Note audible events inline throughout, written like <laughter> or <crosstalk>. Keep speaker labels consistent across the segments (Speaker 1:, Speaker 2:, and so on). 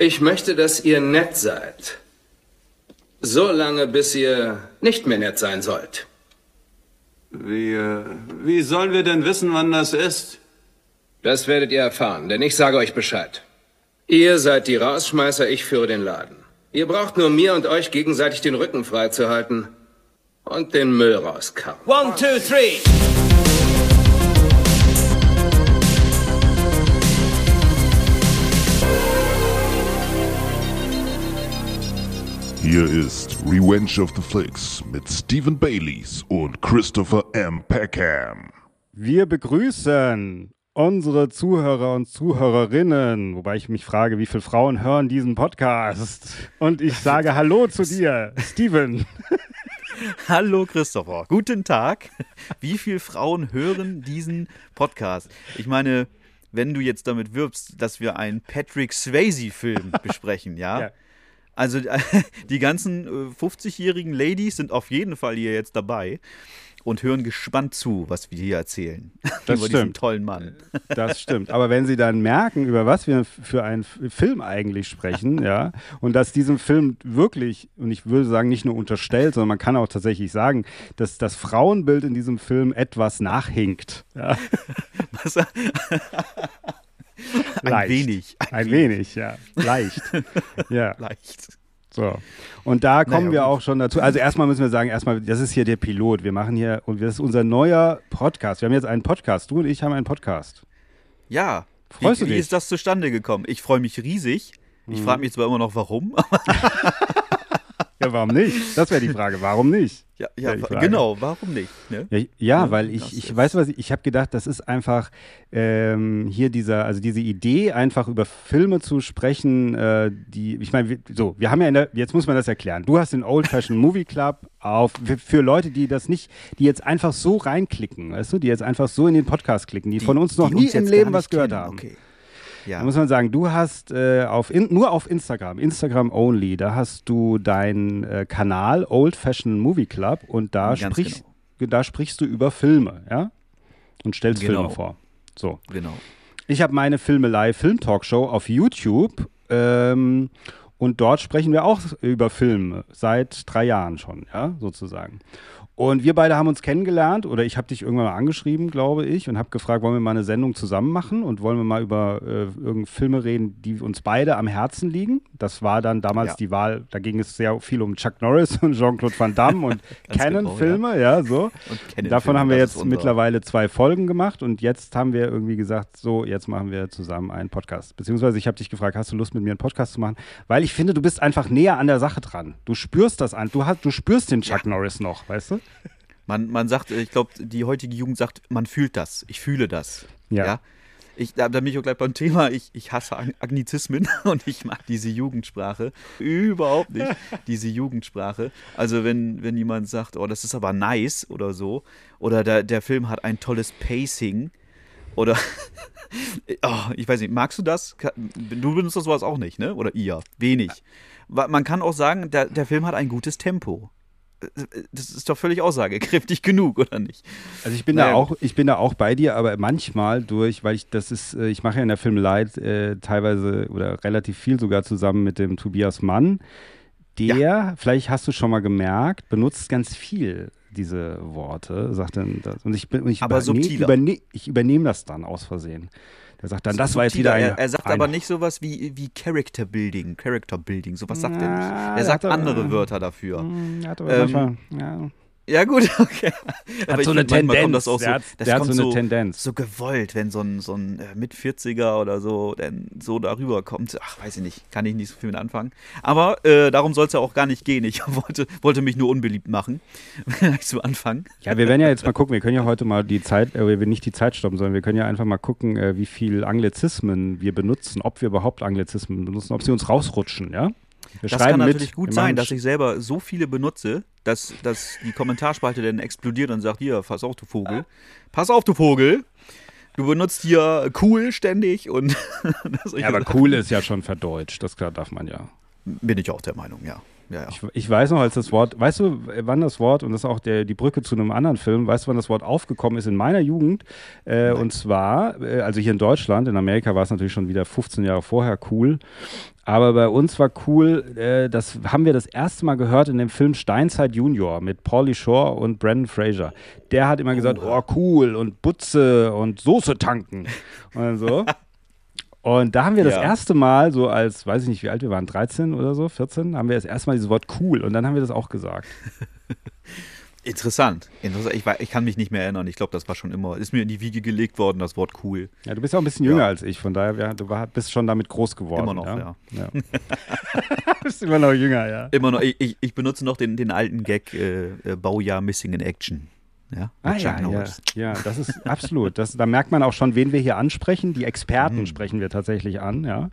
Speaker 1: Ich möchte, dass ihr nett seid. So lange, bis ihr nicht mehr nett sein sollt.
Speaker 2: Wie, äh, wie sollen wir denn wissen, wann das ist?
Speaker 1: Das werdet ihr erfahren, denn ich sage euch Bescheid. Ihr seid die Rausschmeißer, ich führe den Laden. Ihr braucht nur mir und euch gegenseitig den Rücken freizuhalten und den Müll rauskauen.
Speaker 3: One, two, three.
Speaker 4: Hier ist Revenge of the Flicks mit Stephen Baileys und Christopher M. Peckham.
Speaker 5: Wir begrüßen unsere Zuhörer und Zuhörerinnen, wobei ich mich frage, wie viele Frauen hören diesen Podcast? Und ich sage Hallo zu dir, Steven.
Speaker 6: Hallo Christopher, guten Tag. Wie viele Frauen hören diesen Podcast? Ich meine, wenn du jetzt damit wirbst, dass wir einen Patrick Swayze-Film besprechen, ja?
Speaker 5: Ja.
Speaker 6: Also <laughs> die ganzen äh, 50-jährigen Ladies sind auf jeden Fall hier jetzt dabei und hören gespannt zu, was wir hier erzählen. <laughs>
Speaker 5: Das
Speaker 6: über diesen
Speaker 5: stimmt.
Speaker 6: tollen Mann.
Speaker 5: Das stimmt. Aber wenn Sie dann merken, über was wir für einen Film eigentlich sprechen, <laughs> ja, und dass diesem Film wirklich, und ich würde sagen, nicht nur unterstellt, sondern man kann auch tatsächlich sagen, dass das Frauenbild in diesem Film etwas nachhinkt. Ja,
Speaker 6: Was, <laughs> ein
Speaker 5: leicht.
Speaker 6: wenig.
Speaker 5: Ein wenig, ja. Leicht. <laughs> Ja.
Speaker 6: Leicht.
Speaker 5: So. Und da kommen
Speaker 6: Naja,
Speaker 5: wir
Speaker 6: gut.
Speaker 5: auch schon dazu. Also erstmal müssen wir sagen, erstmal, das ist hier der Pilot. Wir machen hier, und das ist unser neuer Podcast. Wir haben jetzt einen Podcast. Du und ich haben einen Podcast.
Speaker 6: Ja.
Speaker 5: Freust
Speaker 6: wie,
Speaker 5: du
Speaker 6: Wie
Speaker 5: dich?
Speaker 6: ist das zustande gekommen? Ich freue mich riesig. Ich
Speaker 5: Mhm.
Speaker 6: frage mich zwar immer noch, warum. <laughs>
Speaker 5: Ja, warum nicht? Das wäre die <laughs> Frage. Warum nicht?
Speaker 6: ja,
Speaker 5: Ja, die
Speaker 6: genau, warum nicht? Ne?
Speaker 5: Ja, ja
Speaker 6: Ja,
Speaker 5: weil ich, ich weiß was, ich, ich habe gedacht, das ist einfach ähm, hier dieser, also diese Idee, einfach über Filme zu sprechen, äh, die, ich meine, so, wir haben ja in der, jetzt muss man das erklären. Du hast den Old Fashioned Movie Club auf, für, Leute, die das nicht, die jetzt einfach so reinklicken, weißt du, die jetzt einfach so in den Podcast klicken, die, von uns noch
Speaker 6: die
Speaker 5: nie
Speaker 6: uns
Speaker 5: im Leben was gehört
Speaker 6: kennen.
Speaker 5: haben.
Speaker 6: Okay.
Speaker 5: Da
Speaker 6: Ja.
Speaker 5: muss man sagen, du hast äh, auf in, nur auf Instagram, Instagram only, da hast du deinen äh, Kanal Old Fashioned Movie Club und da
Speaker 6: Ganz
Speaker 5: sprichst, da sprichst du über Filme, ja? Und stellst
Speaker 6: Genau.
Speaker 5: Filme vor. So.
Speaker 6: Genau.
Speaker 5: Ich habe meine Filmelei Film-Talkshow auf YouTube ähm, und dort sprechen wir auch über Filme seit drei Jahren schon, ja, sozusagen. Und wir beide haben uns kennengelernt oder ich habe dich irgendwann mal angeschrieben, glaube ich, und habe gefragt, wollen wir mal eine Sendung zusammen machen und wollen wir mal über äh, irgendeine Filme reden, die uns beide am Herzen liegen. Das war dann damals
Speaker 6: Ja.
Speaker 5: die Wahl, da ging es sehr viel um Chuck Norris und Jean-Claude Van Damme und <laughs>
Speaker 6: Ganz genau,
Speaker 5: Canon-Filme, ja. so. Davon haben wir jetzt mittlerweile zwei Folgen gemacht und jetzt haben wir irgendwie gesagt, so, jetzt machen wir zusammen einen Podcast. Beziehungsweise ich habe dich gefragt, hast du Lust mit mir einen Podcast zu machen? Weil ich finde, du bist einfach näher an der Sache dran. Du spürst das an. Du, hast, du spürst den Chuck Norris noch, weißt du?
Speaker 6: Man, man sagt, ich glaube, die heutige Jugend sagt, man fühlt das. Ich fühle das.
Speaker 5: Ja.
Speaker 6: Ich, da, da bin ich auch gleich beim Thema. Ich, ich hasse Ag- Agnizismen <laughs> und ich mag diese Jugendsprache überhaupt nicht. <laughs> Diese Jugendsprache. Also, wenn, wenn jemand sagt, oh, das ist aber nice oder so, oder der, der Film hat ein tolles Pacing oder. <laughs> oh, ich weiß nicht, magst du das? Du benutzt das sowas auch nicht, ne? Oder ihr? Wenig. Man kann auch sagen, der, der Film hat ein gutes Tempo. Das ist doch völlig aussagekräftig <laughs> genug, oder nicht?
Speaker 5: Also ich bin
Speaker 6: Naja,
Speaker 5: da auch, ich bin da auch bei dir, aber manchmal durch, weil ich das ist, äh, ich mache ja in der Filmelei äh, teilweise oder relativ viel sogar zusammen mit dem Tobias Mann. Der, vielleicht hast du schon mal gemerkt, benutzt ganz viel diese Worte, sagt dann das. Und ich, bin- und ich,
Speaker 6: Aber
Speaker 5: überne- überne ich übernehme das dann aus Versehen. Der sagt dann, das war jetzt wieder ein.
Speaker 6: er, er sagt
Speaker 5: ein,
Speaker 6: aber nicht sowas wie, wie Character Building, Character Building, sowas sagt er
Speaker 5: Ja,
Speaker 6: nicht.
Speaker 5: der
Speaker 6: Er sagt
Speaker 5: hat aber-
Speaker 6: andere Wörter dafür.
Speaker 5: Hm, er hat aber
Speaker 6: Ähm,
Speaker 5: manchmal, ja.
Speaker 6: Ja gut, <laughs> okay.
Speaker 5: Hat so eine
Speaker 6: find,
Speaker 5: Tendenz.
Speaker 6: kommt das auch so,
Speaker 5: der hat,
Speaker 6: das
Speaker 5: der hat
Speaker 6: kommt
Speaker 5: so eine
Speaker 6: so,
Speaker 5: Tendenz.
Speaker 6: so gewollt, wenn so ein, so ein äh, Mit-40er oder so dann so darüber kommt. Ach, weiß ich nicht, kann ich nicht so viel mit anfangen. Aber äh, darum soll es ja auch gar nicht gehen. Ich <laughs> wollte, wollte mich nur unbeliebt machen, <laughs> zu Anfang.
Speaker 5: Ja, wir werden ja jetzt mal gucken, wir können ja heute mal die Zeit, äh, wir nicht die Zeit stoppen, sondern wir können ja einfach mal gucken, äh, wie viel Anglizismen wir benutzen, ob wir überhaupt Anglizismen benutzen, ob sie uns rausrutschen, ja? Wir
Speaker 6: Das kann natürlich gut sein, dass ich selber so viele benutze, dass, dass die Kommentarspalte dann explodiert und sagt, hier, pass auf, du Vogel. Pass auf, du Vogel. Du benutzt hier cool ständig und <laughs>
Speaker 5: Ja, aber cool ist ja schon verdeutscht, das klar darf man ja.
Speaker 6: bin ich auch der Meinung, ja. Ja, ja.
Speaker 5: Ich, ich weiß noch, als das Wort, weißt du, wann das Wort, und das ist auch der, die Brücke zu einem anderen Film, weißt du, wann das Wort aufgekommen ist in meiner Jugend? Äh, und zwar, äh, also hier in Deutschland, in Amerika war es natürlich schon wieder 15 Jahre vorher cool. Aber bei uns war cool, äh, das haben wir das erste Mal gehört in dem Film Steinzeit Junior mit Paulie Shore und Brandon Fraser. Der hat immer gesagt, oh cool und Butze und Soße tanken und so. <laughs> Und da haben wir das
Speaker 6: Ja.
Speaker 5: erste Mal, so als, weiß ich nicht, wie alt wir waren, 13 oder so, 14, haben wir das erste Mal dieses Wort cool und dann haben wir das auch gesagt. <laughs>
Speaker 6: Interessant. Interessant. Ich, wei- ich kann mich nicht mehr erinnern. Ich glaube, das war schon immer, ist mir in die Wiege gelegt worden, das Wort cool.
Speaker 5: Ja, du bist ja auch ein bisschen jünger
Speaker 6: Ja.
Speaker 5: als ich, von daher, ja, du war, bist schon damit groß geworden.
Speaker 6: Immer noch,
Speaker 5: ja. ja. <laughs> <laughs> bist immer noch jünger, ja.
Speaker 6: Immer noch, ich, ich, ich benutze noch den, den alten Gag äh, äh, Baujahr Missing in Action. Ja,
Speaker 5: Ah ja, ja, ja, das ist absolut. Das, da merkt man auch schon, wen wir hier ansprechen. Die
Speaker 6: Mhm.
Speaker 5: Experten sprechen wir tatsächlich an, ja.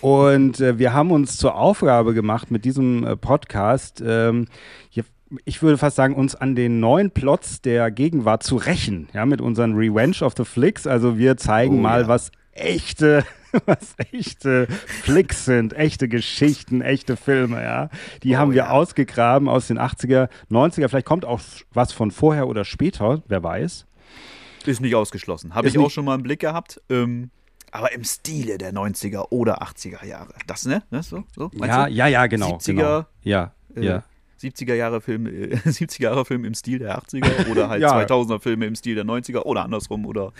Speaker 5: Und äh, wir haben uns zur Aufgabe gemacht mit diesem äh, Podcast, ähm, hier, ich würde fast sagen, uns an den neuen Plots der Gegenwart zu rächen, ja, mit unseren Revenge of the Flicks. Also wir zeigen
Speaker 6: Oh,
Speaker 5: mal,
Speaker 6: ja.
Speaker 5: was echte, <laughs> was echte Flicks sind, echte Geschichten, echte Filme, ja. Die haben wir
Speaker 6: ja.
Speaker 5: ausgegraben aus den 80er, 90er. Vielleicht kommt auch was von vorher oder später, wer weiß.
Speaker 6: Ist nicht ausgeschlossen. Habe ich auch schon mal einen Blick gehabt. Ähm, aber im Stile der 90er oder 80er Jahre. Das, ne? ne? So, so,
Speaker 5: Ja,
Speaker 6: du?
Speaker 5: ja, ja, genau.
Speaker 6: 70er,
Speaker 5: genau. Ja,
Speaker 6: Äh,
Speaker 5: ja.
Speaker 6: 70er Jahre Film, äh, <laughs> 70er Jahre Film im Stil der 80er oder halt <laughs>
Speaker 5: Ja.
Speaker 6: 2000er Filme im Stil der 90er oder andersrum oder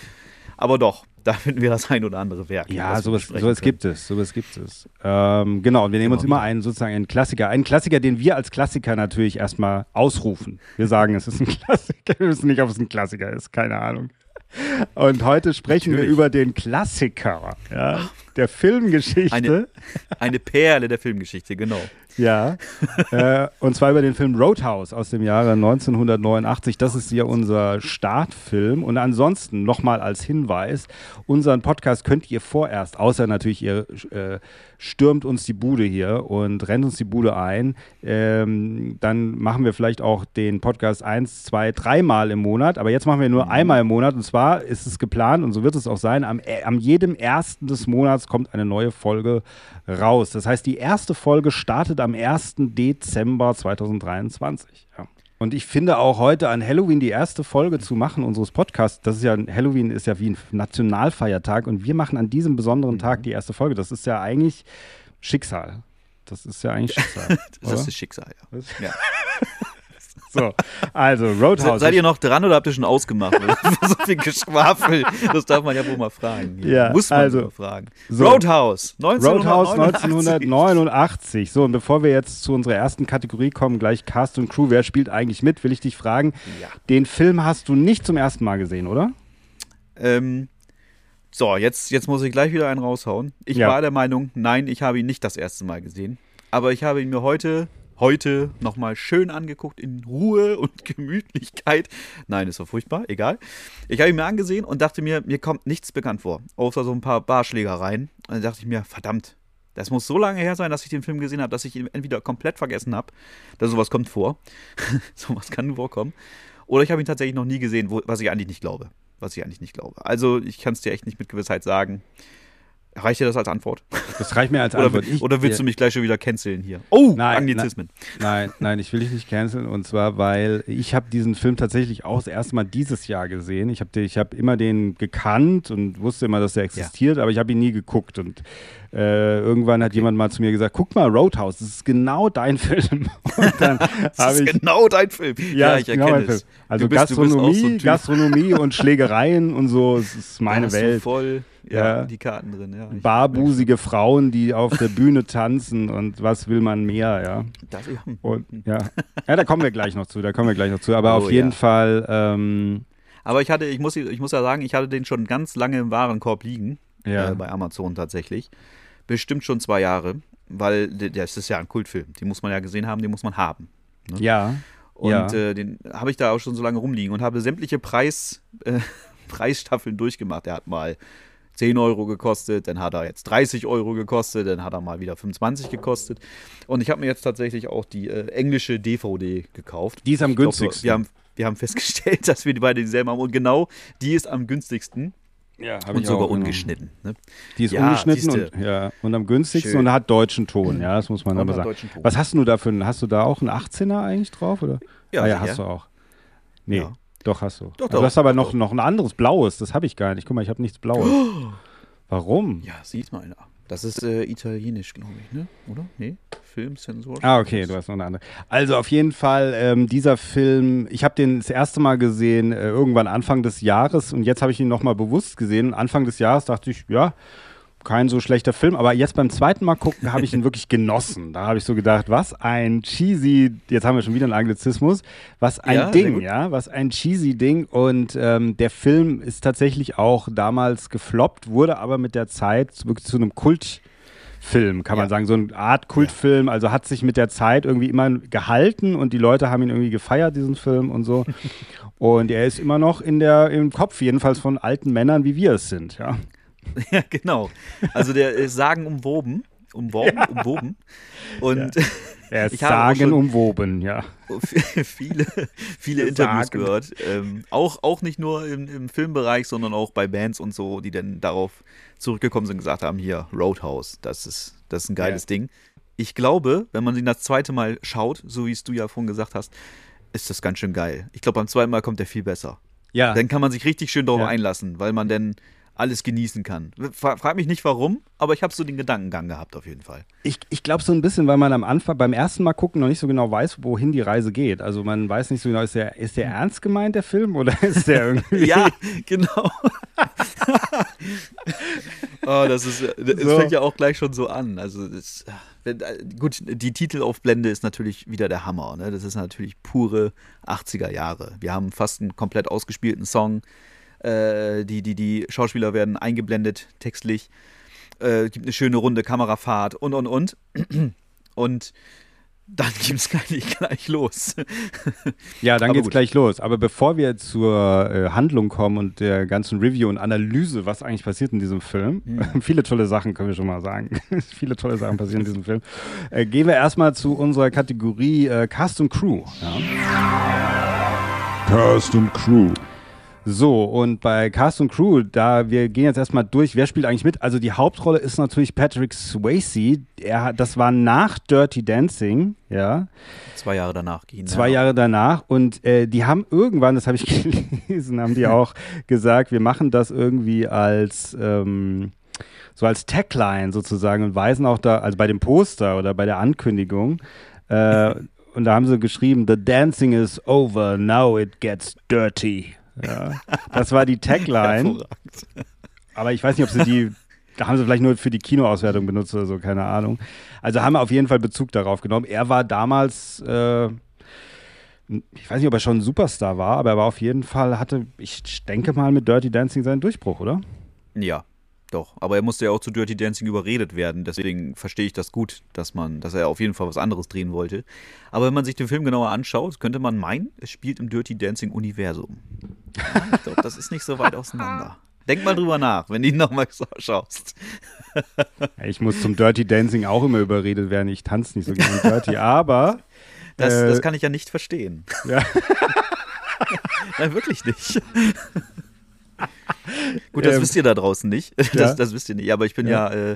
Speaker 6: aber doch, <laughs> da finden wir das ein oder andere Werk.
Speaker 5: Ja, sowas, sowas gibt es, sowas gibt es. Ähm, genau, und wir nehmen uns immer einen sozusagen einen Klassiker, einen Klassiker, den wir als Klassiker natürlich erstmal ausrufen. Wir sagen, es ist ein <laughs> Klassiker, wir wissen nicht, ob es ein Klassiker ist, keine Ahnung. Und heute sprechen wir
Speaker 6: Natürlich.
Speaker 5: über den Klassiker ja, der Filmgeschichte.
Speaker 6: Eine, eine Perle der Filmgeschichte, genau.
Speaker 5: Ja, äh, und zwar über den Film Roadhouse aus dem Jahre 1989. Das ist ja unser Startfilm. Und ansonsten nochmal als Hinweis, unseren Podcast könnt ihr vorerst, außer natürlich ihr äh, stürmt uns die Bude hier und rennt uns die Bude ein, ähm, dann machen wir vielleicht auch den Podcast eins, zwei, dreimal im Monat. Aber jetzt machen wir nur einmal im Monat. Und zwar ist es geplant, und so wird es auch sein, am, äh, am jedem ersten des Monats kommt eine neue Folge raus. Das heißt, die erste Folge startet am 1. Dezember 2023. Ja. Und ich finde auch heute an Halloween die erste Folge zu machen unseres Podcasts, das ist ja, Halloween ist ja wie ein Nationalfeiertag und wir machen an diesem besonderen Tag die erste Folge. Das ist ja eigentlich Schicksal. Das ist ja eigentlich <laughs> Schicksal.
Speaker 6: Das
Speaker 5: oder?
Speaker 6: ist das Schicksal, ja. ja. <laughs>
Speaker 5: so, also Roadhouse.
Speaker 6: Seid ihr noch dran oder habt ihr schon ausgemacht? <laughs> so viel Geschwafel. Das darf man ja wohl mal fragen.
Speaker 5: Ja,
Speaker 6: Muss man
Speaker 5: also,
Speaker 6: mal fragen.
Speaker 5: so.
Speaker 6: Roadhouse, 1989.
Speaker 5: Roadhouse 1989. So, und bevor wir jetzt zu unserer ersten Kategorie kommen, gleich Cast und Crew, wer spielt eigentlich mit, will ich dich fragen.
Speaker 6: Ja.
Speaker 5: Den Film hast du nicht zum ersten Mal gesehen, oder?
Speaker 6: Ähm, so, jetzt, jetzt muss ich gleich wieder einen raushauen. Ich
Speaker 5: Ja.
Speaker 6: war der Meinung, nein, ich habe ihn nicht das erste Mal gesehen. Aber ich habe ihn mir heute, heute nochmal schön angeguckt in Ruhe und <laughs> Gemütlichkeit. Nein, ist doch furchtbar, egal. Ich habe ihn mir angesehen und dachte mir, mir kommt nichts bekannt vor. Außer so ein paar Barschlägereien. Und dann dachte ich mir, verdammt, das muss so lange her sein, dass ich den Film gesehen habe, dass ich ihn entweder komplett vergessen habe. Da sowas kommt vor. <laughs> sowas kann vorkommen. Oder ich habe ihn tatsächlich noch nie gesehen, wo, was ich eigentlich nicht glaube. Was ich eigentlich nicht glaube. Also, ich kann es dir echt nicht mit Gewissheit sagen. Reicht dir das als Antwort?
Speaker 5: Das reicht mir als <laughs>
Speaker 6: Oder,
Speaker 5: Antwort.
Speaker 6: oder willst du mich gleich schon wieder canceln hier? Oh,
Speaker 5: Nein,
Speaker 6: Anglizismen.
Speaker 5: Nein, nein, ich will dich nicht canceln. Und zwar, weil ich habe diesen Film tatsächlich auch das erste Mal dieses Jahr gesehen. Ich habe ich hab immer den gekannt und wusste immer, dass er existiert, aber ich habe ihn nie geguckt. Und äh, irgendwann hat jemand mal zu mir gesagt, guck mal, Roadhouse, das ist genau dein <laughs> Film. <laughs>
Speaker 6: Das ist
Speaker 5: ich
Speaker 6: genau dein Film. Ja, ich
Speaker 5: ist genau
Speaker 6: erkenne es.
Speaker 5: Also
Speaker 6: bist-
Speaker 5: Gastronomie,
Speaker 6: so.
Speaker 5: Gastronomie und Schlägereien und so, es ist meine
Speaker 6: du
Speaker 5: Welt.
Speaker 6: voll ja, die Karten drin. Ja, Ich-
Speaker 5: Barbusige Frauen, die auf der Bühne <laughs> tanzen und was will man mehr, ja.
Speaker 6: Das, ja.
Speaker 5: Und ja. ja, da kommen wir gleich noch zu, da kommen wir gleich noch zu. Aber
Speaker 6: Oh,
Speaker 5: auf jeden
Speaker 6: ja.
Speaker 5: Fall, ähm,
Speaker 6: Aber ich hatte, ich muss, ich muss ja sagen, ich hatte den schon ganz lange im Warenkorb liegen.
Speaker 5: Ja.
Speaker 6: Äh, bei Amazon tatsächlich. Bestimmt schon zwei Jahre. Weil das ist ja ein Kultfilm. Den muss man ja gesehen haben, den muss man haben.
Speaker 5: ja.
Speaker 6: Und
Speaker 5: ja.
Speaker 6: äh, den habe ich da auch schon so lange rumliegen und habe sämtliche Preis, äh, <laughs> Preisstaffeln durchgemacht. Er hat mal 10 Euro gekostet, dann hat er jetzt 30 Euro gekostet, dann hat er mal wieder 25 gekostet. Und ich habe mir jetzt tatsächlich auch die äh, englische DVD gekauft.
Speaker 5: Die ist am
Speaker 6: Ich glaub,
Speaker 5: günstigsten.
Speaker 6: wir, haben, wir haben festgestellt, <laughs> dass wir die beide dieselben haben. Und genau die ist am günstigsten.
Speaker 5: Ja,
Speaker 6: Und
Speaker 5: ich
Speaker 6: sogar
Speaker 5: auch, genau.
Speaker 6: ungeschnitten. Ne?
Speaker 5: Die ist
Speaker 6: Ja,
Speaker 5: ungeschnitten
Speaker 6: siehste.
Speaker 5: und, ja, und am günstigsten
Speaker 6: Schön.
Speaker 5: und hat deutschen Ton, ja, das muss man aber sagen. Was hast du da für einen, hast du da auch einen 18er eigentlich drauf? Oder?
Speaker 6: Ja,
Speaker 5: ah, ja hast du auch. Nee,
Speaker 6: Ja.
Speaker 5: Doch hast du.
Speaker 6: Doch,
Speaker 5: Also
Speaker 6: doch,
Speaker 5: du hast aber noch, noch ein anderes blaues, das habe ich gar nicht. Guck mal, ich habe nichts blaues. <gasps> Warum?
Speaker 6: Ja, sieht mal. Das ist äh, italienisch, glaube ich, ne? Oder? Nee? Filmsensor.
Speaker 5: Ah, okay, du hast noch eine andere. Also auf jeden Fall, ähm, dieser Film, ich habe den das erste Mal gesehen, äh, irgendwann Anfang des Jahres und jetzt habe ich ihn nochmal bewusst gesehen. Anfang des Jahres dachte ich, ja, kein so schlechter Film, aber jetzt beim zweiten Mal gucken habe ich ihn <laughs> wirklich genossen. Da habe ich so gedacht, was ein cheesy, jetzt haben wir schon wieder einen Anglizismus, was ein
Speaker 6: Ja,
Speaker 5: Ding, ja, was ein cheesy Ding und ähm, der Film ist tatsächlich auch damals gefloppt, wurde aber mit der Zeit wirklich zu einem Kult Film, kann man
Speaker 6: Ja.
Speaker 5: sagen, so eine Art Kultfilm, also hat sich mit der Zeit irgendwie immer gehalten und die Leute haben ihn irgendwie gefeiert, diesen Film und so. <laughs> Und er ist immer noch in der, im Kopf, jedenfalls von alten Männern, wie wir es sind, ja. <laughs>
Speaker 6: Ja, genau. Also der ist sagenumwoben. Umworben, umwoben. Und <laughs>
Speaker 5: Er ist
Speaker 6: Ich habe
Speaker 5: sagenumwoben, ja. <laughs>
Speaker 6: viele, viele Interviews
Speaker 5: Sagen.
Speaker 6: gehört. Ähm, auch, auch nicht nur im, im Filmbereich, sondern auch bei Bands und so, die dann darauf zurückgekommen sind und gesagt haben, hier, Roadhouse, das ist, das ist ein geiles Ding. Ich glaube, wenn man ihn das zweite Mal schaut, so wie es du ja vorhin gesagt hast, ist das ganz schön geil. Ich glaube, beim zweiten Mal kommt der viel besser.
Speaker 5: Ja,
Speaker 6: Dann kann man sich richtig schön darauf
Speaker 5: Ja.
Speaker 6: einlassen, weil man dann alles genießen kann. Fra frag mich nicht warum, aber ich habe so den Gedankengang gehabt auf jeden Fall.
Speaker 5: ich, ich glaube so ein bisschen, weil man am Anfang, beim ersten Mal gucken, noch nicht so genau weiß, wohin die Reise geht. Also man weiß nicht so genau, ist der, ist der ernst gemeint, der Film, oder <laughs> ist der <laughs> irgendwie...
Speaker 6: Ja, genau. <laughs> oh, das ist, das
Speaker 5: So.
Speaker 6: fängt ja auch gleich schon so an. Also das, wenn, äh, gut, die Titelaufblende ist natürlich wieder der Hammer. Ne? Das ist natürlich pure 80er Jahre. Wir haben fast einen komplett ausgespielten Song. Äh, die, die, die Schauspieler werden eingeblendet textlich. Äh, gibt eine schöne runde Kamerafahrt und und und. Und dann gibt es gleich, gleich los.
Speaker 5: Ja, dann geht's
Speaker 6: gut.
Speaker 5: gleich los. Aber bevor wir zur äh, Handlung kommen und der ganzen Review und Analyse, was eigentlich passiert in diesem Film,
Speaker 6: Hm. <laughs>
Speaker 5: viele tolle Sachen können wir schon mal sagen. <laughs> viele tolle Sachen passieren in diesem Film. Äh, gehen wir erstmal zu unserer Kategorie äh, Cast und Crew. Ja.
Speaker 4: Cast und Crew.
Speaker 5: So, und bei Cast und Crew, da wir gehen jetzt erstmal durch, wer spielt eigentlich mit? Also die Hauptrolle ist natürlich Patrick Swayze. Er, das war nach Dirty Dancing, ja.
Speaker 6: Zwei Jahre danach ging.
Speaker 5: Zwei
Speaker 6: ja.
Speaker 5: Jahre danach und äh, die haben irgendwann, das habe ich <laughs> gelesen, haben die auch gesagt, wir machen das irgendwie als ähm, so als Tagline sozusagen und weisen auch da, also bei dem Poster oder bei der Ankündigung, äh, und da haben sie geschrieben, The dancing is over, now it gets dirty. Ja, das war die Tagline. Aber ich weiß nicht, ob sie die, da haben sie vielleicht nur für die Kinoauswertung benutzt oder so, keine Ahnung. Also haben wir auf jeden Fall Bezug darauf genommen. Er war damals, äh, ich weiß nicht, ob er schon ein Superstar war, aber er war auf jeden Fall, hatte, ich denke mal, mit Dirty Dancing seinen Durchbruch, oder?
Speaker 6: Ja, doch. Aber er musste ja auch zu Dirty Dancing überredet werden. Deswegen verstehe ich das gut, dass man, dass er auf jeden Fall was anderes drehen wollte. Aber wenn man sich den Film genauer anschaut, könnte man meinen, es spielt im Dirty Dancing Universum. Ja, ich glaube, das ist nicht so weit auseinander. Denk mal drüber nach, wenn du ihn nochmal so schaust.
Speaker 5: Ich muss zum Dirty Dancing auch immer überredet werden. Ich tanze nicht so gerne Dirty, aber
Speaker 6: Das,
Speaker 5: Äh,
Speaker 6: das kann ich ja nicht verstehen.
Speaker 5: Ja. <laughs>
Speaker 6: Nein, wirklich nicht. <laughs> Gut, das
Speaker 5: Ähm,
Speaker 6: wisst ihr da draußen nicht. <laughs> Das,
Speaker 5: ja.
Speaker 6: das wisst ihr nicht. Aber ich bin ja, äh,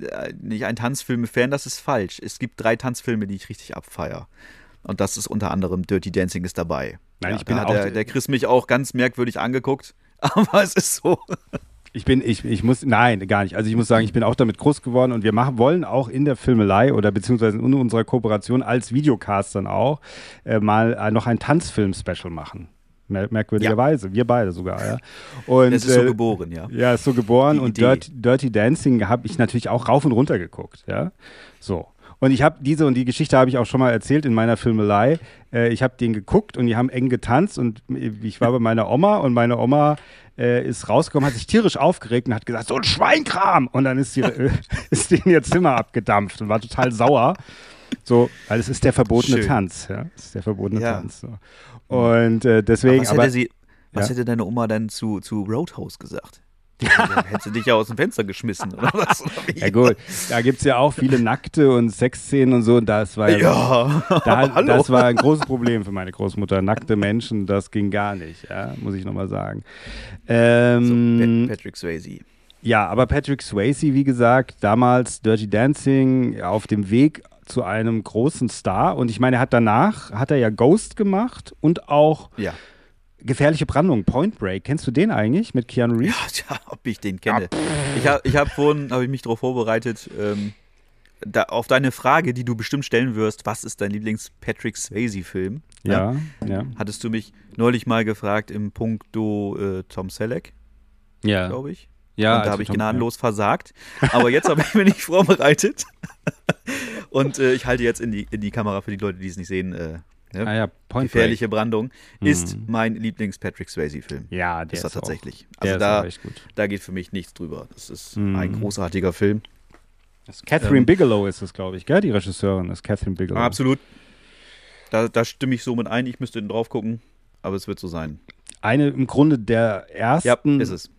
Speaker 6: äh, nicht ein Tanzfilme-Fan, das ist falsch. Es gibt drei Tanzfilme, die ich richtig abfeier. Und das ist unter anderem Dirty Dancing ist dabei.
Speaker 5: Nein,
Speaker 6: ja,
Speaker 5: ich bin auch-
Speaker 6: der, der Chris mich auch ganz merkwürdig angeguckt. <laughs> Aber es ist so.
Speaker 5: Ich bin, ich, ich muss, nein, gar nicht. Also ich muss sagen, ich bin auch damit groß geworden und wir machen, wollen auch in der Filmelei oder beziehungsweise in unserer Kooperation als Videocast dann auch äh, mal äh, noch ein Tanzfilm-Special machen. Mer merkwürdigerweise. Wir beide sogar, ja. <laughs> Und,
Speaker 6: Das ist so
Speaker 5: äh,
Speaker 6: geboren, ja.
Speaker 5: Ja, ist so geboren
Speaker 6: Die
Speaker 5: und. Dirty, Dirty Dancing habe ich natürlich auch rauf und runter geguckt, ja. So. Und ich habe diese und die Geschichte habe ich auch schon mal erzählt in meiner Filmelei. Äh, ich habe den geguckt und die haben eng getanzt und ich war bei meiner Oma und meine Oma äh, ist rausgekommen, hat sich tierisch aufgeregt und hat gesagt, so ein Schweinkram! Und dann ist, die, <laughs> <laughs> ist in ihr Zimmer abgedampft und war total sauer. So, weil es ist der verbotene
Speaker 6: Schön.
Speaker 5: Tanz, ja. Es ist der verbotene
Speaker 6: Ja.
Speaker 5: Tanz. So. Und äh, deswegen,
Speaker 6: was
Speaker 5: aber,
Speaker 6: hätte, sie, was
Speaker 5: ja.
Speaker 6: hätte deine Oma denn zu, zu Roadhouse gesagt? Ja. Hättest du dich ja aus dem Fenster geschmissen, oder was? Oder?
Speaker 5: Ja gut, da gibt es ja auch viele Nackte und Sexszenen und so. Und das war
Speaker 6: Ja,
Speaker 5: da, <laughs>
Speaker 6: hallo.
Speaker 5: das war ein großes Problem für meine Großmutter. Nackte Menschen, das ging gar nicht, ja, muss ich nochmal sagen. Ähm,
Speaker 6: Pat- Patrick Swayze.
Speaker 5: ja, aber Patrick Swayze, wie gesagt, damals Dirty Dancing auf dem Weg zu einem großen Star. Und ich meine, er hat danach, hat er ja Ghost gemacht und auch
Speaker 6: Ja.
Speaker 5: Gefährliche Brandung, Point Break. Kennst du den eigentlich mit Keanu Reeves?
Speaker 6: Ja, <laughs> tja, ob ich den kenne. Ich habe ich hab vorhin, habe ich mich darauf vorbereitet, ähm, da, auf deine Frage, die du bestimmt stellen wirst, was ist dein Lieblings-Patrick Swayze-Film?
Speaker 5: Ja, ja.
Speaker 6: Hattest du mich neulich mal gefragt im Punkto äh, Tom Selleck,
Speaker 5: Ja,
Speaker 6: glaube ich.
Speaker 5: Ja.
Speaker 6: und da
Speaker 5: also
Speaker 6: habe ich gnadenlos versagt. Aber jetzt habe <laughs> ich mich nicht vorbereitet. <laughs> Und äh, ich halte jetzt in die, in die Kamera für die Leute, die es nicht sehen. Äh, ne?
Speaker 5: Ah ja, Point
Speaker 6: Gefährliche
Speaker 5: Break.
Speaker 6: Brandung ist mein Lieblings-Patrick Swayze-Film.
Speaker 5: Ja, der
Speaker 6: ist
Speaker 5: ist,
Speaker 6: er tatsächlich.
Speaker 5: Auch,
Speaker 6: Also
Speaker 5: ist
Speaker 6: da, da geht für mich nichts drüber. Das ist
Speaker 5: Mhm.
Speaker 6: ein großartiger Film.
Speaker 5: Das ist Catherine
Speaker 6: Ähm,
Speaker 5: Bigelow ist es, glaube ich, gell? Die Regisseurin ist Catherine Bigelow.
Speaker 6: Absolut. Da, da stimme ich so mit ein. Ich müsste drauf gucken, aber es wird so sein.
Speaker 5: Eine im Grunde der
Speaker 6: Ja,
Speaker 5: ersten
Speaker 6: ist es.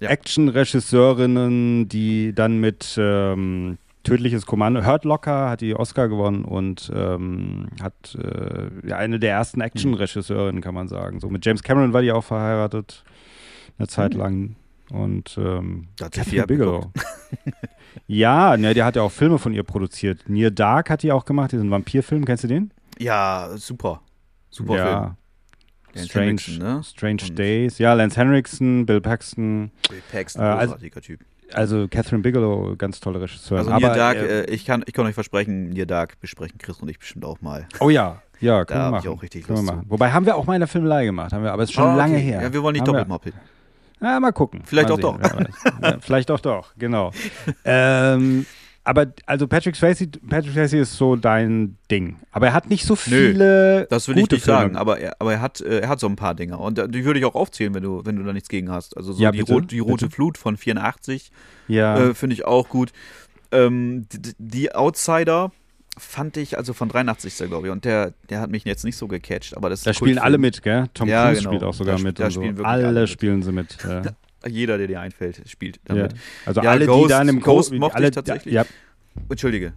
Speaker 6: Ja.
Speaker 5: Action-Regisseurinnen, die dann mit ähm, Tödliches Kommando, Hurt Locker hat die Oscar gewonnen und ähm, hat äh, ja, eine der ersten Action-Regisseurinnen, kann man sagen. So mit James Cameron war die auch verheiratet, eine Zeit lang. Und ähm,
Speaker 6: Da hat sie
Speaker 5: Catherine Bigelow. <laughs> ja, ne, der hat ja auch Filme von ihr produziert. Near Dark hat die auch gemacht, diesen Vampirfilm, kennst du den?
Speaker 6: Ja, super. Super Film. Lance
Speaker 5: Strange,
Speaker 6: Henriksen, ne?
Speaker 5: Strange
Speaker 6: Und-
Speaker 5: Days. Ja, Lance Henriksen, Bill Paxton.
Speaker 6: Bill Paxton,
Speaker 5: Äh, also-
Speaker 6: großartiger Typ.
Speaker 5: Also Catherine Bigelow, ganz tolle Regisseurin.
Speaker 6: Also Near
Speaker 5: Aber,
Speaker 6: Dark,
Speaker 5: äh,
Speaker 6: äh, ich, kann, ich kann euch versprechen, Near Dark besprechen Chris und ich bestimmt auch mal.
Speaker 5: oh ja, ja, können wir
Speaker 6: hab
Speaker 5: machen.
Speaker 6: ich auch richtig
Speaker 5: können wir
Speaker 6: Lust.
Speaker 5: Wobei haben wir auch mal in der Filmelei gemacht, haben wir, aber es ist schon lange
Speaker 6: okay.
Speaker 5: her.
Speaker 6: Ja, wir wollen nicht
Speaker 5: Haben
Speaker 6: doppelt moppeln.
Speaker 5: Ja, mal gucken.
Speaker 6: Vielleicht
Speaker 5: mal
Speaker 6: auch doch.
Speaker 5: wer weiß. ja, vielleicht auch doch, genau. <laughs> ähm, aber also Patrick Swayze, Patrick Swayze ist so dein Ding. Aber er hat nicht so viele
Speaker 6: Das will ich nicht sagen,
Speaker 5: Filme.
Speaker 6: aber er, aber er hat, äh, er hat so ein paar Dinge. Und äh, die würde ich auch aufzählen, wenn du, wenn du da nichts gegen hast. Also so
Speaker 5: Ja,
Speaker 6: die, Rot, die Rote
Speaker 5: bitte.
Speaker 6: Flut von 84
Speaker 5: Ja,
Speaker 6: äh, finde ich auch gut. Ähm, die, die Outsider fand ich, also von 83 ist er, glaube ich, und der, der hat mich jetzt nicht so gecatcht, aber das
Speaker 5: da spielen alle mit, gell? Tom
Speaker 6: Ja,
Speaker 5: Cruise
Speaker 6: genau.
Speaker 5: spielt auch sogar
Speaker 6: Da
Speaker 5: mit.
Speaker 6: da
Speaker 5: so. Alle,
Speaker 6: alle
Speaker 5: spielen sie mit. Ja.
Speaker 6: Jeder, der dir einfällt, spielt
Speaker 5: Ja.
Speaker 6: damit.
Speaker 5: Also
Speaker 6: Ja,
Speaker 5: alle,
Speaker 6: Ghost-
Speaker 5: die dann im
Speaker 6: Ghost mochte
Speaker 5: alle,
Speaker 6: ich tatsächlich.
Speaker 5: Ja,
Speaker 6: Entschuldige.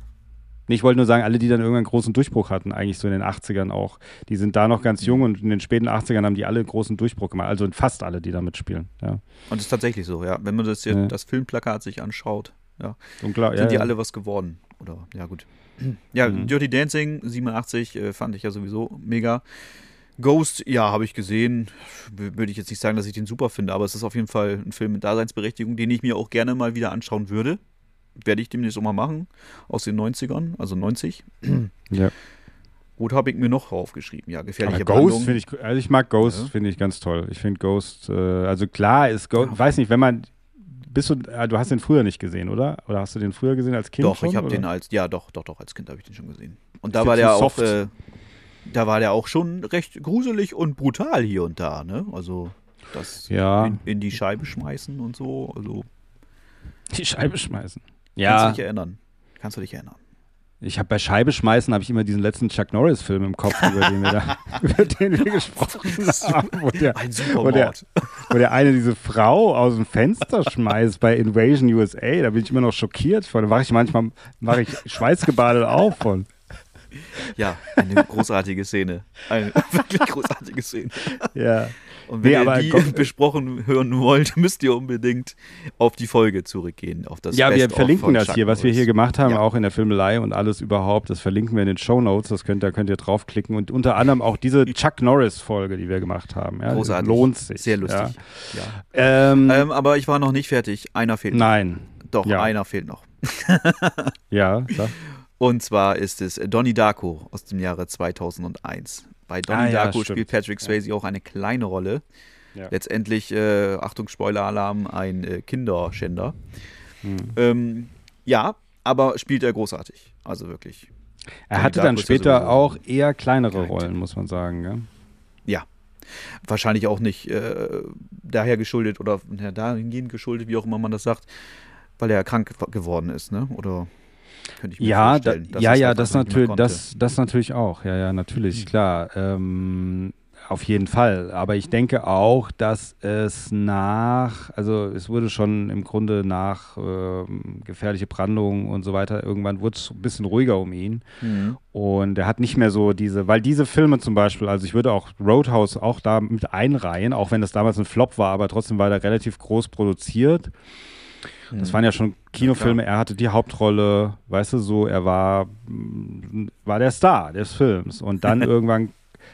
Speaker 5: Nee, Ich wollte nur sagen, alle, die dann irgendwann einen großen Durchbruch hatten, eigentlich so in den 80ern auch, die sind da noch ganz jung und in den späten 80ern haben die alle einen großen Durchbruch gemacht. Also fast alle, die da mitspielen. Ja.
Speaker 6: Und das ist tatsächlich so, ja. Wenn man das, hier,
Speaker 5: Ja.
Speaker 6: das Filmplakat sich anschaut, ja,
Speaker 5: klar,
Speaker 6: sind
Speaker 5: ja,
Speaker 6: die
Speaker 5: ja.
Speaker 6: alle was geworden. Oder, ja, gut. <clears throat> Ja,
Speaker 5: Mhm.
Speaker 6: Dirty Dancing 87 äh, fand ich ja sowieso mega. Ghost, ja, habe ich gesehen. Würde ich jetzt nicht sagen, dass ich den super finde, aber es ist auf jeden Fall ein Film mit Daseinsberechtigung, den ich mir auch gerne mal wieder anschauen würde. Werde ich demnächst auch mal machen. Aus den 90ern, also 90. <clears throat>
Speaker 5: ja.
Speaker 6: Gut, habe ich mir noch aufgeschrieben. Ja, gefährliche
Speaker 5: Aber Ghost finde ich, also ich mag Ghost,
Speaker 6: Ja.
Speaker 5: finde ich ganz toll. Ich finde Ghost, äh, also klar ist Ghost, weiß nicht, wenn man, bist du, äh, du hast den früher nicht gesehen, oder? Oder hast du den früher gesehen als Kind
Speaker 6: Doch,
Speaker 5: schon,
Speaker 6: ich habe den als, ja, doch, doch, doch, als Kind habe ich den schon gesehen. Und da
Speaker 5: Ist
Speaker 6: war
Speaker 5: der
Speaker 6: der auch, äh, da war der auch schon recht gruselig und brutal hier und da, ne? Also das
Speaker 5: Ja.
Speaker 6: in, in die Scheibe schmeißen und so, also
Speaker 5: Die Scheibe schmeißen.
Speaker 6: kannst du
Speaker 5: Ja,
Speaker 6: dich erinnern. Kannst du dich erinnern.
Speaker 5: ich habe bei Scheibe schmeißen, habe ich immer diesen letzten Chuck Norris-Film im Kopf, über den wir da, <laughs> <laughs> über den wir gesprochen haben. Wo der,
Speaker 6: Ein
Speaker 5: wo der, <laughs> wo der eine diese Frau aus dem Fenster schmeißt bei Invasion USA, da bin ich immer noch schockiert von. Da wache ich manchmal, wache ich schweißgebadet auf von.
Speaker 6: Ja, eine großartige Szene. Eine <laughs> wirklich großartige Szene.
Speaker 5: Ja.
Speaker 6: Und wenn
Speaker 5: Nee,
Speaker 6: ihr die
Speaker 5: Gott-
Speaker 6: besprochen hören wollt, <laughs> müsst ihr unbedingt auf die Folge zurückgehen. Auf das
Speaker 5: Ja, wir
Speaker 6: Best-of
Speaker 5: verlinken das
Speaker 6: Chuck
Speaker 5: hier, was wir hier gemacht haben,
Speaker 6: Ja.
Speaker 5: auch in der Filmelei und alles überhaupt. Das verlinken wir in den Show Notes. Das könnt, da könnt ihr draufklicken und unter anderem auch diese <laughs> Chuck Norris-Folge, die wir gemacht haben. Ja,
Speaker 6: Großartig.
Speaker 5: Lohnt sich.
Speaker 6: Sehr lustig.
Speaker 5: Ja. Ähm,
Speaker 6: Ähm, aber ich war noch nicht fertig. Einer fehlt noch.
Speaker 5: nein.
Speaker 6: Doch, einer fehlt noch.
Speaker 5: Ja, sag.
Speaker 6: Und zwar ist es Donnie Darko aus dem Jahre 2001. Bei Donnie
Speaker 5: Ah, ja,
Speaker 6: Darko
Speaker 5: stimmt.
Speaker 6: spielt Patrick Swayze auch eine kleine Rolle.
Speaker 5: Ja.
Speaker 6: Letztendlich, äh, Achtung, Spoiler-Alarm, ein äh, Kinderschänder.
Speaker 5: Hm.
Speaker 6: Ähm, ja, aber spielt er großartig. Also wirklich.
Speaker 5: Er
Speaker 6: Donnie
Speaker 5: hatte
Speaker 6: Darko
Speaker 5: dann
Speaker 6: ja
Speaker 5: später auch eher kleinere. Rollen, muss man sagen. Ja?
Speaker 6: Ja. Wahrscheinlich auch nicht äh, daher geschuldet oder ja, dahingehend geschuldet, wie auch immer man das sagt, weil er krank geworden ist, ne? Oder könnte ich mir
Speaker 5: Ja, da,
Speaker 6: vorstellen. dass
Speaker 5: ja, ja, das, natürlich, das, das natürlich auch. Ja, ja, natürlich,
Speaker 6: Hm.
Speaker 5: klar. Ähm, auf jeden Fall. Aber ich denke auch, dass es nach, also es wurde schon im Grunde nach äh, gefährliche Brandung und so weiter, irgendwann wurde es ein bisschen ruhiger um ihn.
Speaker 6: Mhm.
Speaker 5: Und er hat nicht mehr so diese, weil diese Filme zum Beispiel, also ich würde auch Roadhouse auch da mit einreihen, auch wenn das damals ein Flop war, aber trotzdem war der relativ groß produziert. Das waren ja schon Kinofilme, er hatte die Hauptrolle, weißt du, so, er war, war der Star des Films. Und dann <laughs> irgendwann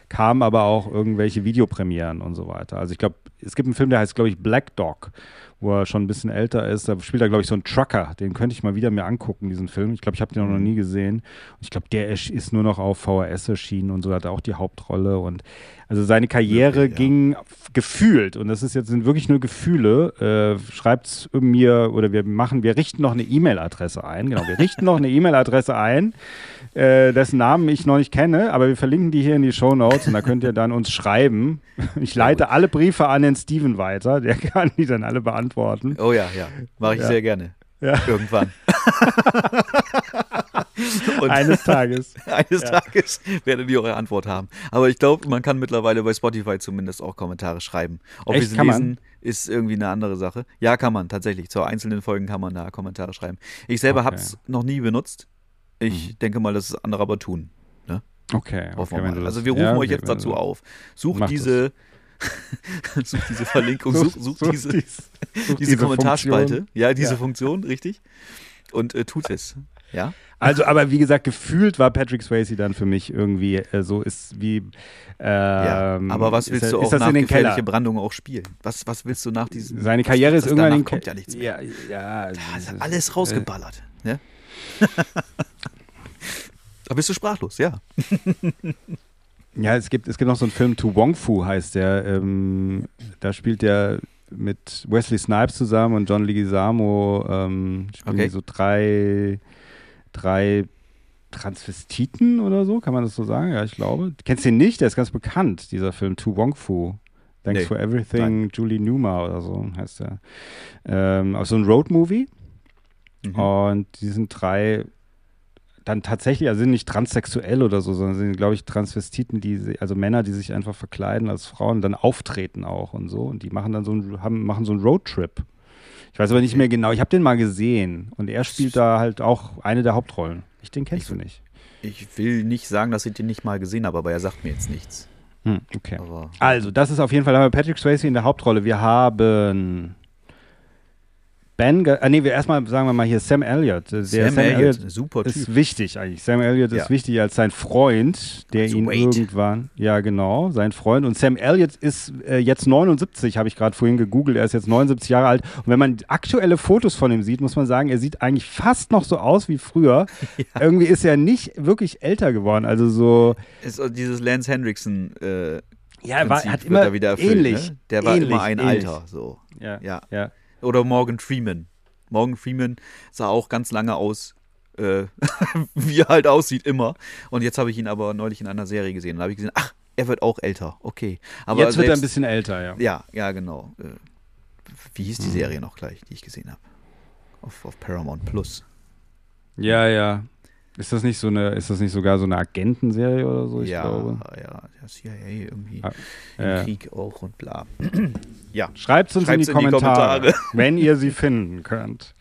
Speaker 5: kamen aber auch irgendwelche Videopremieren und so weiter. Also ich glaube, es gibt einen Film, der heißt, glaube ich, Black Dog, wo er schon ein bisschen älter ist. Da spielt er, glaube ich, so einen Trucker. Den könnte ich mal wieder mir angucken, diesen Film. Ich glaube, ich habe den noch nie gesehen. Und ich glaube, der ist nur noch auf VHS erschienen und so hat er auch die Hauptrolle. Und also seine Karriere
Speaker 6: Wirklich, ja.
Speaker 5: ging gefühlt, und das ist jetzt sind wirklich nur Gefühle, äh, schreibt's mir oder wir machen, wir richten noch eine E-Mail-Adresse ein. Genau, wir richten noch eine E-Mail-Adresse ein, äh, dessen Namen ich noch nicht kenne, aber wir verlinken die hier in die Show Notes und da könnt ihr dann uns schreiben. Ich leite alle Briefe an den Steven weiter, der <laughs> kann die dann alle beantworten.
Speaker 6: Oh ja, ja. Mache ich
Speaker 5: Ja.
Speaker 6: sehr gerne.
Speaker 5: Ja.
Speaker 6: Irgendwann. <laughs> Und
Speaker 5: Eines Tages. <laughs>
Speaker 6: eines Tages werdet ihr eure Antwort haben. Aber ich glaube, man kann mittlerweile bei Spotify zumindest auch Kommentare schreiben. Ob
Speaker 5: Echt?
Speaker 6: wir sie
Speaker 5: Kann man?
Speaker 6: lesen, ist irgendwie eine andere Sache. Ja, kann man tatsächlich. Zu einzelnen Folgen kann man da Kommentare schreiben. Ich selber
Speaker 5: Okay.
Speaker 6: habe es noch nie benutzt. Ich denke mal, dass es andere aber tun. Ne?
Speaker 5: Okay, okay das-
Speaker 6: Also wir rufen
Speaker 5: ja,
Speaker 6: euch
Speaker 5: okay,
Speaker 6: jetzt
Speaker 5: wenn
Speaker 6: dazu auf. Sucht diese, <laughs> sucht diese Verlinkung, sucht, sucht, diese,
Speaker 5: dies- sucht <laughs>
Speaker 6: diese Kommentarspalte.
Speaker 5: Funktion.
Speaker 6: Ja, diese
Speaker 5: Ja.
Speaker 6: Funktion, richtig. Und äh, tut es. Ja?
Speaker 5: Also, aber wie gesagt, gefühlt war Patrick Swayze dann für mich irgendwie äh, so ist wie.
Speaker 6: Ja,
Speaker 5: Ähm,
Speaker 6: aber was
Speaker 5: ist
Speaker 6: willst
Speaker 5: er-
Speaker 6: du
Speaker 5: ist
Speaker 6: auch
Speaker 5: das
Speaker 6: nach
Speaker 5: in den
Speaker 6: gefährliche
Speaker 5: Keller?
Speaker 6: Brandung auch spielen? Was, was willst du nach diesem?
Speaker 5: Seine
Speaker 6: was-
Speaker 5: Karriere
Speaker 6: was
Speaker 5: ist irgendwann in
Speaker 6: kommt ja nichts mehr.
Speaker 5: Ja, ja.
Speaker 6: Da ist ja
Speaker 5: dieses-
Speaker 6: alles rausgeballert. Ne? <laughs> da bist du sprachlos, ja.
Speaker 5: Ja, es gibt, es gibt noch so einen Film, To Wong Fu heißt der. Ähm, da spielt der mit Wesley Snipes zusammen und John Leguizamo. Ähm, spielen
Speaker 6: Okay.
Speaker 5: die so drei, drei Transvestiten oder so, kann man das so sagen? Ja, ich glaube. Du kennst den nicht? Der ist ganz bekannt, dieser Film, To Wong Fu. Thanks
Speaker 6: Nee.
Speaker 5: for Everything, Julie Newmar oder so heißt der. Ähm, so ein Road-Movie.
Speaker 6: Mhm.
Speaker 5: Und die sind drei dann tatsächlich, also sind nicht transsexuell oder so, sondern sind, glaube ich, Transvestiten, die, also Männer, die sich einfach verkleiden als Frauen, dann auftreten auch und so. Und die machen dann so einen, haben, machen so einen Roadtrip. Ich weiß aber nicht mehr genau, ich habe den mal gesehen und er spielt da halt auch eine der Hauptrollen. Ich den kennst
Speaker 6: Ich-
Speaker 5: du nicht.
Speaker 6: Ich will nicht sagen, dass ich den nicht mal gesehen habe, aber er sagt mir jetzt nichts.
Speaker 5: Hm, okay.
Speaker 6: Aber
Speaker 5: Also, das ist auf jeden Fall, da haben wir Patrick Swayze in der Hauptrolle. Wir haben Ben, ah, nee, wir erstmal sagen wir mal hier Sam Elliott. Der
Speaker 6: Sam, Elliott, super Typ.
Speaker 5: ist wichtig eigentlich. Sam Elliott
Speaker 6: Ja.
Speaker 5: ist wichtig als sein Freund, der
Speaker 6: Also
Speaker 5: ihn
Speaker 6: Wade.
Speaker 5: irgendwann, ja genau, sein Freund. Und Sam Elliott ist äh, jetzt 79, habe ich gerade vorhin gegoogelt. Er ist jetzt 79 Jahre alt. Und wenn man aktuelle Fotos von ihm sieht, muss man sagen, er sieht eigentlich fast noch so aus wie früher. <laughs> Irgendwie ist er nicht wirklich älter geworden. Also so,
Speaker 6: ist dieses Lance Hendrickson äh,
Speaker 5: ja, er war, hat immer
Speaker 6: wieder erfüllt,
Speaker 5: ähnlich.
Speaker 6: Ne? Der war
Speaker 5: ähnlich,
Speaker 6: immer ein
Speaker 5: ähnlich.
Speaker 6: Alter, so.
Speaker 5: Ja,
Speaker 6: Ja.
Speaker 5: ja.
Speaker 6: Oder Morgan Freeman. Morgan Freeman sah auch ganz lange aus, äh, <laughs> wie er halt aussieht, immer. Und jetzt habe ich ihn aber neulich in einer Serie gesehen. Und da habe ich gesehen, ach, er wird auch älter. Okay. Aber
Speaker 5: Jetzt wird er ein
Speaker 6: selbst-
Speaker 5: bisschen älter, ja.
Speaker 6: Ja, ja, genau. Äh, wie hieß die Serie noch gleich, die ich gesehen habe? Auf, auf Paramount Plus.
Speaker 5: Ja, ja. Ist das nicht so eine, ist das nicht sogar so eine Agentenserie oder so? Ich
Speaker 6: ja,
Speaker 5: glaube.
Speaker 6: ja, der CIA irgendwie
Speaker 5: Ah,
Speaker 6: im
Speaker 5: ja.
Speaker 6: Krieg auch und bla. <clears throat> ja.
Speaker 5: Schreibt uns in die,
Speaker 6: in die
Speaker 5: Kommentare,
Speaker 6: Kommentare.
Speaker 5: wenn ihr sie finden könnt.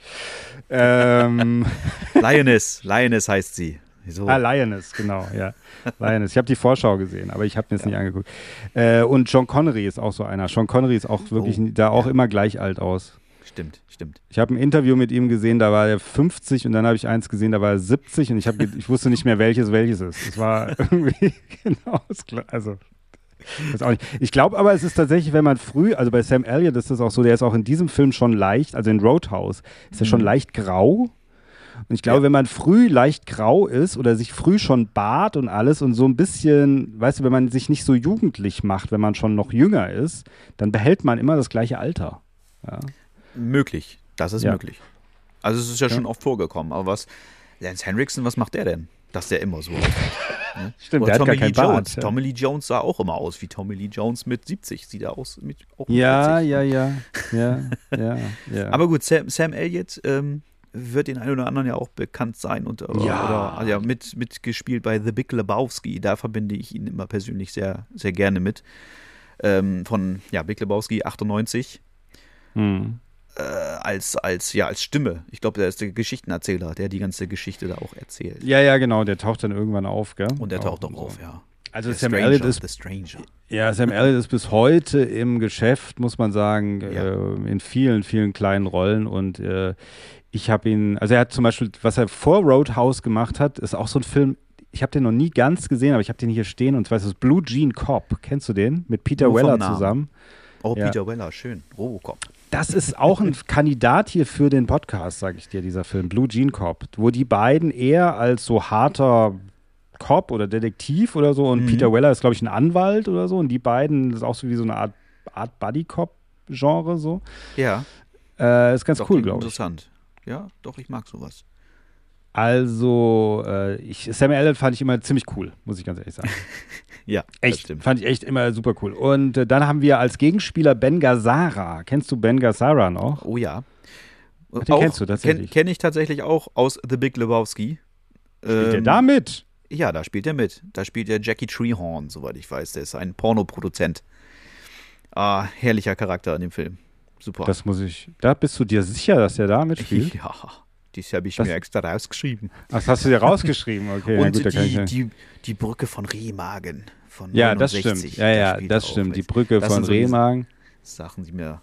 Speaker 5: ähm, <laughs>
Speaker 6: Lioness, Lioness heißt sie. So.
Speaker 5: ah, Lioness, genau, ja. Lioness. Ich habe die Vorschau gesehen, aber ich habe mir das nicht angeguckt. Äh, und John Connery ist auch so einer. Sean Connery ist auch wirklich
Speaker 6: Oh,
Speaker 5: da auch
Speaker 6: ja.
Speaker 5: immer gleich alt aus.
Speaker 6: Stimmt, stimmt.
Speaker 5: Ich habe ein Interview mit ihm gesehen, da war er 50 und dann habe ich eins gesehen, da war er 70 und ich, hab, ich wusste nicht mehr, welches welches ist. Es war <laughs> irgendwie genau das Gleiche. Also, weiß auch nicht. Ich glaube aber, es ist tatsächlich, wenn man früh, also bei Sam Elliott ist das auch so, der ist auch in diesem Film schon leicht, also in Roadhouse, ist er schon leicht grau. Und ich glaube,
Speaker 6: Ja.
Speaker 5: wenn man früh leicht grau ist oder sich früh schon bart und alles und so ein bisschen, weißt du, wenn man sich nicht so jugendlich macht, wenn man schon noch jünger ist, dann behält man immer das gleiche Alter. Ja.
Speaker 6: Möglich. Das ist
Speaker 5: Ja.
Speaker 6: möglich. Also es ist ja,
Speaker 5: Ja.
Speaker 6: schon oft vorgekommen. Aber was, Lance Henriksen, was macht der denn? Dass der immer so aussieht. Ne? <laughs>
Speaker 5: Stimmt,
Speaker 6: Oder
Speaker 5: der hat
Speaker 6: Tommy
Speaker 5: gar
Speaker 6: Lee
Speaker 5: Bart,
Speaker 6: Jones.
Speaker 5: ja.
Speaker 6: Tommy Lee Jones sah auch immer aus wie Tommy Lee Jones mit 70. Sieht er aus mit auch mit
Speaker 5: Ja,
Speaker 6: 40.
Speaker 5: ja, ja, ja, <laughs> ja, ja.
Speaker 6: Aber gut, Sam, Sam Elliott, ähm, wird den einen oder anderen ja auch bekannt sein und äh,
Speaker 5: Ja.
Speaker 6: oder also ja, mit, mitgespielt bei The Big Lebowski. Da verbinde ich ihn immer persönlich sehr, sehr gerne mit. Ähm, von ja, Big Lebowski 98
Speaker 5: Hm.
Speaker 6: Äh, als, als, ja, als Stimme. Ich glaube, der ist der Geschichtenerzähler, der die ganze Geschichte da auch erzählt.
Speaker 5: Ja, ja, genau, der taucht dann irgendwann auf, gell?
Speaker 6: Und der taucht
Speaker 5: Auch so.
Speaker 6: auf, ja.
Speaker 5: Also Sam Elliott ist. Ja, Sam Elliott ist bis heute im Geschäft, muss man sagen,
Speaker 6: Ja.
Speaker 5: äh, in vielen, vielen kleinen Rollen. Und äh, ich habe ihn, also er hat zum Beispiel, was er vor Roadhouse gemacht hat, ist auch so ein Film, ich habe den noch nie ganz gesehen, aber ich habe den hier stehen und zwar ist es Blue Jean Cop. Kennst du den? Mit Peter
Speaker 6: Nur
Speaker 5: Weller zusammen.
Speaker 6: Oh,
Speaker 5: Ja.
Speaker 6: Peter Weller, schön. Robocop.
Speaker 5: Das ist auch ein Kandidat hier für den Podcast, sage ich dir, dieser Film, Blue Jean Cop, wo die beiden eher als so harter Cop oder Detektiv oder so und
Speaker 6: Mhm.
Speaker 5: Peter Weller ist, glaube ich, ein Anwalt oder so und die beiden das ist auch so wie so eine Art, Art Buddy-Cop-Genre so.
Speaker 6: Ja,
Speaker 5: Äh, ist ganz
Speaker 6: doch,
Speaker 5: cool, glaube ich.
Speaker 6: interessant. Ja, doch, ich mag sowas.
Speaker 5: Also, äh, ich, Sam Elliott fand ich immer ziemlich cool, muss ich ganz ehrlich sagen. <laughs>
Speaker 6: Ja,
Speaker 5: Echt, fand ich echt immer super cool. Und äh, dann haben wir als Gegenspieler Ben Gazzara. Kennst du Ben Gazzara noch?
Speaker 6: Oh ja.
Speaker 5: Den kennst du tatsächlich.
Speaker 6: Kenne kenn ich tatsächlich auch aus The Big Lebowski.
Speaker 5: Spielt der
Speaker 6: Ähm,
Speaker 5: da mit?
Speaker 6: Ja, da spielt er mit. Da spielt er Jackie Treehorn, soweit ich weiß. Der ist ein Pornoproduzent. Ah, herrlicher Charakter in dem Film. Super.
Speaker 5: Das muss ich. Da bist du dir sicher, dass der da mitspielt? <laughs>
Speaker 6: ja, das habe ich
Speaker 5: Das-
Speaker 6: mir extra rausgeschrieben.
Speaker 5: Ach, das hast du dir rausgeschrieben, okay.
Speaker 6: Und
Speaker 5: gut, da kann ich
Speaker 6: die,
Speaker 5: ja.
Speaker 6: die, die Brücke von Remagen. Von
Speaker 5: Ja, das
Speaker 6: 69,
Speaker 5: stimmt. Ja,
Speaker 6: da
Speaker 5: ja, das stimmt. Die Brücke
Speaker 6: Das
Speaker 5: von
Speaker 6: so
Speaker 5: Remagen.
Speaker 6: Sachen, die mir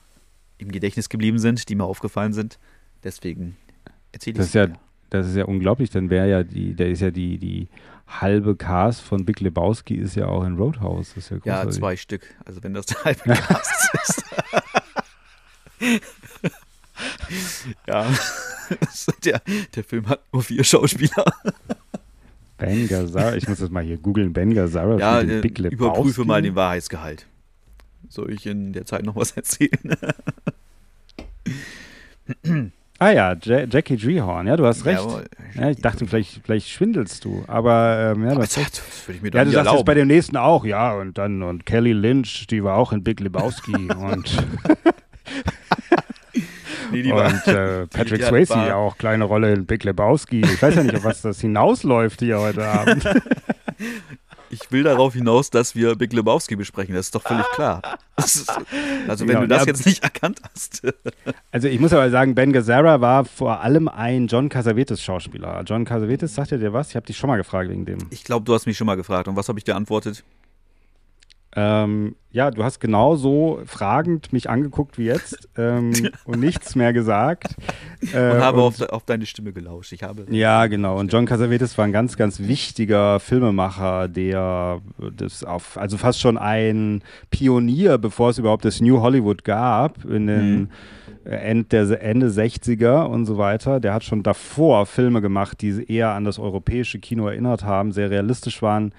Speaker 6: im Gedächtnis geblieben sind, die mir aufgefallen sind. Deswegen erzähle ich
Speaker 5: Das ist ja, das ist ja unglaublich. Dann wäre ja die, der ist ja die, die halbe Cast von Big Lebowski ist ja auch in Roadhouse. Das ist ja
Speaker 6: Ja, zwei Stück. Also wenn das der halbe Cast <laughs> ist. Ja. <laughs> der, der Film hat nur vier Schauspieler.
Speaker 5: Ben Gazzara. Ich muss das mal hier googeln. Ben Gazzara
Speaker 6: Ja, äh,
Speaker 5: Big Lebowski.
Speaker 6: überprüfe mal den Wahrheitsgehalt. Soll ich in der Zeit noch was <laughs> erzählen? <clears throat>
Speaker 5: Ah ja, ja Jackie Treehorn. Ja, du hast recht.
Speaker 6: Jawohl.
Speaker 5: Ja, ich dachte, vielleicht, vielleicht schwindelst du. Aber ähm, ja, du
Speaker 6: Aber
Speaker 5: hast
Speaker 6: das,
Speaker 5: recht.
Speaker 6: das würde ich mir doch
Speaker 5: Ja, du sagst jetzt bei dem nächsten auch, ja, und dann, und Kelly Lynch, die war auch in Big Lebowski <laughs> und,
Speaker 6: nee, die war,
Speaker 5: und äh, <laughs> Patrick
Speaker 6: die
Speaker 5: Swayze
Speaker 6: war-
Speaker 5: auch kleine Rolle in Big Lebowski. Ich weiß ja nicht, auf was das hinausläuft hier heute Abend. <laughs>
Speaker 6: ich will darauf hinaus, dass wir Big Lebowski besprechen. Das ist doch völlig klar. Ist, also wenn
Speaker 5: Genau,
Speaker 6: du das
Speaker 5: ja.
Speaker 6: jetzt nicht erkannt hast. <laughs>
Speaker 5: Also ich muss aber sagen, Ben Gazzara war vor allem ein John Cassavetes Schauspieler. John Cassavetes, sagt dir dir was? Ich habe dich schon mal gefragt wegen dem.
Speaker 6: Ich glaube, du hast mich schon mal gefragt. Und was habe ich dir antwortet?
Speaker 5: Ähm, ja, du hast genauso fragend mich angeguckt wie jetzt ähm, <laughs> und nichts mehr gesagt. Äh, <laughs>
Speaker 6: Und habe
Speaker 5: und-
Speaker 6: auf, de, auf deine Stimme gelauscht. Ich habe.
Speaker 5: Ja, genau. Und John Cassavetes war ein ganz, ganz wichtiger Filmemacher, der das auf, also fast schon ein Pionier, bevor es überhaupt das New Hollywood gab, in den äh, End der, Ende 60er und so weiter. Der hat schon davor Filme gemacht, die eher an das europäische Kino erinnert haben, sehr realistisch waren.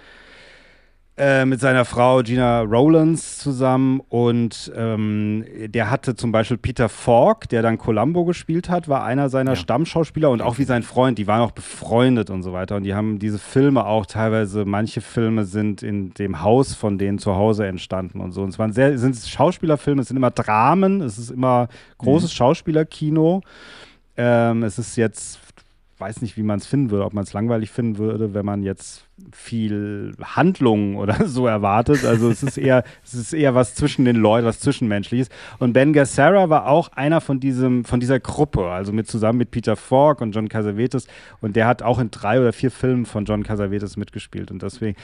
Speaker 5: Äh, mit seiner Frau Gina Rowlands zusammen und ähm, der hatte zum Beispiel Peter Falk, der dann Columbo gespielt hat, war einer seiner
Speaker 6: Ja.
Speaker 5: Stammschauspieler und auch wie sein Freund, die waren auch befreundet und so weiter und die haben diese Filme auch teilweise, manche Filme sind in dem Haus von denen zu Hause entstanden und so und es waren sehr, sind Schauspielerfilme, es sind immer Dramen, es ist immer großes Schauspielerkino, ähm, es ist jetzt weiß nicht, wie man es finden würde, ob man es langweilig finden würde, wenn man jetzt viel Handlung <laughs> oder so erwartet. Also es ist eher, es ist eher was zwischen den Leuten, was zwischenmenschliches. Und Ben Gazzara war auch einer von diesem, von dieser Gruppe, also mit zusammen mit Peter Falk und John Cassavetes. Und der hat auch in drei oder vier Filmen von John Cassavetes mitgespielt. Und deswegen,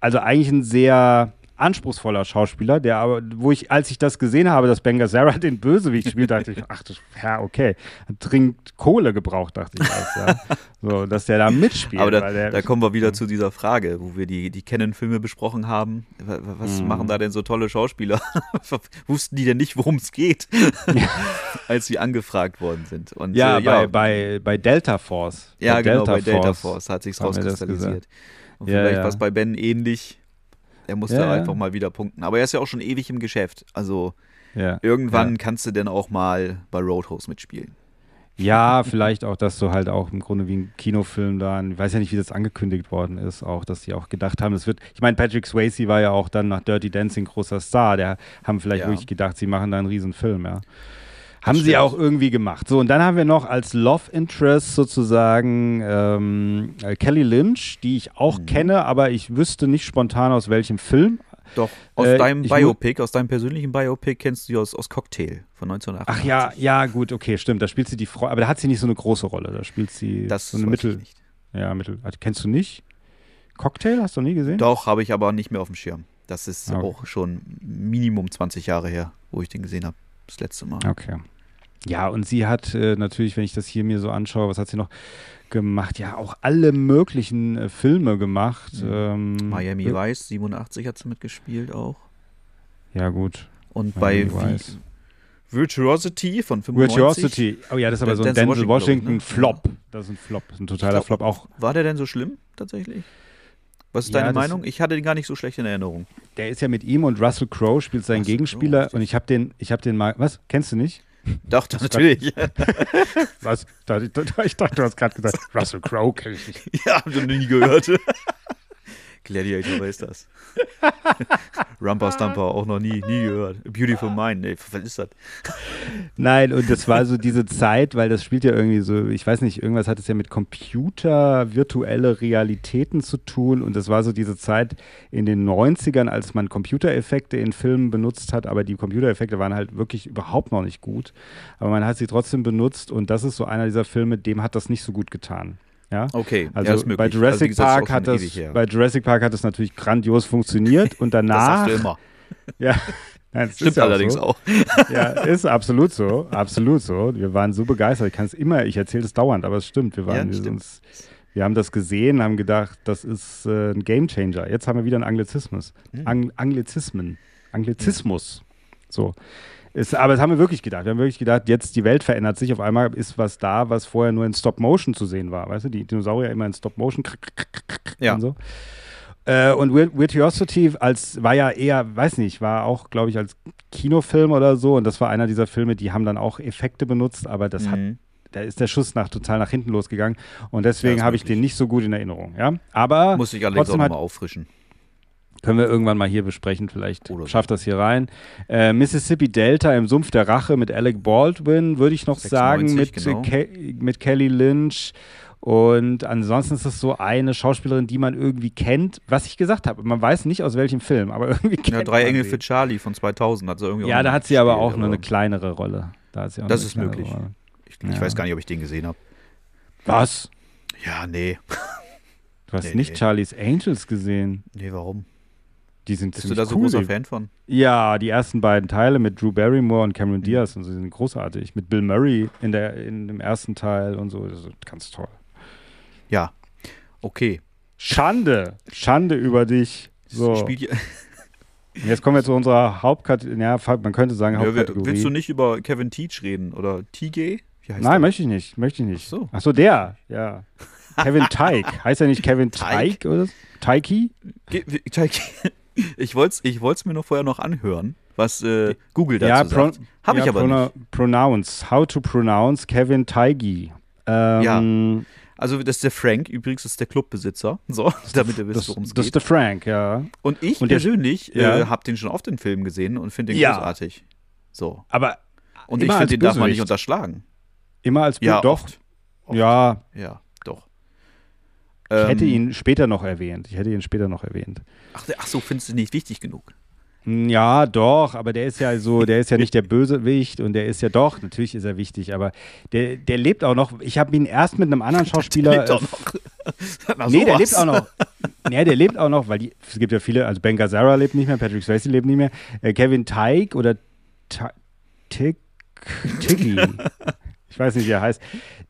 Speaker 5: also eigentlich ein sehr anspruchsvoller Schauspieler, der aber, wo ich, als ich das gesehen habe, dass Ben Gazzara <laughs> den Bösewicht spielt, dachte ich, ach, das, ja, okay, dringend Kohle gebraucht, dachte ich erst, ja. <laughs> So, dass der da mitspielt.
Speaker 6: Aber da,
Speaker 5: der,
Speaker 6: da kommen wir wieder zu dieser Frage, wo wir die, die Canon-Filme besprochen haben. Wa- wa- Was
Speaker 5: Mhm.
Speaker 6: machen da denn so tolle Schauspieler? <laughs> Wussten die denn nicht, worum es geht, als sie angefragt worden sind? Und,
Speaker 5: ja,
Speaker 6: äh,
Speaker 5: bei, bei, bei Delta Force.
Speaker 6: ja,
Speaker 5: bei
Speaker 6: genau, bei Delta Force hat
Speaker 5: das
Speaker 6: rauskristallisiert. Und
Speaker 5: Ja,
Speaker 6: vielleicht
Speaker 5: ja.
Speaker 6: war es bei Ben ähnlich. Er musste
Speaker 5: Ja, ja.
Speaker 6: einfach mal wieder punkten. Aber er ist ja auch schon ewig im Geschäft. Also irgendwann kannst du denn auch mal bei Roadhouse mitspielen.
Speaker 5: Ja, vielleicht auch, dass du halt auch im Grunde wie ein Kinofilm da, ich weiß ja nicht, wie das angekündigt worden ist, auch, dass die auch gedacht haben, es wird, ich meine, Patrick Swayze war ja auch dann nach Dirty Dancing großer Star, der haben vielleicht
Speaker 6: Ja.
Speaker 5: wirklich gedacht, sie machen da einen riesen Film, ja. Haben sie auch irgendwie gemacht. So, und dann haben wir noch als Love Interest sozusagen ähm, äh, Kelly Lynch, die ich auch
Speaker 6: Mhm.
Speaker 5: kenne, aber ich wüsste nicht spontan aus welchem Film.
Speaker 6: Doch, aus
Speaker 5: Äh,
Speaker 6: deinem Biopic, aus deinem persönlichen Biopic kennst du die aus, aus Cocktail von 1988.
Speaker 5: Ach ja, ja, gut, okay, stimmt. Da spielt sie die Frau, aber da hat sie nicht so eine große Rolle. Da spielt sie
Speaker 6: Das
Speaker 5: so eine
Speaker 6: weiß
Speaker 5: Mittel.
Speaker 6: ich nicht.
Speaker 5: Ja, Mittel. Also, kennst du nicht? Cocktail hast du nie gesehen?
Speaker 6: Doch, habe ich aber nicht mehr auf dem Schirm. Das ist
Speaker 5: Ah, okay.
Speaker 6: auch schon Minimum 20 Jahre her, wo ich den gesehen habe. Das letzte Mal.
Speaker 5: Okay. Ja, und sie hat äh, natürlich, wenn ich das hier mir so anschaue, was hat sie noch gemacht? Ja, auch alle möglichen äh, Filme gemacht. Ähm,
Speaker 6: Miami Vice, 87 hat sie mitgespielt auch.
Speaker 5: Ja, gut.
Speaker 6: Und
Speaker 5: Miami
Speaker 6: bei
Speaker 5: Vice.
Speaker 6: Vi- Virtuosity von 95.
Speaker 5: Virtuosity. Oh ja, das ist aber so ein
Speaker 6: Denzel Washington,
Speaker 5: Washington,
Speaker 6: ne?
Speaker 5: Flop. Das ist ein Flop. Das ist ein totaler
Speaker 6: glaub-
Speaker 5: Flop. Auch
Speaker 6: War der denn so schlimm tatsächlich? Was ist
Speaker 5: Ja,
Speaker 6: deine Meinung? Ich hatte den gar nicht so schlecht in Erinnerung.
Speaker 5: der ist ja mit ihm und Russell Crowe spielt seinen
Speaker 6: Russell
Speaker 5: Gegenspieler
Speaker 6: Crowe,
Speaker 5: und ich habe den, ich habe den mal, was? Kennst du nicht? <laughs>
Speaker 6: Doch, das natürlich. <laughs>
Speaker 5: Was? Ich dachte, du hast gerade gesagt, Russell Crowe kenne ich nicht. <laughs>
Speaker 6: ja, hab ich noch nie gehört. Gladiator, wer ist das? <laughs> Rumper Stumper, auch noch nie, nie gehört. Beautiful Mind, nee, was ist das?
Speaker 5: Nein, und das war so diese Zeit, weil das spielt ja irgendwie so, ich weiß nicht, irgendwas hat es ja mit Computer, virtuelle Realitäten zu tun. Und das war so diese Zeit in den 90ern, als man Computereffekte in Filmen benutzt hat, aber die Computereffekte waren halt wirklich überhaupt noch nicht gut. Aber man hat sie trotzdem benutzt und das ist so einer dieser Filme, dem hat das nicht so gut getan. Ja?
Speaker 6: Okay,
Speaker 5: Also
Speaker 6: ja, das
Speaker 5: bei
Speaker 6: Also,
Speaker 5: Jurassic
Speaker 6: ist
Speaker 5: Park
Speaker 6: auch
Speaker 5: hat das,
Speaker 6: ewig
Speaker 5: bei Jurassic Park hat das natürlich grandios funktioniert und
Speaker 6: Das
Speaker 5: danach,
Speaker 6: sagst du immer. <laughs>
Speaker 5: ja, Nein,
Speaker 6: Stimmt
Speaker 5: ist ja auch
Speaker 6: allerdings
Speaker 5: so.
Speaker 6: auch.
Speaker 5: Ja, ist absolut so, absolut so. Wir waren so begeistert. Ich kann es immer, ich erzähle es dauernd, aber es stimmt. Wir waren,
Speaker 6: Ja, stimmt.
Speaker 5: uns, wir haben das gesehen, haben gedacht, das ist äh, ein Gamechanger. Jetzt haben wir wieder einen Anglizismus,
Speaker 6: Hm.
Speaker 5: Ang Anglizismen, Anglizismus. So. Ist, aber das haben wir wirklich gedacht. Wir haben wirklich gedacht, jetzt die Welt verändert sich. Auf einmal ist was da, was vorher nur in Stop Motion zu sehen war. Weißt du, die Dinosaurier immer in Stop Motion
Speaker 6: Ja.
Speaker 5: und so. Äh, und Virtuosity als war ja eher, weiß nicht, war auch, glaube ich, als Kinofilm oder so. Und das war einer dieser Filme, die haben dann auch Effekte benutzt, aber das hat,
Speaker 6: Mhm.
Speaker 5: da ist der Schuss nach total nach hinten losgegangen. Und deswegen
Speaker 6: Ja,
Speaker 5: habe ich den nicht so gut in Erinnerung. Ja, aber
Speaker 6: Muss ich allerdings auch
Speaker 5: hat,
Speaker 6: nochmal auffrischen.
Speaker 5: Können wir irgendwann mal hier besprechen. Vielleicht
Speaker 6: Oder
Speaker 5: schafft das hier rein. Äh, Mississippi Delta im Sumpf der Rache mit Alec Baldwin, würde ich noch
Speaker 6: 96,
Speaker 5: sagen, mit,
Speaker 6: genau.
Speaker 5: Mit Kelly Lynch. Und ansonsten ist es so eine Schauspielerin, die man irgendwie kennt. Was ich gesagt habe, man weiß nicht aus welchem Film, aber <laughs> irgendwie kennt
Speaker 6: Ja, Drei Engel für Charlie von 2000 hat sie irgendwie
Speaker 5: Ja, da hat sie aber auch nur eine kleinere Rolle. Da sie auch
Speaker 6: Das ist möglich.
Speaker 5: Rolle.
Speaker 6: Ich, ich
Speaker 5: Ja.
Speaker 6: weiß gar nicht, ob ich den gesehen habe.
Speaker 5: Was?
Speaker 6: Ja, nee.
Speaker 5: Du hast
Speaker 6: Nee,
Speaker 5: nicht
Speaker 6: nee.
Speaker 5: Charlie's Angels gesehen.
Speaker 6: Nee, warum?
Speaker 5: Die sind
Speaker 6: Bist du da so
Speaker 5: cool.
Speaker 6: großer Fan von?
Speaker 5: Ja, die ersten beiden Teile mit Drew Barrymore und
Speaker 6: Mhm.
Speaker 5: Cameron Diaz und so, sind großartig. Mit Bill Murray in, der, in dem ersten Teil und so, das ist ganz toll.
Speaker 6: Ja. Okay.
Speaker 5: Schande, Schande über dich. So, jetzt kommen wir zu unserer Hauptkategorie, ja, man könnte sagen
Speaker 6: ja,
Speaker 5: Hauptkategorie.
Speaker 6: willst du nicht über Kevin Teach reden? Oder TG?
Speaker 5: Nein,
Speaker 6: der?
Speaker 5: möchte ich nicht, möchte ich nicht.
Speaker 6: Ach so.
Speaker 5: Ach so, der, ja. Kevin <laughs> Teig, heißt er nicht Kevin
Speaker 6: Teig?
Speaker 5: Teig oder so? Teiki?
Speaker 6: Ich wollte es ich wollt's mir noch vorher noch anhören, was äh, Google dazu
Speaker 5: Ja,
Speaker 6: sagt. Habe
Speaker 5: ja,
Speaker 6: ich aber
Speaker 5: pronoun-
Speaker 6: nicht.
Speaker 5: Pronounce, how to pronounce Kevin Teigi. Ähm,
Speaker 6: Also das ist der Frank, übrigens ist der Clubbesitzer. So, <laughs> damit ihr wisst,
Speaker 5: das,
Speaker 6: worum es
Speaker 5: das
Speaker 6: geht.
Speaker 5: ist der Frank, ja.
Speaker 6: Und ich
Speaker 5: Und
Speaker 6: persönlich
Speaker 5: Ja.
Speaker 6: äh, habe den schon oft in Filmen gesehen und finde den
Speaker 5: Ja.
Speaker 6: großartig. So.
Speaker 5: Aber
Speaker 6: Und ich finde, den darf man nicht unterschlagen.
Speaker 5: immer als
Speaker 6: Ja,
Speaker 5: doch.
Speaker 6: oft. Oft.
Speaker 5: Ja,
Speaker 6: Ja,
Speaker 5: ich hätte
Speaker 6: Ähm,
Speaker 5: ihn später noch erwähnt. Ich hätte ihn später noch erwähnt.
Speaker 6: Ach, der- ach so, findest du nicht wichtig genug?
Speaker 5: Hm, Ja, doch, aber der ist ja so, der ist ja nicht der Bösewicht und der ist ja doch, natürlich ist er wichtig, aber der, der lebt auch noch. Ich habe ihn erst mit einem anderen <laughs> Schauspieler.
Speaker 6: lebt auch
Speaker 5: äh,
Speaker 6: noch. <laughs> Na,
Speaker 5: nee, der lebt auch noch. Nee, der lebt auch noch, weil die, es gibt ja viele, also Ben Gazzara lebt nicht mehr, Patrick Swayze lebt nicht mehr, äh, Kevin Teig oder Tick, Tiggy, <laughs> ich weiß nicht, wie er heißt,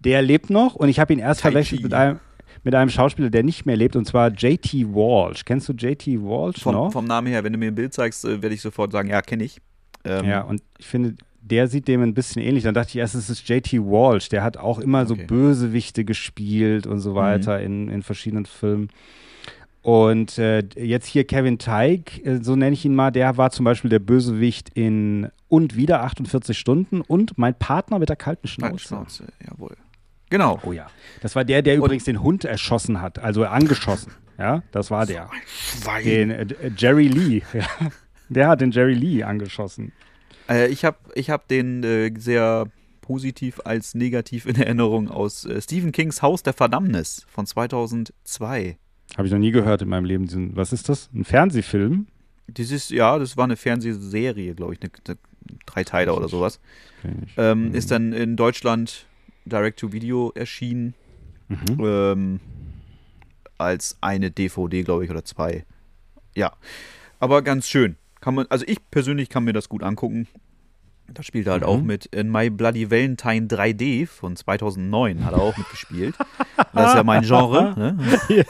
Speaker 5: der lebt noch und ich habe ihn erst verwechselt mit einem, mit einem Schauspieler, der nicht mehr lebt, und zwar JT Walsh. Kennst du JT Walsh
Speaker 6: Vom,
Speaker 5: noch?
Speaker 6: vom Namen her, wenn du mir ein Bild zeigst, äh, werde ich sofort sagen, ja, kenne ich. Ähm,
Speaker 5: Ja, und ich finde, der sieht dem ein bisschen ähnlich. Dann dachte ich erst, es ist JT Walsh. Der hat auch immer so
Speaker 6: Okay. Mhm.
Speaker 5: Bösewichte gespielt und so weiter in, in verschiedenen Filmen. Und äh, jetzt hier Kevin Teig, äh, so nenne ich ihn mal, der war zum Beispiel der Bösewicht in Und wieder 48 Stunden und mein Partner mit der kalten Schnauze.
Speaker 6: Schnauze, jawohl. Genau.
Speaker 5: Oh ja. Das war der, der übrigens den Hund erschossen hat, also angeschossen. Ja, das war der.
Speaker 6: Schwein.
Speaker 5: Den äh, Jerry Lee. <laughs> Ja. Der hat den Jerry Lee angeschossen.
Speaker 6: Äh, ich habe ich hab den äh, sehr positiv als negativ in Erinnerung aus äh, Stephen Kings Haus der Verdammnis von 2002.
Speaker 5: Habe ich noch nie gehört in meinem Leben. Diesen, was ist das? Ein Fernsehfilm?
Speaker 6: Das ist, ja, das war eine Fernsehserie, glaube ich, eine, eine drei Teile oder sowas. Ähm, ist dann in Deutschland Direct-to-Video erschienen.
Speaker 5: Mhm.
Speaker 6: Ähm, als eine DVD, glaube ich, oder zwei. Ja. Aber ganz schön. Kann man, also ich persönlich kann mir das gut angucken. Da spielt er halt auch mit in My Bloody Valentine 3D von 2009 hat er auch mitgespielt. Das ist ja mein Genre. <laughs> Ne?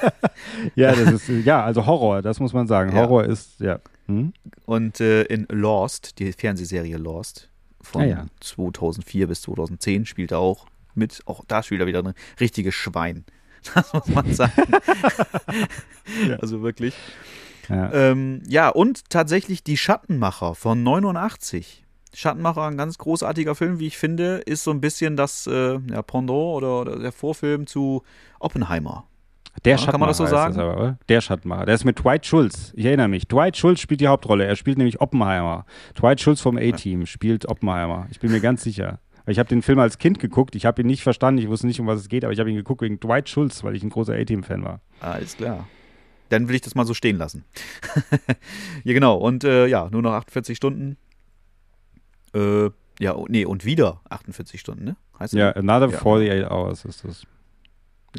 Speaker 5: Ja, das ist, ja, also Horror, das muss man sagen.
Speaker 6: Ja.
Speaker 5: Horror ist, ja. Hm?
Speaker 6: Und äh, in Lost, die Fernsehserie Lost von
Speaker 5: Ah, ja.
Speaker 6: 2004 bis 2010 spielt er auch mit. Auch da spielt er wieder ein richtiges Schwein. <laughs> Das muss man sagen. <laughs> Also wirklich.
Speaker 5: Ja.
Speaker 6: Ähm, ja, und tatsächlich die Schattenmacher von 89. Schattenmacher, ein ganz großartiger Film, wie ich finde, ist so ein bisschen das äh, ja, Pendant oder, oder der Vorfilm zu Oppenheimer.
Speaker 5: Der
Speaker 6: Ja,
Speaker 5: Schattenmacher
Speaker 6: kann man das so sagen?
Speaker 5: aber? Der Schattenmacher. Der ist mit Dwight Schultz. Ich erinnere mich. Dwight Schultz spielt die Hauptrolle. Er spielt nämlich Oppenheimer. Dwight Schultz vom A-Team spielt Oppenheimer. Ich bin mir ganz sicher. Weil Ich habe den Film als Kind geguckt. Ich habe ihn nicht verstanden. Ich wusste nicht, um was es geht, aber ich habe ihn geguckt wegen Dwight Schultz, weil ich ein großer A-Team-Fan war.
Speaker 6: Alles klar. Dann will ich das mal so stehen lassen. <laughs> ja, genau. Und äh, ja, nur noch 48 Stunden. Äh, ja, oh, nee, und wieder 48 Stunden, ne? Heißt
Speaker 5: Ja,
Speaker 6: der?
Speaker 5: Another
Speaker 6: Ja.
Speaker 5: 48 Hours ist das.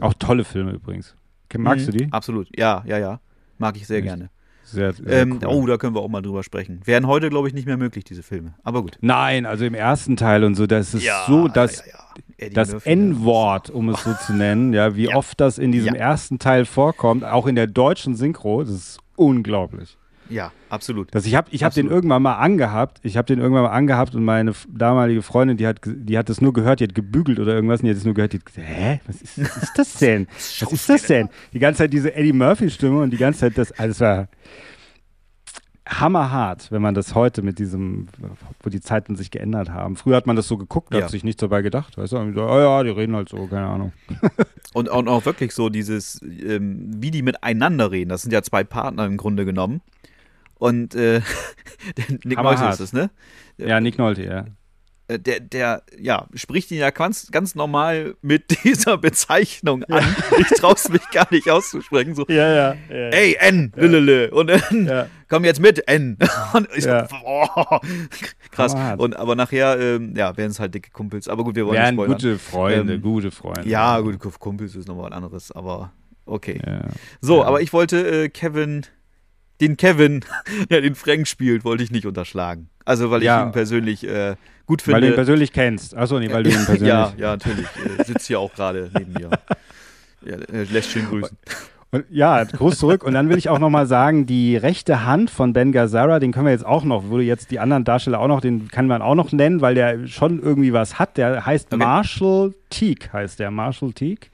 Speaker 5: Auch tolle Filme übrigens. Magst
Speaker 6: Mhm,
Speaker 5: du die?
Speaker 6: Absolut. Ja, ja, ja. Mag ich sehr
Speaker 5: Echt?
Speaker 6: gerne.
Speaker 5: Sehr, sehr
Speaker 6: Ähm,
Speaker 5: cool.
Speaker 6: Oh, da können wir auch mal drüber sprechen. Wären heute, glaube ich, nicht mehr möglich, diese Filme. Aber gut.
Speaker 5: Nein, also im ersten Teil und so, das ist so, dass
Speaker 6: ja, ja, ja.
Speaker 5: Das? N-Wort, um es so zu nennen, ja, wie
Speaker 6: Ja.
Speaker 5: oft das in diesem
Speaker 6: Ja.
Speaker 5: ersten Teil vorkommt, auch in der deutschen Synchro, das ist unglaublich.
Speaker 6: Ja, absolut.
Speaker 5: Das, ich habe ich hab den irgendwann mal angehabt, ich habe den irgendwann mal angehabt und meine damalige Freundin, die hat, die hat das nur gehört, die hat gebügelt oder irgendwas und die hat es nur gehört, die hat gesagt, hä, was ist, was ist das denn? <laughs> Was ist das denn? Die ganze Zeit diese Eddie Murphy-Stimme und die ganze Zeit das, also es war hammerhart, wenn man das heute mit diesem, wo die Zeiten sich geändert haben. Früher hat man das so geguckt,
Speaker 6: Ja.
Speaker 5: hat sich nichts dabei gedacht, weißt du, so, oh ja, die reden halt so, keine Ahnung. <laughs>
Speaker 6: Und, und auch wirklich so dieses, ähm, wie die miteinander reden. Das sind ja zwei Partner im Grunde genommen. Und äh, <laughs> Nick. Nolte ist es, ne?
Speaker 5: Ja, Nick Nolte, ja.
Speaker 6: Äh, Der, der, ja, spricht ihn ja ganz, ganz normal mit <laughs> dieser Bezeichnung an. <laughs> Ich traue mich gar nicht auszusprechen. So,
Speaker 5: Ja, ja.
Speaker 6: ey, N, lülele. Und dann,
Speaker 5: Ja.
Speaker 6: komm jetzt mit, N. Und ich
Speaker 5: Ja.
Speaker 6: oh, krass. Und, aber nachher, ähm, ja, wären es halt dicke Kumpels. Aber gut, wir wollen
Speaker 5: Wären
Speaker 6: nicht spoilern.
Speaker 5: gute Freunde,
Speaker 6: Ähm,
Speaker 5: gute Freunde.
Speaker 6: Ja, gut, Kumpels ist nochmal was anderes, aber okay.
Speaker 5: Ja.
Speaker 6: So,
Speaker 5: Ja.
Speaker 6: aber ich wollte äh, Kevin, den Kevin, <laughs> der den Frank spielt, wollte ich nicht unterschlagen. Also, weil ich
Speaker 5: Ja.
Speaker 6: ihn persönlich äh, gut
Speaker 5: Weil du
Speaker 6: finde.
Speaker 5: ihn persönlich kennst. Achso, nee, weil du ihn <laughs> persönlich.
Speaker 6: ja, ja, natürlich. Äh, sitzt hier auch gerade neben mir. Ja, lässt schön grüßen.
Speaker 5: Und, ja, Gruß zurück. Und dann will ich auch nochmal sagen, die rechte Hand von Ben Gazzara, den können wir jetzt auch noch, du jetzt die anderen Darsteller auch noch, den kann man auch noch nennen, weil der schon irgendwie was hat. Der heißt. Marshall Teague, heißt der. Marshall Teague.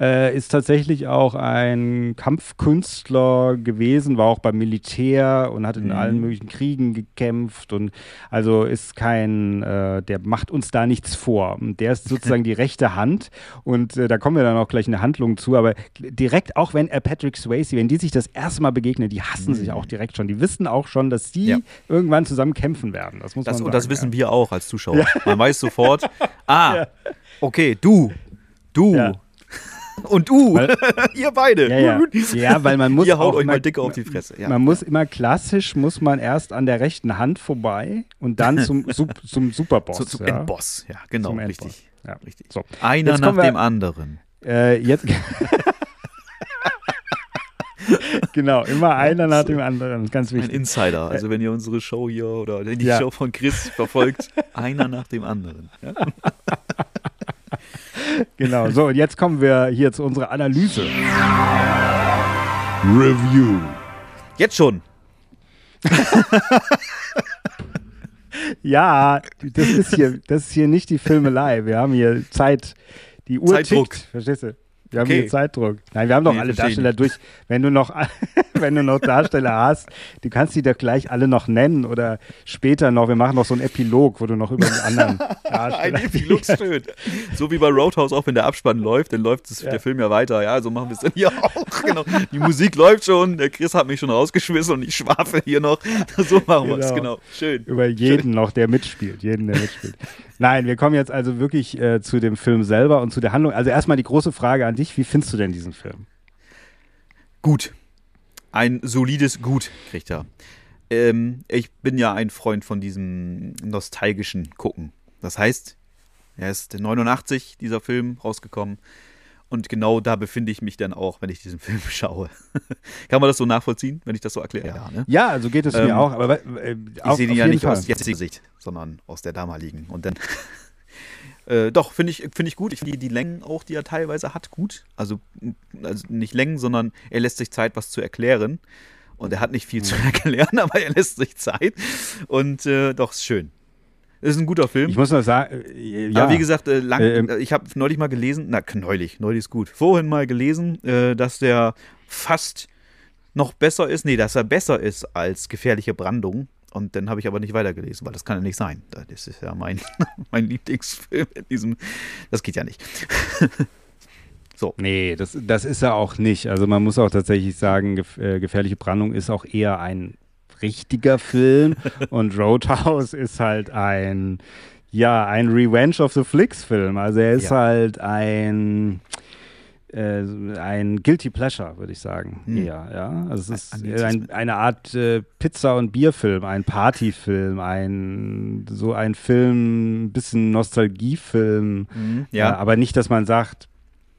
Speaker 5: Äh, ist tatsächlich auch ein Kampfkünstler gewesen, war auch beim Militär und hat in
Speaker 6: Mhm.
Speaker 5: allen möglichen Kriegen gekämpft und also ist kein, äh, der macht uns da nichts vor. Und Der ist sozusagen die <laughs> rechte Hand und äh, da kommen wir dann auch gleich in der Handlung zu, aber direkt auch wenn er Patrick Swayze, wenn die sich das erste Mal begegnen, die hassen sich auch direkt schon. Die wissen auch schon, dass die
Speaker 6: Mhm. Ja.
Speaker 5: irgendwann zusammen kämpfen werden. Das muss
Speaker 6: Das,
Speaker 5: man sagen.
Speaker 6: und das wissen wir auch als Zuschauer. Man weiß sofort, <laughs> ah, okay, du, du
Speaker 5: Ja.
Speaker 6: Und du, <laughs> ihr beide.
Speaker 5: Ja, ja. ja, weil man muss
Speaker 6: Ihr haut
Speaker 5: auch
Speaker 6: euch
Speaker 5: immer-
Speaker 6: mal dicke auf die Fresse. Ja.
Speaker 5: Man muss immer klassisch, muss man erst an der rechten Hand vorbei und dann zum, <laughs> Sup- zum Superboss.
Speaker 6: Zu, zum
Speaker 5: ja.
Speaker 6: Endboss, ja, genau, richtig.
Speaker 5: Ja.
Speaker 6: richtig.
Speaker 5: So.
Speaker 6: Einer
Speaker 5: Jetzt
Speaker 6: nach
Speaker 5: wir-
Speaker 6: dem anderen.
Speaker 5: Äh, jetzt. <laughs> genau, immer einer nach dem anderen. Ganz
Speaker 6: Ein
Speaker 5: wichtig.
Speaker 6: Insider. Also wenn ihr unsere Show hier oder die
Speaker 5: Ja.
Speaker 6: Show von Chris verfolgt, einer nach dem anderen. Ja?
Speaker 5: Genau. So, und jetzt kommen wir hier zu unserer Analyse.
Speaker 4: Review.
Speaker 6: Jetzt schon. <laughs>
Speaker 5: Ja, das ist hier, das ist hier nicht die Filmelei. Wir haben hier Zeit, die Uhr
Speaker 6: Zeitdruck.
Speaker 5: tickt. Verstehst du? Wir haben
Speaker 6: Okay.
Speaker 5: hier Zeitdruck. Nein, wir haben doch
Speaker 6: Nee,
Speaker 5: alle Darsteller durch. Wenn du noch, <laughs> wenn du noch Darsteller hast, du kannst die doch gleich alle noch nennen oder später noch, wir machen noch so einen Epilog, wo du noch über die anderen <laughs> Darsteller...
Speaker 6: Ein Epilog schön. So wie bei Roadhouse auch, wenn der Abspann läuft, dann läuft es,
Speaker 5: Ja.
Speaker 6: der Film ja weiter. Ja, so machen wir es dann hier auch. <laughs> Genau. Die Musik läuft schon, der Chris hat mich schon rausgeschmissen und ich schwafel hier noch. So machen wir es,
Speaker 5: Genau.
Speaker 6: genau. Schön.
Speaker 5: über jeden noch, der mitspielt, jeden, der mitspielt. Nein, wir kommen jetzt also wirklich äh, zu dem Film selber und zu der Handlung. Also erstmal die große Frage an dich, wie findest du denn diesen Film?
Speaker 6: Gut. Ein solides Gut kriegt er. Ähm, ich bin ja ein Freund von diesem nostalgischen Gucken. Das heißt, er ist 89, dieser Film, rausgekommen. Und genau da befinde ich mich dann auch, wenn ich diesen <laughs> Film schaue. Kann man das so nachvollziehen, wenn ich das so erkläre? Ja, ne?
Speaker 5: Ja, also geht es
Speaker 6: Ähm,
Speaker 5: mir auch, aber äh,
Speaker 6: Ich sehe
Speaker 5: auf
Speaker 6: ja nicht
Speaker 5: Fall.
Speaker 6: aus jetziger Sicht, sondern aus der damaligen. Und dann. Äh, doch, finde ich, find ich gut. Ich finde die, die Längen auch, die er teilweise hat, gut. Also, also nicht Längen, sondern er lässt sich Zeit, was zu erklären. Und er hat nicht viel zu
Speaker 5: Mhm.
Speaker 6: erklären, <laughs> aber er lässt sich Zeit. Und äh, doch, ist schön. Ist ein guter Film.
Speaker 5: Ich muss nur sagen, äh, ja,
Speaker 6: Aber wie gesagt, äh, lang,
Speaker 5: Äh, ähm,
Speaker 6: äh, ich habe neulich mal gelesen, na, neulich, neulich ist gut, vorhin mal gelesen, äh, dass der fast noch besser ist, nee, dass er besser ist als gefährliche Brandung. Und dann habe ich aber nicht weitergelesen, weil das kann ja nicht sein. Das ist ja mein, <laughs> mein Lieblingsfilm in diesem. Das geht ja nicht. <laughs>
Speaker 5: Nee, das, das ist er auch nicht. Also man muss auch tatsächlich sagen, gef äh, Gefährliche Brandung ist auch eher ein richtiger Film <laughs> und Roadhouse ist halt ein, ja, ein Revenge of the Flicks Film. Also er ist
Speaker 6: Ja.
Speaker 5: halt ein, äh, ein Guilty Pleasure, würde ich sagen.
Speaker 6: Hm.
Speaker 5: Eher, ja. Also es ist
Speaker 6: Ein-
Speaker 5: ein, eine Art äh, Pizza- und Bierfilm, ein Partyfilm, ein, so ein Film, ein bisschen Nostalgiefilm. Ja.
Speaker 6: Ja,
Speaker 5: aber nicht, dass man sagt,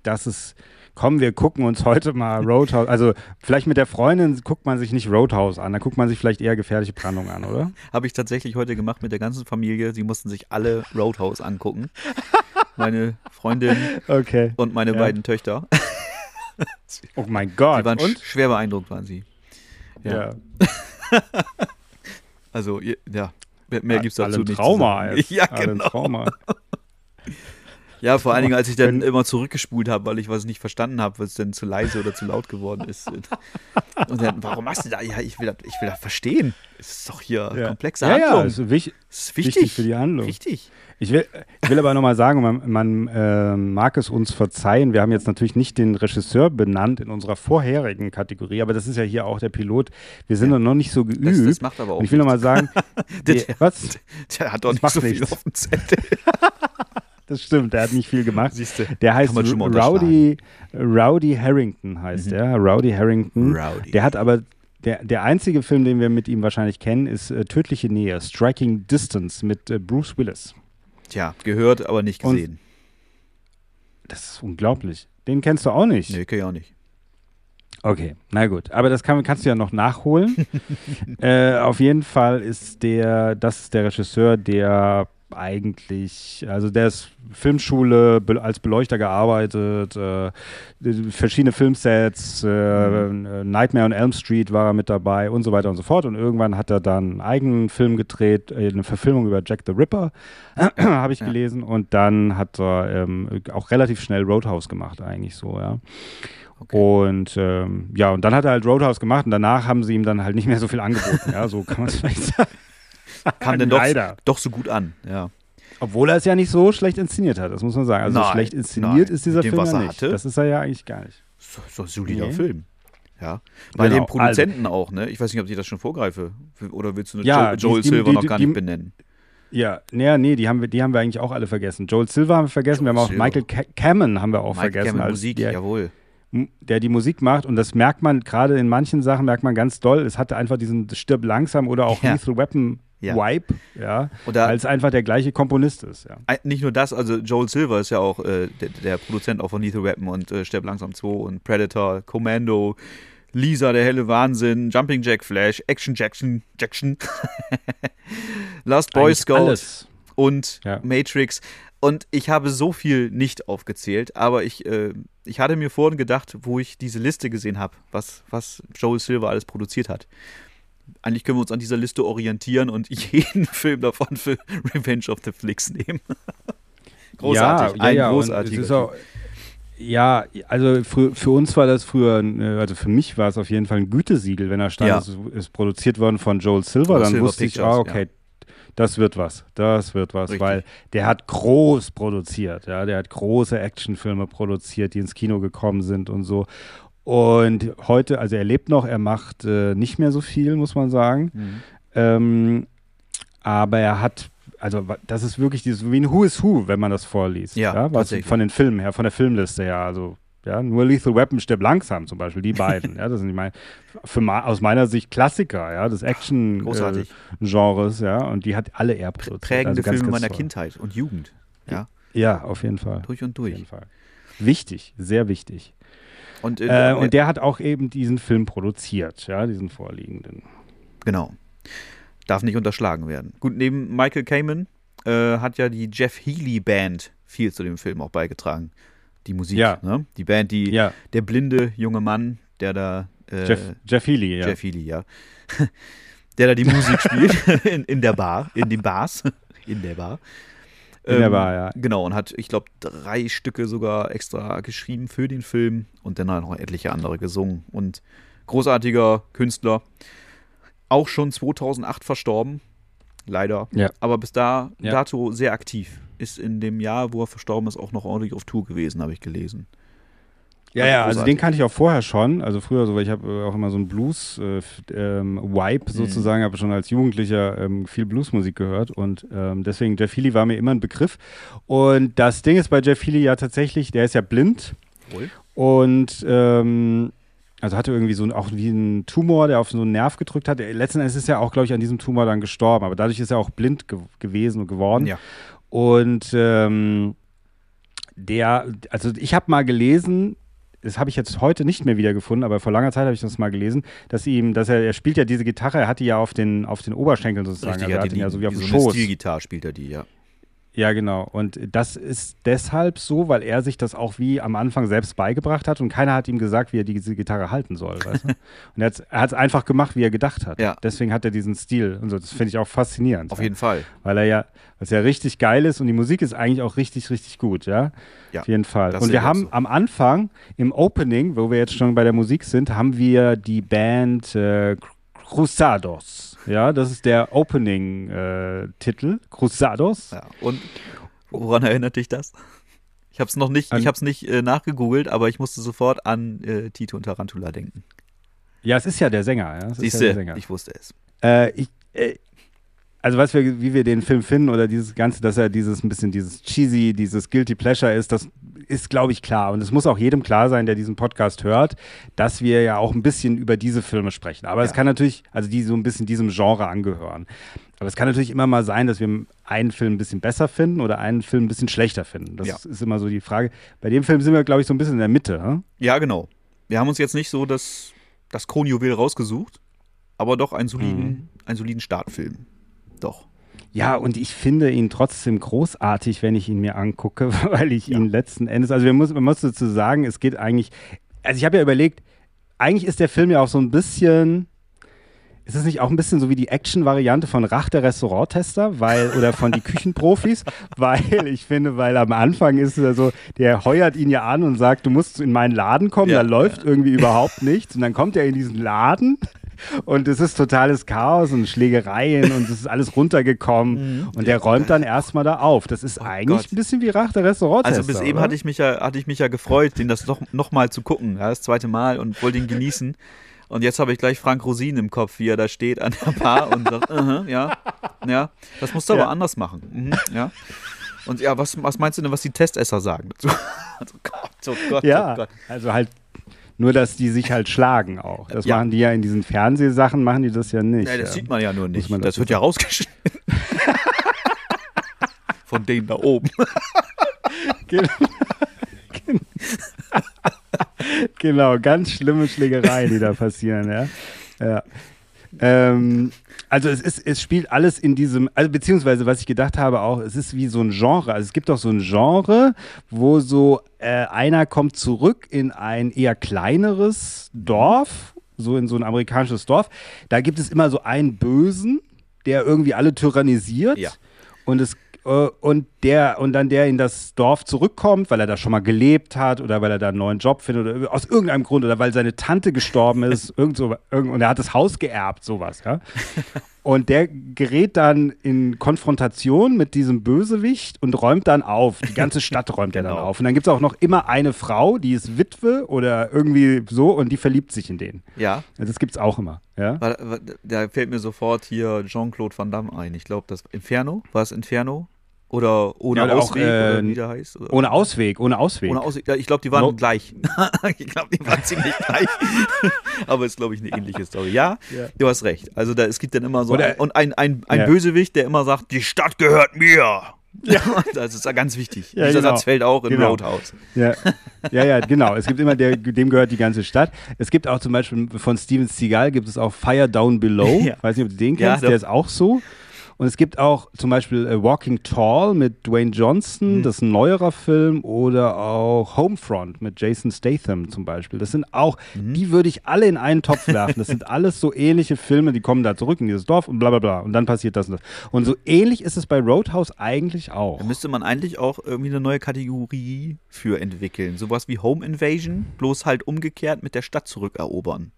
Speaker 5: das ist, komm, wir gucken uns heute mal <laughs> Roadhouse. Also vielleicht mit der Freundin guckt man sich nicht Roadhouse an, da guckt man sich vielleicht eher gefährliche Brandung an, oder? <laughs>
Speaker 6: habe ich tatsächlich heute gemacht mit der ganzen Familie. Sie mussten sich alle Roadhouse angucken. <laughs> Meine Freundin
Speaker 5: Okay.
Speaker 6: und meine
Speaker 5: Ja.
Speaker 6: beiden Töchter. <laughs>
Speaker 5: Oh mein Gott.
Speaker 6: Die waren
Speaker 5: Und?
Speaker 6: schwer beeindruckt, waren sie.
Speaker 5: Ja. <laughs>
Speaker 6: Also, ihr- ja, mehr, gibt es dazu nicht.
Speaker 5: Trauma. Jetzt. <laughs>
Speaker 6: Ja, genau.
Speaker 5: Trauma.
Speaker 6: Ja, vor allen Dingen, als ich dann immer zurückgespult habe, weil ich was nicht verstanden habe, was denn zu leise oder zu laut geworden ist. Und dann, warum machst du da? Ja, ich will das, ich will das verstehen. Es ist doch hier
Speaker 5: Ja.
Speaker 6: komplexe
Speaker 5: ja, ja,
Speaker 6: Handlung.
Speaker 5: ist wich
Speaker 6: das ist
Speaker 5: wichtig,
Speaker 6: wichtig.
Speaker 5: für die Handlung.
Speaker 6: Wichtig.
Speaker 5: Ich will, ich will aber nochmal sagen, man, man äh, mag es uns verzeihen. Wir haben jetzt natürlich nicht den Regisseur benannt in unserer vorherigen Kategorie, aber das ist ja hier auch der Pilot. Wir sind
Speaker 6: Ja.
Speaker 5: noch nicht so geübt.
Speaker 6: Das, das macht aber auch
Speaker 5: Und ich will nochmal sagen, <laughs>
Speaker 6: Der-
Speaker 5: die, was?
Speaker 6: Der hat doch nicht so viel
Speaker 5: nichts.
Speaker 6: auf dem Zettel. <laughs>
Speaker 5: Das stimmt, der hat nicht viel gemacht.
Speaker 6: Siehste,
Speaker 5: Der heißt Rowdy, Rowdy Harrington heißt
Speaker 6: Mhm.
Speaker 5: der, Rowdy Harrington.
Speaker 6: Rowdy.
Speaker 5: Der hat aber, der, der einzige Film, den wir mit ihm wahrscheinlich kennen, ist äh, Tödliche Nähe, Striking Distance mit äh, Bruce Willis.
Speaker 6: Tja, gehört, aber nicht
Speaker 5: Und-
Speaker 6: gesehen.
Speaker 5: Das ist unglaublich. Den kennst du auch nicht.
Speaker 6: Nee, kenn ich auch nicht.
Speaker 5: Okay, na gut. Aber das kann, kannst du ja noch nachholen. <laughs> äh, auf jeden Fall ist der, das ist der Regisseur, der eigentlich, also der ist Filmschule als Beleuchter gearbeitet, äh, verschiedene Filmsets, äh, Nightmare on Elm Street war er mit dabei und so weiter und so fort. Und irgendwann hat er dann einen eigenen Film gedreht, äh, eine Verfilmung über Jack the Ripper, <clears throat> habe ich
Speaker 6: Ja.
Speaker 5: gelesen. Und dann hat er ähm, auch relativ schnell Roadhouse gemacht, eigentlich so, ja.
Speaker 6: Okay.
Speaker 5: Und ähm, ja, und dann hat er halt Roadhouse gemacht und danach haben sie ihm dann halt nicht mehr so viel angeboten. Ja, so kann man es vielleicht sagen.
Speaker 6: Kam <laughs> denn doch, doch so gut an. Ja.
Speaker 5: Obwohl er es ja nicht so schlecht inszeniert hat, das muss man sagen. Also
Speaker 6: Nein,
Speaker 5: schlecht inszeniert
Speaker 6: nein.
Speaker 5: ist dieser
Speaker 6: dem,
Speaker 5: Film ja nicht.
Speaker 6: hatte?
Speaker 5: Das ist er ja eigentlich gar nicht.
Speaker 6: So, so ein solider
Speaker 5: Nee.
Speaker 6: Film. Ja. Bei
Speaker 5: Genau,
Speaker 6: den Produzenten auch, ne? Ich weiß nicht, ob ich das schon vorgreife. Oder willst du
Speaker 5: Ja,
Speaker 6: Joel
Speaker 5: die-
Speaker 6: Silver
Speaker 5: die-
Speaker 6: noch gar
Speaker 5: die-
Speaker 6: nicht benennen?
Speaker 5: Ja, nee, nee, die haben wir, die haben wir eigentlich auch alle vergessen. Joel Silver haben wir vergessen, wir
Speaker 6: Joel
Speaker 5: haben auch
Speaker 6: Silver.
Speaker 5: Michael Ca Cameron haben wir auch
Speaker 6: Mike
Speaker 5: vergessen,
Speaker 6: Cameron Musik,
Speaker 5: der,
Speaker 6: jawohl.
Speaker 5: der die Musik macht und das merkt man gerade in manchen Sachen merkt man ganz doll. Es hatte einfach diesen Stirb langsam oder auch
Speaker 6: Ja.
Speaker 5: Lethal Weapon
Speaker 6: Ja.
Speaker 5: Vibe, ja,
Speaker 6: Oder-
Speaker 5: weil es einfach der gleiche Komponist ist. Ja.
Speaker 6: Nicht nur das, also Joel Silver ist ja auch äh, der, der Produzent auch von Lethal Weapon und äh, Sterb langsam 2 und Predator, Commando, Lisa, der helle Wahnsinn, Jumping Jack Flash, Action Jackson, Jackson, <laughs> Last Boy Scout
Speaker 5: alles.
Speaker 6: und
Speaker 5: Ja.
Speaker 6: Matrix. Und ich habe so viel nicht aufgezählt, aber ich, äh, ich hatte mir vorhin gedacht, wo ich diese Liste gesehen habe, was, was Joel Silver alles produziert hat. Eigentlich können wir uns an dieser Liste orientieren und <laughs> jeden Film davon für Revenge of the Flicks nehmen. <laughs> Großartig,
Speaker 5: Ja,
Speaker 6: ein
Speaker 5: ja, ja,
Speaker 6: großartiger
Speaker 5: Ja, also für, für uns war das früher, äh, also für mich war es auf jeden Fall ein Gütesiegel, wenn da stand,
Speaker 6: Ja.
Speaker 5: es ist produziert worden von Joel Silver,
Speaker 6: Joel
Speaker 5: dann
Speaker 6: Silver
Speaker 5: wusste ich,
Speaker 6: Pictures,
Speaker 5: ah, okay, das wird was, das wird was,
Speaker 6: Richtig.
Speaker 5: weil der hat groß produziert, ja, der hat große Actionfilme produziert, die ins Kino gekommen sind und so. Und heute, also er lebt noch, er macht äh, nicht mehr so viel, muss man sagen.
Speaker 6: Mhm.
Speaker 5: Ähm, aber er hat, also das ist wirklich dieses, wie ein Who is Who, wenn man das vorliest.
Speaker 6: Ja,
Speaker 5: was
Speaker 6: tatsächlich.
Speaker 5: von den Filmen her, von der Filmliste her. Also, ja, nur Lethal Weapon stirbt langsam zum Beispiel, die beiden. <laughs> ja, das sind die mein, für, ma- aus meiner Sicht Klassiker, ja, des. Action-Genres, ja, und die hat alle er produziert.
Speaker 6: Prägende
Speaker 5: also
Speaker 6: Filme meiner
Speaker 5: toll.
Speaker 6: Kindheit und Jugend. Ja,
Speaker 5: Ja, auf jeden Fall.
Speaker 6: durch und
Speaker 5: Auf
Speaker 6: durch.
Speaker 5: jeden Fall. Wichtig, sehr wichtig.
Speaker 6: Und,
Speaker 5: Äh, und der hat auch eben diesen Film produziert, ja, diesen vorliegenden.
Speaker 6: Genau. Darf nicht unterschlagen werden. Gut, neben Michael Kamen äh, hat ja die Jeff Healy Band viel zu dem Film auch beigetragen. Die Musik,
Speaker 5: Ja.
Speaker 6: ne? Die Band, die
Speaker 5: Ja,
Speaker 6: der blinde junge Mann, der da äh,
Speaker 5: Jeff, Jeff Healy, ja.
Speaker 6: Jeff Healy, ja. <laughs> der da die Musik spielt <laughs> <laughs> in, in der Bar, in den Bars, in der Bar.
Speaker 5: In der Bar, ja.
Speaker 6: Genau, und hat, ich glaube, drei Stücke sogar extra geschrieben für den Film und dann halt noch etliche andere gesungen. Und großartiger Künstler, auch schon 2008 verstorben, leider.
Speaker 5: Ja.
Speaker 6: Aber bis da,
Speaker 5: Ja.
Speaker 6: dato sehr aktiv. Ist in dem Jahr, wo er verstorben ist, auch noch ordentlich auf Tour gewesen, habe ich gelesen.
Speaker 5: Ja, ja, also den kannte ich auch vorher schon. Also früher so, weil ich habe äh, auch immer so einen Blues-Wipe ähm, Vibe sozusagen, habe schon als Jugendlicher ähm, viel Bluesmusik gehört und ähm, deswegen Jeff Healy war mir immer ein Begriff. Und das Ding ist bei Jeff Healy ja tatsächlich, der ist ja blind
Speaker 6: Wohl.
Speaker 5: und ähm, also hatte irgendwie so ein, auch wie einen Tumor, der auf so einen Nerv gedrückt hat. Er- Letzten Endes ist er auch, glaube ich, an diesem Tumor dann gestorben, aber dadurch ist er auch blind ge gewesen und geworden.
Speaker 6: Ja.
Speaker 5: Und ähm, der, also ich habe mal gelesen, das habe ich jetzt heute nicht mehr wiedergefunden, aber vor langer Zeit habe ich das mal gelesen, dass ihm, dass er, er spielt ja diese Gitarre, er hat die ja auf den, auf den Oberschenkeln sozusagen,
Speaker 6: Richtig,
Speaker 5: also er
Speaker 6: hat
Speaker 5: ihn ja so wie auf dem
Speaker 6: so
Speaker 5: Schoß.
Speaker 6: Stilgitarre spielt er die, ja.
Speaker 5: Ja, genau. Und das ist deshalb so, weil er sich das auch wie am Anfang selbst beigebracht hat und keiner hat ihm gesagt, wie er diese Gitarre halten soll. Weißt du? <laughs> Und er hat es einfach gemacht, wie er gedacht hat.
Speaker 6: Ja.
Speaker 5: Deswegen hat er diesen Stil. Und so. Das finde ich auch faszinierend.
Speaker 6: Auf jeden Fall.
Speaker 5: Weil er ja, was ja richtig geil ist und die Musik ist eigentlich auch richtig, richtig gut, ja.
Speaker 6: Ja,
Speaker 5: Auf jeden Fall. Und wir haben
Speaker 6: so.
Speaker 5: am Anfang im Opening, wo wir jetzt schon bei der Musik sind, haben wir die Band äh, Cruzados. Ja, das ist der Opening-Titel. Cruzados.
Speaker 6: Ja. Und woran erinnert dich das? Ich habe es noch nicht,
Speaker 5: An-
Speaker 6: ich habe es nicht äh, nachgegoogelt, aber ich musste sofort an äh, Tito und Tarantula denken.
Speaker 5: Ja, es ist ja der Sänger. Ja? Ja
Speaker 6: du,
Speaker 5: Sänger.
Speaker 6: ich wusste es.
Speaker 5: Äh, ich, äh, also was wir, wie wir den Film finden oder dieses Ganze, dass er dieses ein bisschen dieses cheesy, dieses guilty pleasure ist, das ist, glaube ich, klar. Und es muss auch jedem klar sein, der diesen Podcast hört, dass wir ja auch ein bisschen über diese Filme sprechen. Aber es
Speaker 6: Ja.
Speaker 5: kann natürlich, also die so ein bisschen diesem Genre angehören. Aber es kann natürlich immer mal sein, dass wir einen Film ein bisschen besser finden oder einen Film ein bisschen schlechter finden. Das
Speaker 6: Ja.
Speaker 5: ist immer so die Frage. Bei dem Film sind wir, glaube ich, so ein bisschen in der Mitte. Hm?
Speaker 6: Ja, genau. Wir haben uns jetzt nicht so das, das Kronjuwel rausgesucht, aber doch einen soliden,
Speaker 5: Mhm.
Speaker 6: einen soliden Startfilm. Doch.
Speaker 5: Ja, und ich finde ihn trotzdem großartig, wenn ich ihn mir angucke, <laughs> weil ich ihn letzten Endes, also wir muss, man muss dazu sagen, es geht eigentlich, also ich habe ja überlegt, eigentlich ist der Film ja auch so ein bisschen, ist es nicht auch ein bisschen so wie die Action-Variante von Rach der Restauranttester, weil, oder von die <laughs> Küchenprofis, weil ich finde, weil am Anfang ist er so, der heuert ihn ja an und sagt, du musst in meinen Laden kommen,
Speaker 6: Ja,
Speaker 5: da läuft irgendwie überhaupt nichts. Und dann kommt er in diesen Laden und es ist totales Chaos und Schlägereien und es ist alles runtergekommen und der räumt dann erstmal da auf. Das ist eigentlich
Speaker 6: Mhm. Oh Gott.
Speaker 5: ein bisschen wie Rach der Restauranttester.
Speaker 6: Also bis eben
Speaker 5: oder?
Speaker 6: hatte ich mich ja, hatte ich mich ja gefreut, den das doch noch mal zu gucken, ja, das zweite Mal und wollte ihn genießen. Und jetzt habe ich gleich Frank Rosin im Kopf, wie er da steht an der Bar und sagt, <laughs> uh ja, ja, das musst du
Speaker 5: Ja.
Speaker 6: aber anders machen. Mhm, ja. Und ja, was, was meinst du denn, was die Testesser sagen dazu? <laughs> Also Gott, oh Gott,
Speaker 5: Ja,
Speaker 6: oh Gott.
Speaker 5: also halt nur, dass die sich halt schlagen auch. Das
Speaker 6: Ja.
Speaker 5: machen die ja in diesen Fernsehsachen, machen die das ja nicht.
Speaker 6: Ja, das
Speaker 5: ja.
Speaker 6: sieht man ja nur nicht.
Speaker 5: man
Speaker 6: Das
Speaker 5: dazu
Speaker 6: wird ja rausgeschnitten. Von denen da oben. <laughs>
Speaker 5: Genau, ganz schlimme Schlägereien, die da passieren, ja. ja. Ähm, also es ist, es spielt alles in diesem, also beziehungsweise was ich gedacht habe auch, es ist wie so ein Genre. Also es gibt auch so ein Genre, wo so äh, einer kommt zurück in ein eher kleineres Dorf, so in so ein amerikanisches Dorf. Da gibt es immer so einen Bösen, der irgendwie alle tyrannisiert.
Speaker 6: Ja.
Speaker 5: Und es und der und dann der in das Dorf zurückkommt, weil er da schon mal gelebt hat oder weil er da einen neuen Job findet oder aus irgendeinem Grund oder weil seine Tante gestorben ist, <laughs> irgend so, irgend, und er hat das Haus geerbt, sowas, ja. Und der gerät dann in Konfrontation mit diesem Bösewicht und räumt dann auf. Die ganze <laughs> Stadt räumt er dann
Speaker 6: Genau.
Speaker 5: auf. Und dann gibt es auch noch immer eine Frau, die ist Witwe oder irgendwie so und die verliebt sich in den.
Speaker 6: Ja,
Speaker 5: Also das gibt's auch immer. Ja?
Speaker 6: Da fällt mir sofort hier Jean-Claude Van Damme ein. Ich glaube, das Inferno. War es Inferno? Oder ohne
Speaker 5: Ja, oder auch,
Speaker 6: Ausweg?
Speaker 5: äh,
Speaker 6: oder wie der heißt? Oder?
Speaker 5: Ohne Ausweg, ohne Ausweg.
Speaker 6: Ohne Ausweg. Ja, ich glaube, die waren
Speaker 5: No.
Speaker 6: gleich. <laughs> ich glaube, die waren ziemlich gleich. <laughs> Aber ist, glaube ich, eine ähnliche Story. Ja, du hast recht. Also da, es gibt dann immer so
Speaker 5: Oder-
Speaker 6: ein, und ein, ein, ein
Speaker 5: Ja.
Speaker 6: Bösewicht, der immer sagt, die Stadt gehört mir. Ja. <laughs> Das ist ja ganz wichtig.
Speaker 5: Ja,
Speaker 6: Dieser
Speaker 5: genau.
Speaker 6: Satz fällt auch in
Speaker 5: Genau.
Speaker 6: Roadhouse.
Speaker 5: Ja. ja, ja, genau. Es gibt immer, der, dem gehört die ganze Stadt. Es gibt auch zum Beispiel von Steven Seagal gibt es auch Fire Down Below.
Speaker 6: Ja.
Speaker 5: Weiß nicht, ob du den
Speaker 6: Ja,
Speaker 5: kennst,
Speaker 6: doch.
Speaker 5: der ist auch so. Und es gibt auch zum Beispiel äh, Walking Tall mit Dwayne Johnson,
Speaker 6: Mhm.
Speaker 5: das ist ein neuerer Film, oder auch Homefront mit Jason Statham zum Beispiel. Das sind auch,
Speaker 6: Mhm.
Speaker 5: die würde ich alle in einen Topf werfen. Das sind <laughs> alles so ähnliche Filme, die kommen da zurück in dieses Dorf und bla bla bla. Und dann passiert das und das. Und so ähnlich ist es bei Roadhouse eigentlich auch.
Speaker 6: Da müsste man eigentlich auch irgendwie eine neue Kategorie für entwickeln. Sowas wie Home Invasion, bloß halt umgekehrt mit der Stadt zurückerobern.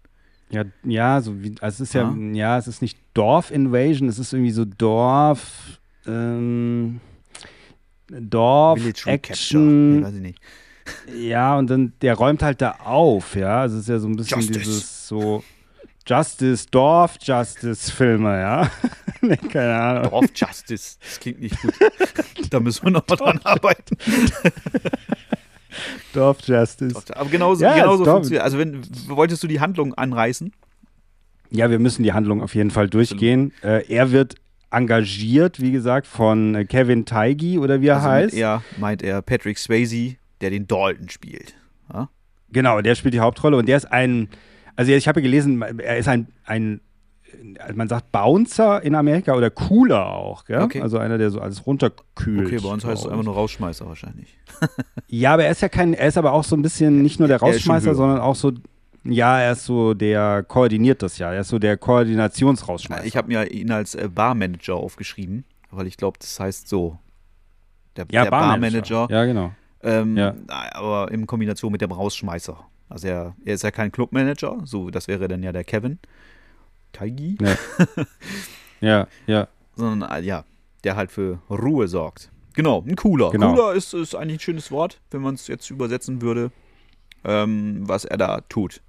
Speaker 5: Ja, ja, so wie, also es ist ja, ja, es ist nicht Dorf-Invasion, es ist irgendwie so Dorf, ähm, Dorf,
Speaker 6: Village.
Speaker 5: Action,
Speaker 6: Nee, weiß ich nicht. <laughs>
Speaker 5: ja, und dann, der räumt halt da auf, ja, also es ist ja so ein bisschen
Speaker 6: Justice.
Speaker 5: dieses so Justice, Dorf-Justice-Filme, ja, <laughs> nee, keine Ahnung.
Speaker 6: Dorf Justice. Das klingt nicht gut. <laughs> da müssen wir noch mal dran arbeiten.
Speaker 5: Dorf-Justice.
Speaker 6: Aber genauso,
Speaker 5: Ja,
Speaker 6: genauso
Speaker 5: Dorf-
Speaker 6: funktioniert. Also wenn wolltest du die Handlung anreißen?
Speaker 5: Ja, wir müssen die Handlung auf jeden Fall durchgehen. Äh, er wird engagiert, wie gesagt, von äh, Kevin Teige oder wie er
Speaker 6: Also
Speaker 5: heißt.
Speaker 6: er meint er Patrick Swayze, der den Dalton spielt. Ja?
Speaker 5: Genau, der spielt die Hauptrolle und der ist ein, also ich habe gelesen, er ist ein, ein man sagt Bouncer in Amerika oder Cooler auch?
Speaker 6: Okay.
Speaker 5: Also einer, der so alles runterkühlt.
Speaker 6: Okay, bei uns heißt es einfach nur Rausschmeißer wahrscheinlich. <laughs> <laughs>
Speaker 5: Ja, aber er ist ja kein, er ist aber auch so ein bisschen nicht nur der
Speaker 6: Er
Speaker 5: Rausschmeißer, sondern auch so, ja, er ist so, der koordiniert das ja. Er ist so der Koordinationsrausschmeißer.
Speaker 6: Ich habe mir ihn als äh, Barmanager aufgeschrieben, weil ich glaube, das heißt so. Der,
Speaker 5: ja,
Speaker 6: der
Speaker 5: Barmanager.
Speaker 6: Barmanager.
Speaker 5: Ja, genau.
Speaker 6: Ähm,
Speaker 5: Ja.
Speaker 6: Aber in Kombination mit dem Rausschmeißer. Also er, er ist ja kein Clubmanager, so das wäre dann ja der Kevin. Taigi?
Speaker 5: Ja, <laughs> ja. ja.
Speaker 6: Sondern äh, ja, der halt für Ruhe sorgt. Genau, ein cooler.
Speaker 5: Genau.
Speaker 6: Cooler ist, ist eigentlich ein schönes Wort, wenn man es jetzt übersetzen würde, ähm, was er da tut.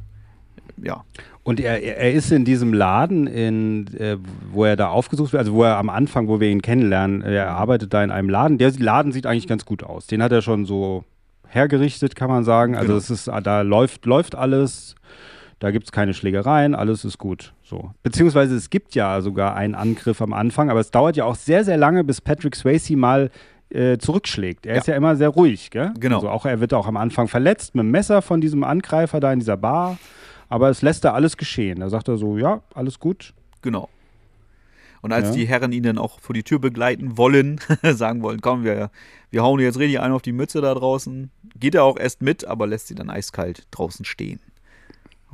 Speaker 6: Ja.
Speaker 5: Und er, er er ist in diesem Laden, in, äh, wo er da aufgesucht wird, also wo er am Anfang, wo wir ihn kennenlernen, er arbeitet da in einem Laden. Der Laden sieht eigentlich ganz gut aus. Den hat er schon so hergerichtet, kann man sagen. Also
Speaker 6: Genau.
Speaker 5: es ist, da läuft, läuft alles. Da gibt es keine Schlägereien, alles ist gut. So. Beziehungsweise es gibt ja sogar einen Angriff am Anfang, aber es dauert ja auch sehr, sehr lange, bis Patrick Swayze mal äh, zurückschlägt. Er ist ja immer sehr ruhig, gell?
Speaker 6: Genau.
Speaker 5: Also auch er wird auch am Anfang verletzt mit dem Messer von diesem Angreifer da in dieser Bar. Aber es lässt da alles geschehen. Da sagt er so, ja, alles gut.
Speaker 6: Genau. Und als
Speaker 5: Ja.
Speaker 6: die Herren ihn dann auch vor die Tür begleiten wollen, <laughs> sagen wollen, komm, wir, wir hauen jetzt richtig einen auf die Mütze da draußen, geht er auch erst mit, aber lässt sie dann eiskalt draußen stehen.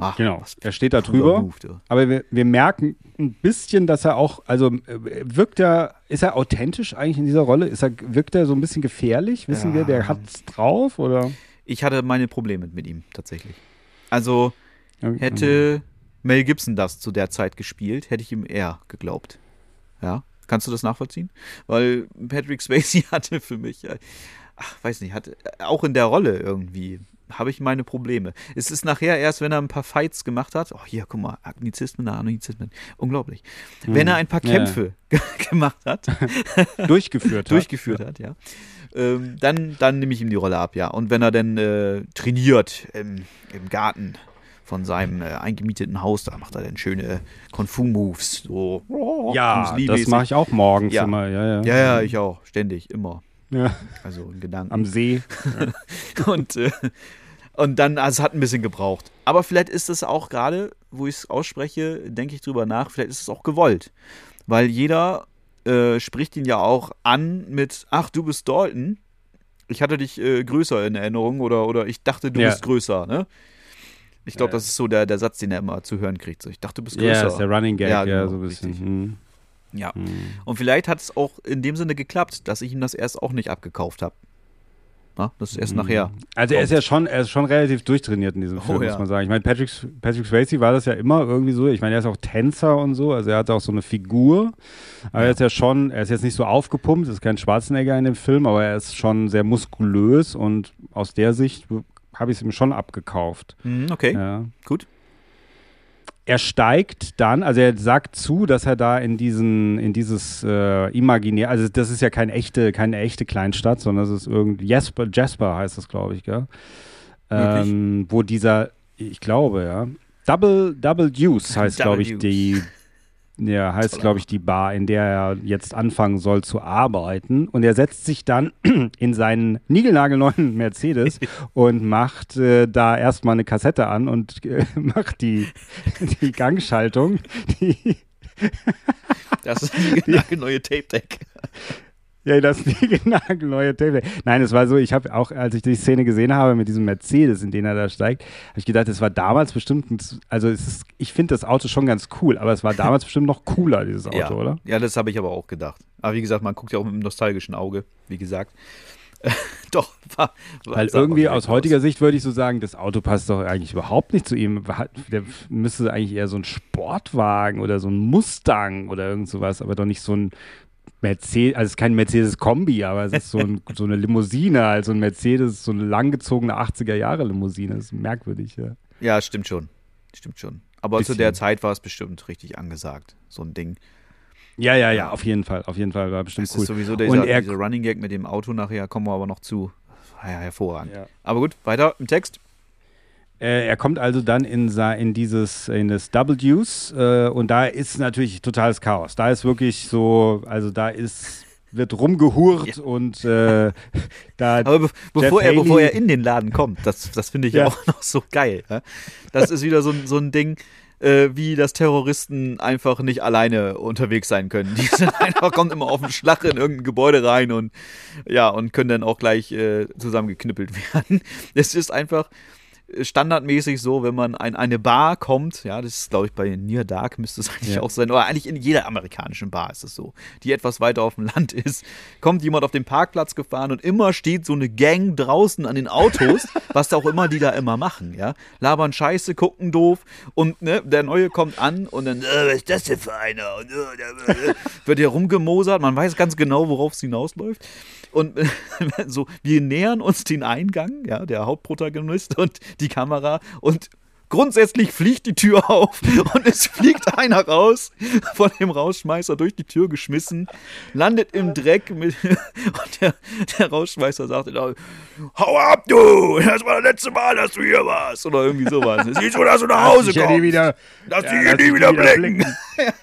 Speaker 6: Ach,
Speaker 5: Genau. Er steht da drüber.
Speaker 6: Move.
Speaker 5: Aber wir, wir merken ein bisschen, dass er auch, also äh, wirkt er, ist er authentisch eigentlich in dieser Rolle? Ist er, wirkt er so ein bisschen gefährlich? Wissen
Speaker 6: Ja.
Speaker 5: wir, der hat's drauf oder?
Speaker 6: Ich hatte meine Probleme mit ihm tatsächlich. Also hätte Mel Gibson das zu der Zeit gespielt, hätte ich ihm eher geglaubt. Ja, kannst du das nachvollziehen? Weil Patrick Swayze <laughs> hatte für mich, äh, ach, weiß nicht, hat äh, auch in der Rolle irgendwie habe ich meine Probleme. Es ist nachher erst, wenn er ein paar Fights gemacht hat. Oh, hier, guck mal, Agnizismen, Agnizismen. Unglaublich. Wenn er ein paar
Speaker 5: Hm. Ja.
Speaker 6: Kämpfe <laughs> gemacht hat, <laughs>
Speaker 5: durchgeführt hat.
Speaker 6: durchgeführt hat, ja. Ähm, dann, dann nehme ich ihm die Rolle ab, ja. Und wenn er dann äh, trainiert im, im Garten von seinem äh, eingemieteten Haus, da macht er dann schöne Kung-Fu-Moves. So,
Speaker 5: Ja, das mache ich auch morgens
Speaker 6: Ja.
Speaker 5: immer. Ja, ja.
Speaker 6: Ja, ja, ich auch. Ständig, immer.
Speaker 5: Ja.
Speaker 6: Also in Gedanken.
Speaker 5: Am See. <laughs>
Speaker 6: Und, äh, und dann, also es hat ein bisschen gebraucht. Aber vielleicht ist es auch gerade, wo ich es ausspreche, denke ich drüber nach, vielleicht ist es auch gewollt. Weil jeder äh, spricht ihn ja auch an mit, ach, du bist Dalton. Ich hatte dich äh, größer in Erinnerung oder, oder ich dachte, du
Speaker 5: Ja.
Speaker 6: bist größer, ne? Ich glaube,
Speaker 5: Ja.
Speaker 6: das ist so der, der Satz, den er immer zu hören kriegt. So, ich dachte, du bist
Speaker 5: Ja,
Speaker 6: größer.
Speaker 5: ist der Running Gag, ja,
Speaker 6: Ja, genau,
Speaker 5: so ein bisschen. Hm.
Speaker 6: Ja. Und vielleicht hat es auch in dem Sinne geklappt, dass ich ihm das erst auch nicht abgekauft habe. Na, das ist erst nachher.
Speaker 5: Also er ist ja schon, er ist schon relativ durchtrainiert in diesem Film,
Speaker 6: Oh, ja.
Speaker 5: muss man sagen. Ich meine, Patrick, Patrick Swayze war das ja immer irgendwie so. Ich meine, er ist auch Tänzer und so, also er hat auch so eine Figur. Aber er ist ja schon, er ist jetzt nicht so aufgepumpt, es ist kein Schwarzenegger in dem Film, aber er ist schon sehr muskulös und aus der Sicht habe ich es ihm schon abgekauft.
Speaker 6: Mhm, okay,
Speaker 5: Ja.
Speaker 6: gut.
Speaker 5: Er steigt dann, also er sagt zu, dass er da in diesen, in dieses äh, imaginär, also das ist ja keine echte, keine echte Kleinstadt, sondern das ist irgendwie Jasper, Jasper heißt das, glaube ich, gell? Ähm, wo dieser, ich glaube, ja, Double, Double Deuce <laughs> heißt, glaube ich, die, ja, heißt, glaube ich, die Bar, in der er jetzt anfangen soll zu arbeiten. Und er setzt sich dann <clears throat> in seinen niegelnagelneuen <laughs> Mercedes <laughs> und macht äh, da erstmal eine Kassette an und äh, <laughs> macht die, die Gangschaltung. Die,
Speaker 6: Das ist ein neue Tape-Deck.
Speaker 5: Ja, das niegelnagelneue <laughs> Tape. Nein, es war so, ich habe auch, als ich die Szene gesehen habe mit diesem Mercedes, in den er da steigt, habe ich gedacht, es war damals bestimmt, ein, also es ist, ich finde das Auto schon ganz cool, aber es war damals bestimmt noch cooler, dieses Auto,
Speaker 6: ja.
Speaker 5: oder?
Speaker 6: Ja, das habe ich aber auch gedacht. Aber wie gesagt, man guckt ja auch mit einem nostalgischen Auge, wie gesagt. <laughs> Doch, war, war,
Speaker 5: Weil irgendwie aus heutiger Sicht würde ich so sagen, das Auto passt doch eigentlich überhaupt nicht zu ihm. Der müsste eigentlich eher so ein Sportwagen oder so ein Mustang oder irgend sowas, aber doch nicht so ein Mercedes, also es ist kein Mercedes-Kombi, aber es ist so, ein, <laughs> so eine Limousine, also ein Mercedes, so eine langgezogene 80er-Jahre-Limousine. Das ist merkwürdig, ja.
Speaker 6: Ja, stimmt schon. Stimmt schon. Aber zu
Speaker 5: Bisschen.
Speaker 6: der Zeit war es bestimmt richtig angesagt, so ein Ding.
Speaker 5: Ja, ja, ja, auf jeden Fall, auf jeden Fall, war bestimmt
Speaker 6: Das
Speaker 5: cool.
Speaker 6: ist sowieso
Speaker 5: Und
Speaker 6: dieser,
Speaker 5: er,
Speaker 6: dieser Running Gag mit dem Auto nachher, kommen wir aber noch zu. Ja, hervorragend.
Speaker 5: Ja.
Speaker 6: Aber gut, weiter im Text.
Speaker 5: Äh, er kommt also dann in, in dieses, in das Double Deuce äh, und da ist natürlich totales Chaos. Da ist wirklich so, also da ist, wird rumgehurt und äh, <laughs> da.
Speaker 6: Aber be bevor, er, bevor er in den Laden kommt, das, das finde ich
Speaker 5: Ja.
Speaker 6: auch <laughs> noch so geil. Ja? Das ist wieder so, ein- so ein Ding, äh, wie das Terroristen einfach nicht alleine unterwegs sein können. Die sind <laughs> einfach, kommen immer auf den Schlag in irgendein Gebäude rein und ja, und können dann auch gleich äh, zusammengeknüppelt werden. Es ist einfach standardmäßig so, wenn man in eine Bar kommt, ja, das ist glaube ich bei Near Dark müsste es eigentlich
Speaker 5: Ja.
Speaker 6: auch sein, oder eigentlich in jeder amerikanischen Bar ist es so, die etwas weiter auf dem Land ist, kommt jemand auf den Parkplatz gefahren und immer steht so eine Gang draußen an den Autos, <laughs> was auch immer die da immer machen, ja, labern Scheiße, gucken doof und ne, der Neue kommt an und dann, äh, was ist das denn für einer? Und, äh, äh, wird hier rumgemosert, man weiß ganz genau, worauf es hinausläuft. Und <laughs> so, wir nähern uns den Eingang, ja, der Hauptprotagonist und die Kamera und grundsätzlich fliegt die Tür auf <laughs> und es fliegt einer raus, von dem Rausschmeißer durch die Tür geschmissen, landet im Dreck mit, <laughs> und der, der Rausschmeißer sagt hau ab du, das war das letzte Mal, dass du hier warst oder irgendwie sowas. Es sieht so, dass du nach Hause kommst.
Speaker 5: nie wieder,
Speaker 6: Dass
Speaker 5: ja,
Speaker 6: die hier
Speaker 5: lass
Speaker 6: nie wieder
Speaker 5: wieder
Speaker 6: blicken. <laughs> ja,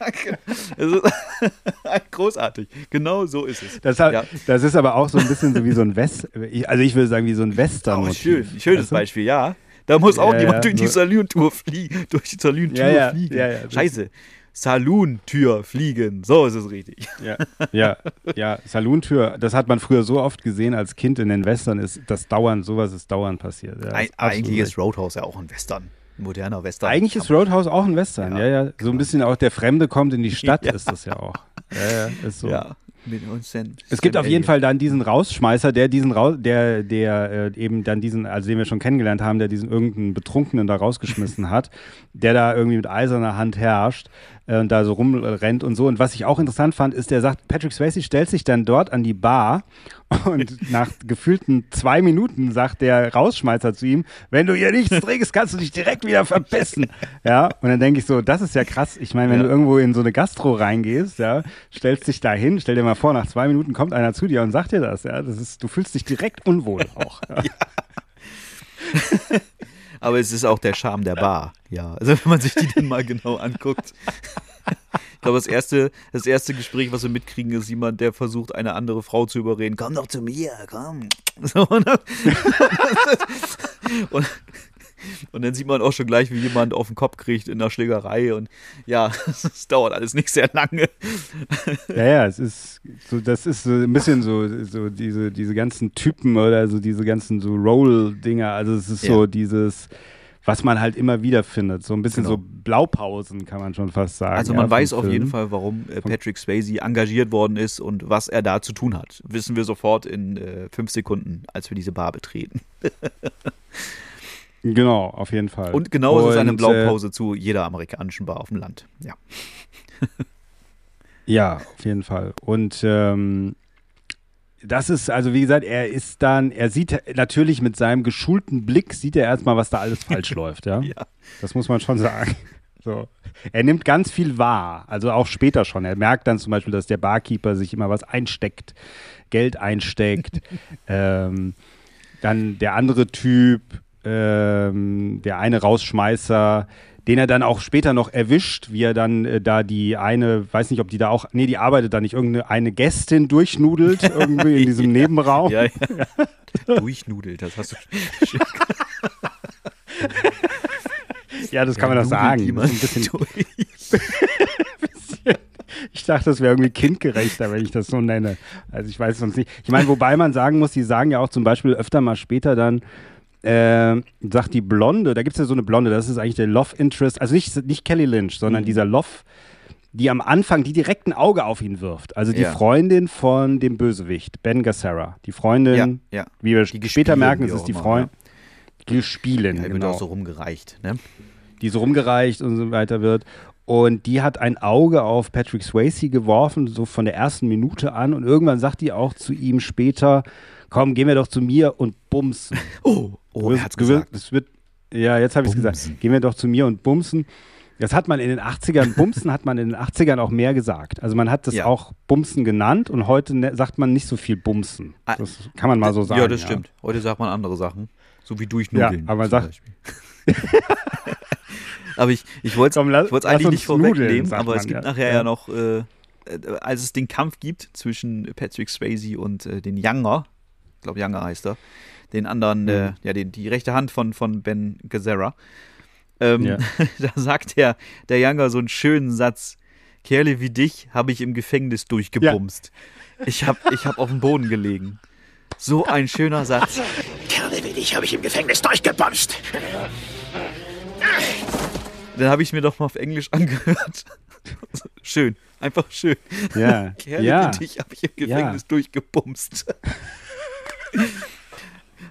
Speaker 6: genau. Ist großartig. Genau so ist es.
Speaker 5: Das, hat,
Speaker 6: ja.
Speaker 5: das ist aber auch so ein bisschen so wie so ein West, also ich würde sagen wie so ein Western.
Speaker 6: Oh, schön. Schönes Beispiel, ja. Da muss auch
Speaker 5: Ja,
Speaker 6: jemand
Speaker 5: ja,
Speaker 6: durch die Saloon-Tour fliegen. Durch die Saloon-Tür
Speaker 5: Ja,
Speaker 6: fliegen. Scheiße. Saloon-Tür fliegen. So ist es richtig.
Speaker 5: Ja, ja, ja, Salontür, das hat man früher so oft gesehen als Kind in den Western, ist das dauernd, sowas ist dauernd passiert. Ja, ist
Speaker 6: eigentlich ist Roadhouse ja auch ein Western. Ein moderner Western.
Speaker 5: Eigentlich ist Roadhouse auch ein Western, ja,
Speaker 6: Ja,
Speaker 5: ja. So ein bisschen auch der Fremde kommt in die Stadt, <laughs> ist das ja auch. Ja, ja, ist so.
Speaker 6: Ja. Mit uns Sam-
Speaker 5: Es gibt
Speaker 6: Sam
Speaker 5: auf jeden. Fall dann diesen Rausschmeißer, der diesen Ra der, der äh, eben dann diesen, also den wir schon kennengelernt haben, der diesen irgendeinen Betrunkenen da rausgeschmissen <laughs> hat, der da irgendwie mit eiserner Hand herrscht äh, und da so rumrennt und so. Und was ich auch interessant fand, ist, der sagt, Patrick Swayze stellt sich dann dort an die Bar <laughs> und nach gefühlten zwei Minuten sagt der Rausschmeißer zu ihm, wenn du hier nichts trinkst, kannst du dich direkt wieder verpissen. Ja, und dann denke ich so, das ist ja krass. Ich meine, wenn
Speaker 6: Ja.
Speaker 5: du irgendwo in so eine Gastro reingehst, ja, stellst dich da hin, stell dir mal vor, nach zwei Minuten kommt einer zu dir und sagt dir das, ja, das ist, du fühlst dich direkt unwohl auch. <laughs> <laughs> Ja.
Speaker 6: Aber es ist auch der Charme der Bar. Ja, also wenn man sich die dann mal genau anguckt. Ich glaube, das erste, das erste Gespräch, was wir mitkriegen, ist jemand, der versucht, eine andere Frau zu überreden. Komm doch zu mir, komm. <laughs> So, und, dann, <laughs> und, und dann sieht man auch schon gleich, wie jemand auf den Kopf kriegt in der Schlägerei. Und ja, <laughs> es dauert alles nicht sehr lange.
Speaker 5: ja, ja, es ist so, das ist so ein bisschen so, so diese, diese ganzen Typen oder so diese ganzen so Roll-Dinger. Also es ist so
Speaker 6: Ja.
Speaker 5: dieses, was man halt immer wieder findet. So ein bisschen
Speaker 6: Genau.
Speaker 5: so Blaupausen, kann man schon fast sagen.
Speaker 6: Also
Speaker 5: ja,
Speaker 6: man
Speaker 5: vom
Speaker 6: weiß auf
Speaker 5: Film.
Speaker 6: jeden Fall, warum äh, Patrick Swayze engagiert worden ist und was er da zu tun hat. Wissen wir sofort in äh, fünf Sekunden, als wir diese Bar betreten. <laughs>
Speaker 5: Genau, auf jeden Fall.
Speaker 6: Und genau ist es eine
Speaker 5: Und,
Speaker 6: Blaupause zu jeder amerikanischen Bar auf dem Land. Ja.
Speaker 5: Äh, <laughs> ja, auf jeden Fall. Und ähm, das ist, also wie gesagt, er ist dann, er sieht natürlich mit seinem geschulten Blick, sieht er erstmal, was da alles falsch <laughs> läuft, ja?
Speaker 6: Ja.
Speaker 5: Das muss man schon sagen. <laughs> So. Er nimmt ganz viel wahr, also auch später schon. Er merkt dann zum Beispiel, dass der Barkeeper sich immer was einsteckt, Geld einsteckt. ähm, dann der andere Typ, ähm, der eine Rausschmeißer, den er dann auch später noch erwischt, wie er dann äh, da die eine, weiß nicht, ob die da auch, nee, die arbeitet da nicht, irgendeine eine Gästin durchnudelt irgendwie in diesem <laughs> Nebenraum.
Speaker 6: Ja, ja. <laughs> Durchnudelt, das hast du <laughs>
Speaker 5: Ja, das kann man doch sagen. ein bisschen, ich dachte, das wäre irgendwie kindgerechter, wenn ich das so nenne. Also ich weiß sonst nicht. Ich meine, wobei man sagen muss, die sagen ja auch zum Beispiel öfter mal später dann, äh, sagt die Blonde, da gibt es ja so eine Blonde, das ist eigentlich der Love Interest, also nicht, nicht Kelly Lynch,
Speaker 6: Mhm.
Speaker 5: sondern dieser Love, die am Anfang, die direkt ein Auge auf ihn wirft. Also die
Speaker 6: Ja.
Speaker 5: Freundin von dem Bösewicht, Ben Gassara. Die Freundin,
Speaker 6: Ja, ja.
Speaker 5: wie wir
Speaker 6: Die
Speaker 5: später merken, es ist die Freundin. Die Spielen,
Speaker 6: wird
Speaker 5: genau
Speaker 6: auch so rumgereicht. Ne?
Speaker 5: die so rumgereicht und so weiter wird. Und die hat ein Auge auf Patrick Swayze geworfen, so von der ersten Minute an. Und irgendwann sagt die auch zu ihm später, komm, gehen wir doch zu mir und bumsen. <laughs>
Speaker 6: Oh, oh er hat's gesagt.
Speaker 5: Das wird, ja, jetzt habe ich es gesagt. Gehen wir doch zu mir und bumsen. Das hat man in den 80ern, Bumsen hat man in den 80ern auch mehr gesagt. Also man hat das
Speaker 6: Ja.
Speaker 5: auch Bumsen genannt und heute ne, sagt man nicht so viel Bumsen.
Speaker 6: Ah,
Speaker 5: Das kann man mal so sagen.
Speaker 6: ja, das stimmt. Heute sagt man andere Sachen. So wie durchnudeln.
Speaker 5: Ja, aber man sagt- <laughs>
Speaker 6: aber ich, ich wollte es eigentlich nicht vorwegnehmen, aber es gibt
Speaker 5: ja.
Speaker 6: nachher ja,
Speaker 5: Ja.
Speaker 6: noch, äh, äh, als es den Kampf gibt zwischen Patrick Swayze und äh, den Younger, ich glaube Younger heißt er, den anderen,
Speaker 5: Mhm.
Speaker 6: äh, ja, den, die rechte Hand von, von Ben Gazzara, ähm,
Speaker 5: Ja. <laughs>
Speaker 6: da sagt der, der Younger so einen schönen Satz, Kerle wie dich habe ich im Gefängnis durchgebumst. Ich habe ich hab auf dem Boden gelegen. So ein schöner Satz.
Speaker 3: Kerle wie dich habe ich im Gefängnis durchgebomst.
Speaker 6: Den habe ich mir doch mal auf Englisch angehört. schön, einfach schön.
Speaker 5: Ja, <laughs>
Speaker 6: Kerle
Speaker 5: ja.
Speaker 6: wie dich habe ich im Gefängnis durchgebumst.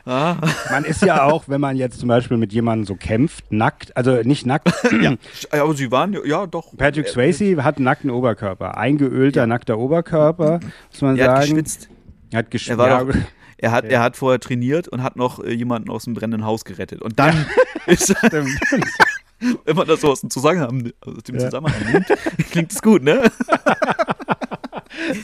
Speaker 6: Ah,
Speaker 5: Man ist ja auch, wenn man jetzt zum Beispiel mit jemandem so kämpft, nackt, also nicht nackt. <clears throat>
Speaker 6: aber sie waren ja- ja doch.
Speaker 5: Patrick Swayze hat einen nackten Oberkörper, eingeölter nackter Oberkörper, muss man
Speaker 6: Er hat
Speaker 5: sagen.
Speaker 6: geschwitzt.
Speaker 5: Er hat geschwitzt.
Speaker 6: Er war
Speaker 5: ja,
Speaker 6: doch, er hat, <laughs> er hat vorher trainiert und hat noch äh, jemanden aus dem brennenden Haus gerettet. Und dann <laughs> ist er,
Speaker 5: stimmt. <laughs>
Speaker 6: wenn man das so aus dem Zusammenhang, aus dem
Speaker 5: Ja.
Speaker 6: Zusammenhang nimmt, klingt es gut, ne?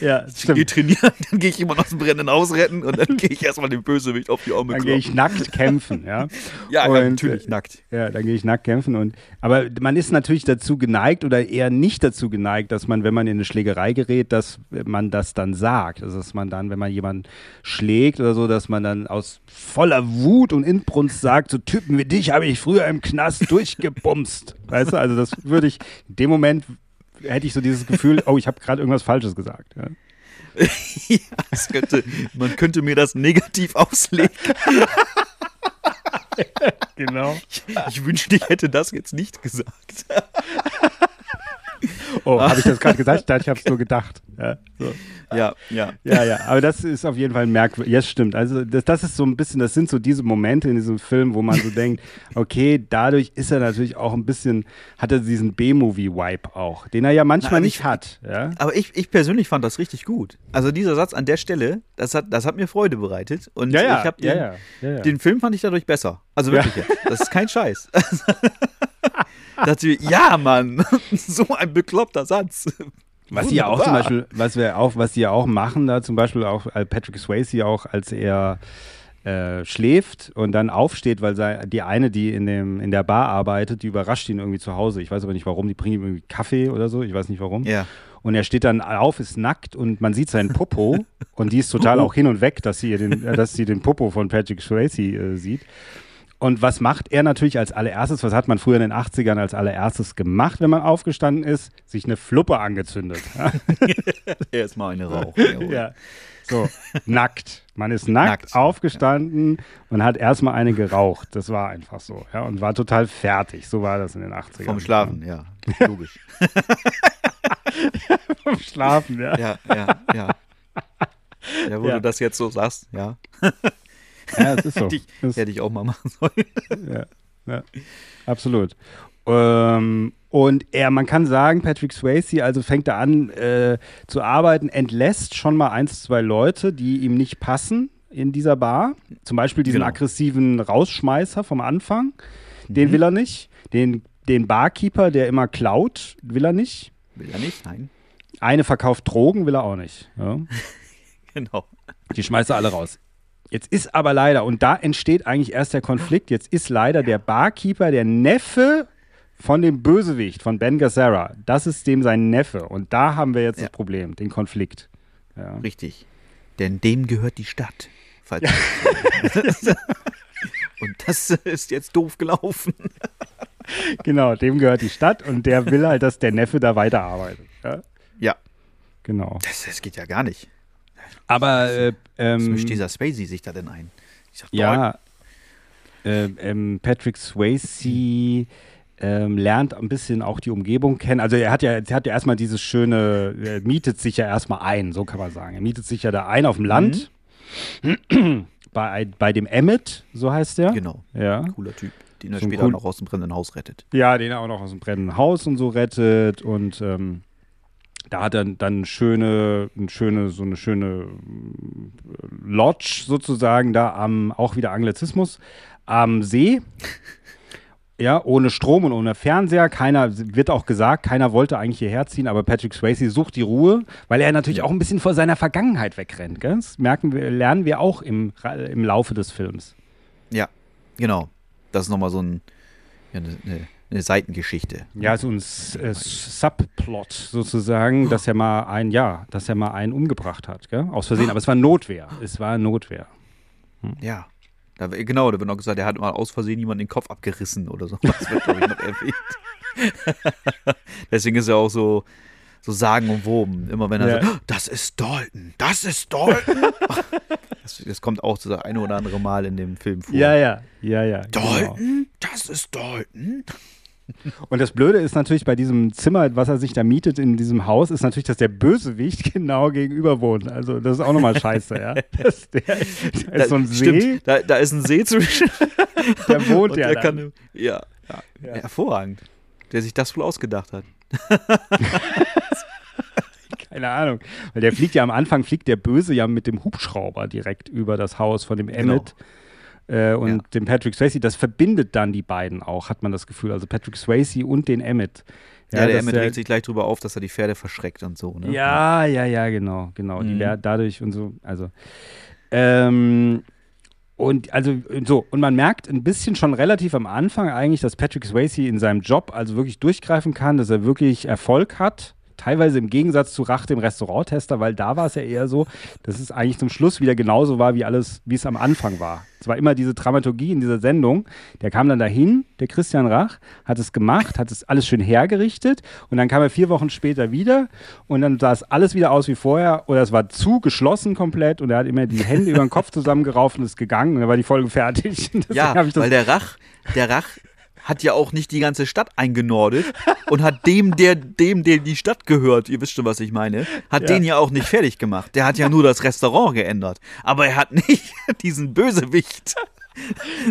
Speaker 5: Ja, <laughs>
Speaker 6: Ich gehe
Speaker 5: stimmt.
Speaker 6: trainieren, dann gehe ich jemanden aus dem brennenden Haus retten und dann gehe ich <laughs> erstmal dem Bösewicht auf die Arme
Speaker 5: Dann gehe ich nackt kämpfen, ja.
Speaker 6: Ja,
Speaker 5: Und,
Speaker 6: ja, natürlich,
Speaker 5: äh,
Speaker 6: nackt.
Speaker 5: Ja, dann gehe ich nackt kämpfen und aber man ist natürlich dazu geneigt oder eher nicht dazu geneigt, dass man, wenn man in eine Schlägerei gerät, dass man das dann sagt. Also dass man dann, wenn man jemanden schlägt oder so, dass man dann aus voller Wut und Inbrunst sagt, so Typen wie dich habe ich früher im Knast durchgebumst. Weißt du, also das würde ich, in dem Moment hätte ich so dieses Gefühl, oh, ich habe gerade irgendwas Falsches gesagt. Ja. <laughs>
Speaker 6: ja, könnte, man könnte mir das negativ auslegen. <laughs>
Speaker 5: Genau.
Speaker 6: Ich wünschte, ich hätte das jetzt nicht gesagt. <laughs>
Speaker 5: Oh, habe ich das gerade gesagt? Ich habe es nur gedacht. Ja, so.
Speaker 6: Ja, ja.
Speaker 5: Ja, ja, aber das ist auf jeden Fall merkwürdig. Ja, stimmt. Also das, das ist so ein bisschen, das sind so diese Momente in diesem Film, wo man so <laughs> denkt, okay, dadurch ist er natürlich auch ein bisschen, hat er diesen B-Movie-Wipe auch, den er ja manchmal
Speaker 6: Na,
Speaker 5: nicht
Speaker 6: ich-
Speaker 5: hat. Ja?
Speaker 6: Aber ich, ich persönlich fand das richtig gut. Also dieser Satz an der Stelle, das hat, das hat mir Freude bereitet. Und
Speaker 5: Ja, ja,
Speaker 6: ich hab den, den Film fand ich dadurch besser. Also wirklich, das ist kein <laughs> Scheiß. Dachte ich, ja, Mann, <laughs> so ein bekloppter Satz.
Speaker 5: Was sie ja auch zum. Beispiel, was wir auch, was sie ja auch machen, da zum Beispiel auch äh, Patrick Swayze auch, als er äh, schläft und dann aufsteht, weil sei, die eine, die in, dem, in der Bar arbeitet, die überrascht ihn irgendwie zu Hause. Ich weiß aber nicht warum, die bringt ihm irgendwie Kaffee oder so, ich weiß nicht warum.
Speaker 6: Ja.
Speaker 5: Und er steht dann auf, ist nackt und man sieht seinen Popo und die ist total <laughs> auch hin und weg, dass sie, den, äh, dass sie den Popo von Patrick Swayze äh, sieht. Und was macht er natürlich als allererstes? Was hat man früher in den 80ern als allererstes gemacht, wenn man aufgestanden ist? Sich eine Fluppe angezündet. <laughs>
Speaker 6: Erstmal eine Rauch.
Speaker 5: ja. So, nackt. Man ist nackt,
Speaker 6: Nackt,
Speaker 5: aufgestanden und hat erstmal eine geraucht. Das war einfach so. Ja, und war total fertig. So war das in den 80ern.
Speaker 6: Vom Schlafen, ja. Logisch. <laughs>
Speaker 5: Vom Schlafen, ja.
Speaker 6: Ja, ja, ja. Ja, wo
Speaker 5: Ja.
Speaker 6: du das jetzt so sagst, ja.
Speaker 5: Ja, es ist so. <laughs>
Speaker 6: Ich,
Speaker 5: Das-
Speaker 6: hätte ich auch mal machen <laughs> sollen.
Speaker 5: ja, ja, absolut. Ähm, und er, man kann sagen, Patrick Swayze, also fängt er an äh, zu arbeiten, entlässt schon mal eins, zwei Leute, die ihm nicht passen in dieser Bar. Zum Beispiel diesen
Speaker 6: Genau.
Speaker 5: aggressiven Rausschmeißer vom Anfang. Den will er nicht. Den, den Barkeeper, der immer klaut, will er nicht.
Speaker 6: Will er nicht, nein.
Speaker 5: Eine verkauft Drogen, will er auch nicht. Ja. <laughs>
Speaker 6: Genau.
Speaker 5: Die schmeißt er alle raus. Jetzt ist aber leider, und da entsteht eigentlich erst der Konflikt, jetzt ist leider der Barkeeper der Neffe von dem Bösewicht, von Ben Gazzara. Das ist dem sein Neffe. Und da haben wir jetzt
Speaker 6: Ja.
Speaker 5: das Problem, den Konflikt. Ja.
Speaker 6: Richtig. Denn dem gehört die Stadt. Falls <laughs> Und das ist jetzt doof gelaufen.
Speaker 5: Genau, dem gehört die Stadt und der will halt, dass der Neffe da weiterarbeitet. Ja,
Speaker 6: Ja.
Speaker 5: genau.
Speaker 6: Das, das geht ja gar nicht.
Speaker 5: Aber äh,
Speaker 6: Was
Speaker 5: ähm,
Speaker 6: mischt dieser Spacey sich da denn ein? Ich sag,
Speaker 5: Ja, äh, ähm, Patrick Swayze ähm, lernt ein bisschen auch die Umgebung kennen. Also er hat ja, er hat ja erstmal dieses schöne, er mietet sich ja erstmal ein, so kann man sagen. Er mietet sich ja da ein auf dem Land. bei, bei dem Emmett, so heißt der.
Speaker 6: Genau.
Speaker 5: Ja.
Speaker 6: Cooler Typ, den er
Speaker 5: So
Speaker 6: später
Speaker 5: cool-
Speaker 6: noch aus dem brennenden Haus rettet.
Speaker 5: Ja, den er auch noch aus dem brennenden Haus und so rettet und ähm, da hat er dann schöne, eine schöne, so eine schöne mm, Lodge sozusagen da am, auch wieder Anglizismus, am See. Ja, ohne Strom und ohne Fernseher. Keiner, wird auch gesagt, keiner wollte eigentlich hierher ziehen, aber Patrick Swayze sucht die Ruhe, weil er natürlich auch ein bisschen vor seiner Vergangenheit wegrennt. Gell? Das merken wir, lernen wir auch im, im Laufe des Films.
Speaker 6: Ja, genau. Das ist nochmal so ein, ja, eine, eine, eine Seitengeschichte.
Speaker 5: Ja, so ein äh, Subplot sozusagen, dass er mal ein, ja, dass er mal einen umgebracht hat, gell? Aus Versehen. Aber es war Notwehr. Es war Notwehr.
Speaker 6: Ja. Da, genau, da wird noch gesagt, er hat mal aus Versehen jemanden den Kopf abgerissen oder so. <laughs> Das wird, glaube ich, noch erwähnt. <laughs> Deswegen ist er auch so, so sagenumwoben. Immer wenn er
Speaker 5: Ja.
Speaker 6: sagt, "Oh, das ist Dalton, das ist Dalton. <laughs> das, das kommt auch so das eine oder andere Mal in dem Film vor.
Speaker 5: Ja, ja, ja, ja. Genau.
Speaker 6: Dalton, das ist Dalton.
Speaker 5: Und das Blöde ist natürlich bei diesem Zimmer, was er sich da mietet in diesem Haus, ist natürlich, dass der Bösewicht <laughs> genau gegenüber wohnt. Also das ist auch nochmal scheiße, ja. <laughs> Das, der, da ist
Speaker 6: Da,
Speaker 5: so ein See,
Speaker 6: stimmt, da, da ist ein See zwischen. <laughs>
Speaker 5: der wohnt ja
Speaker 6: der kann, ja, ja, hervorragend. Der sich das wohl ausgedacht hat.
Speaker 5: Keine Ahnung. Weil der fliegt ja am Anfang, fliegt der Böse ja mit dem Hubschrauber direkt über das Haus von dem Emmett. Äh, und
Speaker 6: Ja.
Speaker 5: dem Patrick Swayze, das verbindet dann die beiden auch, hat man das Gefühl. Also Patrick Swayze und den Emmett.
Speaker 6: Ja, der
Speaker 5: dass
Speaker 6: Emmett regt sich gleich drüber auf, dass er die Pferde verschreckt und so. Ne?
Speaker 5: Ja, ja, ja, genau, genau. Die
Speaker 6: Mhm.
Speaker 5: lernen dadurch und so, also. Ähm, und also so, und man merkt ein bisschen schon relativ am Anfang eigentlich, dass Patrick Swayze in seinem Job also wirklich durchgreifen kann, dass er wirklich Erfolg hat. Teilweise im Gegensatz zu Rach, dem Restauranttester, weil da war es ja eher so, dass es eigentlich zum Schluss wieder genauso war, wie alles, wie es am Anfang war. Es war immer diese Dramaturgie in dieser Sendung. Der kam dann dahin, der Christian Rach, hat es gemacht, hat es alles schön hergerichtet und dann kam er vier Wochen später wieder und dann sah es alles wieder aus wie vorher oder es war zu geschlossen komplett und er hat immer die Hände über den Kopf zusammengerauft und ist gegangen und dann war die Folge fertig. <laughs>
Speaker 6: Ja,
Speaker 5: hab ich das
Speaker 6: weil der Rach, der Rach hat ja auch nicht die ganze Stadt eingenordet und hat dem, der, dem, der die Stadt gehört, ihr wisst schon, was ich meine, hat
Speaker 5: Ja.
Speaker 6: den ja auch nicht fertig gemacht. Der hat ja nur das Restaurant geändert. Aber er hat nicht <laughs> diesen Bösewicht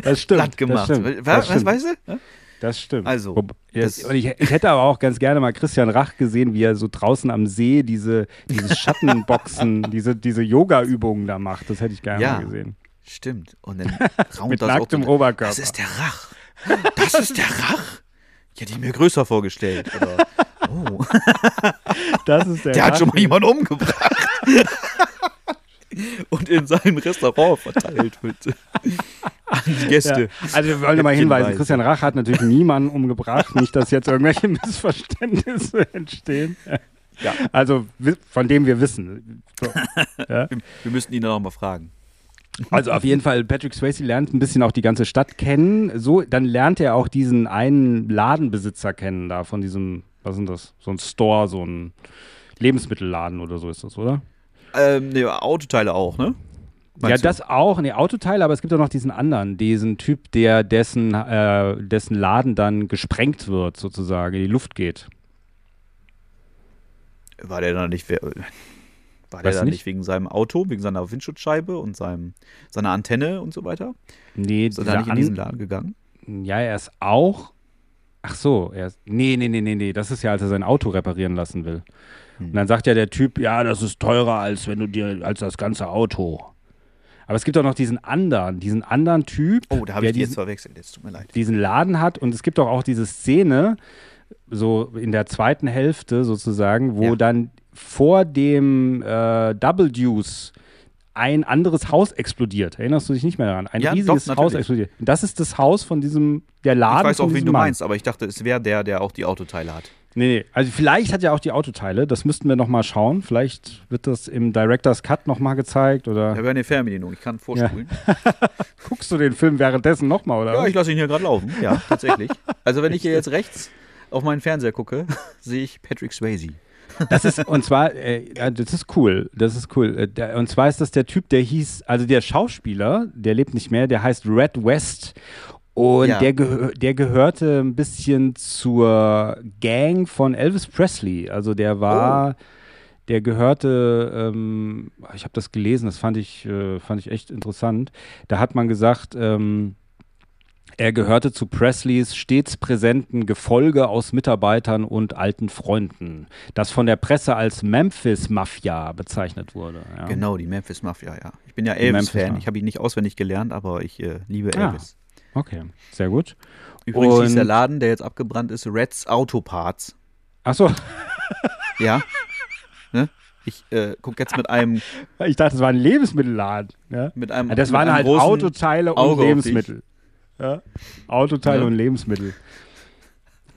Speaker 5: das stimmt,
Speaker 6: platt gemacht.
Speaker 5: Das stimmt, das
Speaker 6: was
Speaker 5: stimmt.
Speaker 6: weißt du?
Speaker 5: Das stimmt.
Speaker 6: Also,
Speaker 5: Jetzt, und ich, ich hätte aber auch ganz gerne mal Christian Rach gesehen, wie er so draußen am See diese, dieses <laughs> Schattenboxen, diese, diese Yoga-Übungen da macht. Das hätte ich gerne
Speaker 6: Ja.
Speaker 5: mal gesehen.
Speaker 6: Stimmt. Und dann <laughs> raunt
Speaker 5: Mit
Speaker 6: das
Speaker 5: nacktem Oberkörper.
Speaker 6: Das ist der Rach. Das ist der Rach? Ich hätte ihn mir größer vorgestellt. Oder, oh, <laughs>
Speaker 5: Das ist der,
Speaker 6: der hat schon mal jemanden umgebracht. Und in seinem Restaurant verteilt mit an die
Speaker 5: Ja.
Speaker 6: Gäste.
Speaker 5: Also wir wollen mal hinweisen,
Speaker 6: Häppchenweise.
Speaker 5: Christian Rach hat natürlich niemanden umgebracht, nicht, dass jetzt irgendwelche <laughs> Missverständnisse entstehen.
Speaker 6: Ja.
Speaker 5: Also von dem wir wissen. So. <laughs> Ja.
Speaker 6: Wir, wir müssten ihn dann noch mal fragen.
Speaker 5: Also auf jeden Fall, Patrick Swayze lernt ein bisschen auch die ganze Stadt kennen. So, dann lernt er auch diesen einen Ladenbesitzer kennen da von diesem, was ist das? So ein Store, so ein Lebensmittelladen oder so ist das, oder?
Speaker 6: Ähm, ne, Autoteile auch, ne?
Speaker 5: ja,
Speaker 6: Meinst du?
Speaker 5: das auch, nee, Autoteile, aber es gibt auch noch diesen anderen, diesen Typ, der dessen, äh, dessen Laden dann gesprengt wird, sozusagen, in die Luft geht.
Speaker 6: War der dann nicht, wer- war der dann
Speaker 5: nicht?
Speaker 6: nicht wegen seinem Auto, wegen seiner Windschutzscheibe und seinem, seiner Antenne und so weiter?
Speaker 5: Nee,
Speaker 6: Ist er da nicht in diesen Laden gegangen?
Speaker 5: Ja, er ist auch. Ach so, er ist. Nee, nee, nee, nee, nee. Das ist ja, als er sein Auto reparieren lassen will.
Speaker 6: Hm.
Speaker 5: Und dann sagt ja der Typ, ja, das ist teurer, als wenn du dir, als das ganze Auto. Aber es gibt auch noch diesen anderen, diesen anderen Typ,
Speaker 6: Oh, da habe ich die jetzt
Speaker 5: diesen,
Speaker 6: verwechselt, jetzt tut mir leid.
Speaker 5: diesen Laden hat. Und es gibt auch, auch diese Szene, so in der zweiten Hälfte sozusagen, wo
Speaker 6: Ja.
Speaker 5: dann vor dem äh, Double Deuce ein anderes Haus explodiert. Erinnerst du dich nicht mehr daran? Ein
Speaker 6: Ja, doch,
Speaker 5: riesiges Haus
Speaker 6: natürlich.
Speaker 5: explodiert. Und das ist das Haus von diesem, der Laden
Speaker 6: Ich weiß auch, wen du
Speaker 5: Mann.
Speaker 6: meinst, aber ich dachte, es wäre der, der auch die Autoteile hat.
Speaker 5: Nee, nee, also vielleicht hat er auch die Autoteile, das müssten wir nochmal schauen. Vielleicht wird das im Director's Cut nochmal gezeigt oder
Speaker 6: ja eine Fernbedienung, ich kann vorspulen. <laughs>
Speaker 5: guckst du den Film währenddessen nochmal, oder?
Speaker 6: Ja, ich lasse ihn hier gerade laufen. Ja, tatsächlich. <laughs> Also wenn ich hier jetzt rechts auf meinen Fernseher gucke, <laughs> sehe ich Patrick Swayze.
Speaker 5: Das ist, und zwar, äh, das ist cool, das ist cool. Äh, und zwar ist das der Typ, der hieß, also der Schauspieler, der lebt nicht mehr, der heißt Red West. Und
Speaker 6: Ja.
Speaker 5: der, gehö der gehörte ein bisschen zur Gang von Elvis Presley. Also der war, der gehörte, ähm, ich habe das gelesen, das fand ich, äh, fand ich echt interessant. Da hat man gesagt, ähm, er gehörte zu Presleys stets präsenten Gefolge aus Mitarbeitern und alten Freunden, das von der Presse als Memphis Mafia bezeichnet wurde. Ja.
Speaker 6: Genau, die Memphis Mafia, ja. Ich bin ja Elvis-Fan. Ich habe ihn nicht auswendig gelernt, aber ich äh, liebe
Speaker 5: Ah.
Speaker 6: Elvis.
Speaker 5: Okay, sehr gut.
Speaker 6: Übrigens hieß der
Speaker 5: Und-
Speaker 6: Laden, der jetzt abgebrannt ist, Reds Autoparts.
Speaker 5: Achso, <laughs>
Speaker 6: Ja. ne? Ich äh, gucke jetzt mit einem,
Speaker 5: ich dachte, das war ein Lebensmittelladen. Ja?
Speaker 6: mit einem
Speaker 5: Ja, das
Speaker 6: mit
Speaker 5: waren
Speaker 6: einem
Speaker 5: halt Autoteile und
Speaker 6: Auge.
Speaker 5: Lebensmittel. Ja? Autoteile
Speaker 6: Ja.
Speaker 5: und Lebensmittel.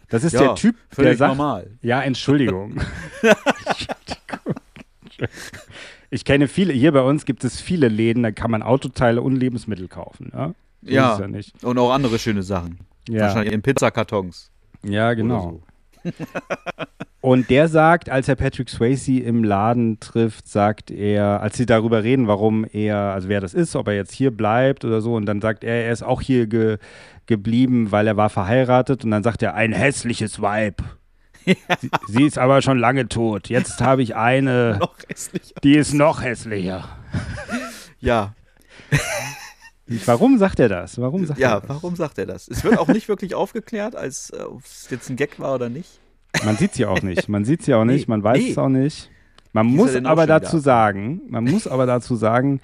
Speaker 5: Das ist
Speaker 6: Ja,
Speaker 5: der Typ, der sagt,
Speaker 6: normal.
Speaker 5: Ja, Entschuldigung. <laughs> ich kenne viele, hier bei uns gibt es viele Läden, da kann man Autoteile und Lebensmittel kaufen. Ja,
Speaker 6: Ja.
Speaker 5: ja nicht.
Speaker 6: Und auch andere schöne Sachen.
Speaker 5: Ja,
Speaker 6: Wahrscheinlich in Pizzakartons.
Speaker 5: ja genau.
Speaker 6: so. <laughs>
Speaker 5: Und der sagt, als er Patrick Swayze im Laden trifft, sagt er, als sie darüber reden, warum er, also wer das ist, ob er jetzt hier bleibt oder so, und dann sagt er, er ist auch hier ge geblieben, weil er war verheiratet, und dann sagt er, ein hässliches Weib. <laughs> Sie, sie ist aber schon lange tot. Jetzt habe ich eine, <laughs>
Speaker 6: Noch hässlicher.
Speaker 5: die ist noch hässlicher.
Speaker 6: Ja,
Speaker 5: Warum sagt er das? Warum sagt
Speaker 6: ja,
Speaker 5: er das?
Speaker 6: warum sagt er das? Es wird auch nicht wirklich aufgeklärt, als äh, ob es jetzt ein Gag war oder nicht.
Speaker 5: Man sieht sie auch nicht. Man sieht sie auch nicht.
Speaker 6: Nee,
Speaker 5: Man weiß
Speaker 6: nee.
Speaker 5: es auch nicht. Man
Speaker 6: ist
Speaker 5: muss
Speaker 6: er
Speaker 5: aber dazu
Speaker 6: ab?
Speaker 5: sagen, man muss aber dazu sagen,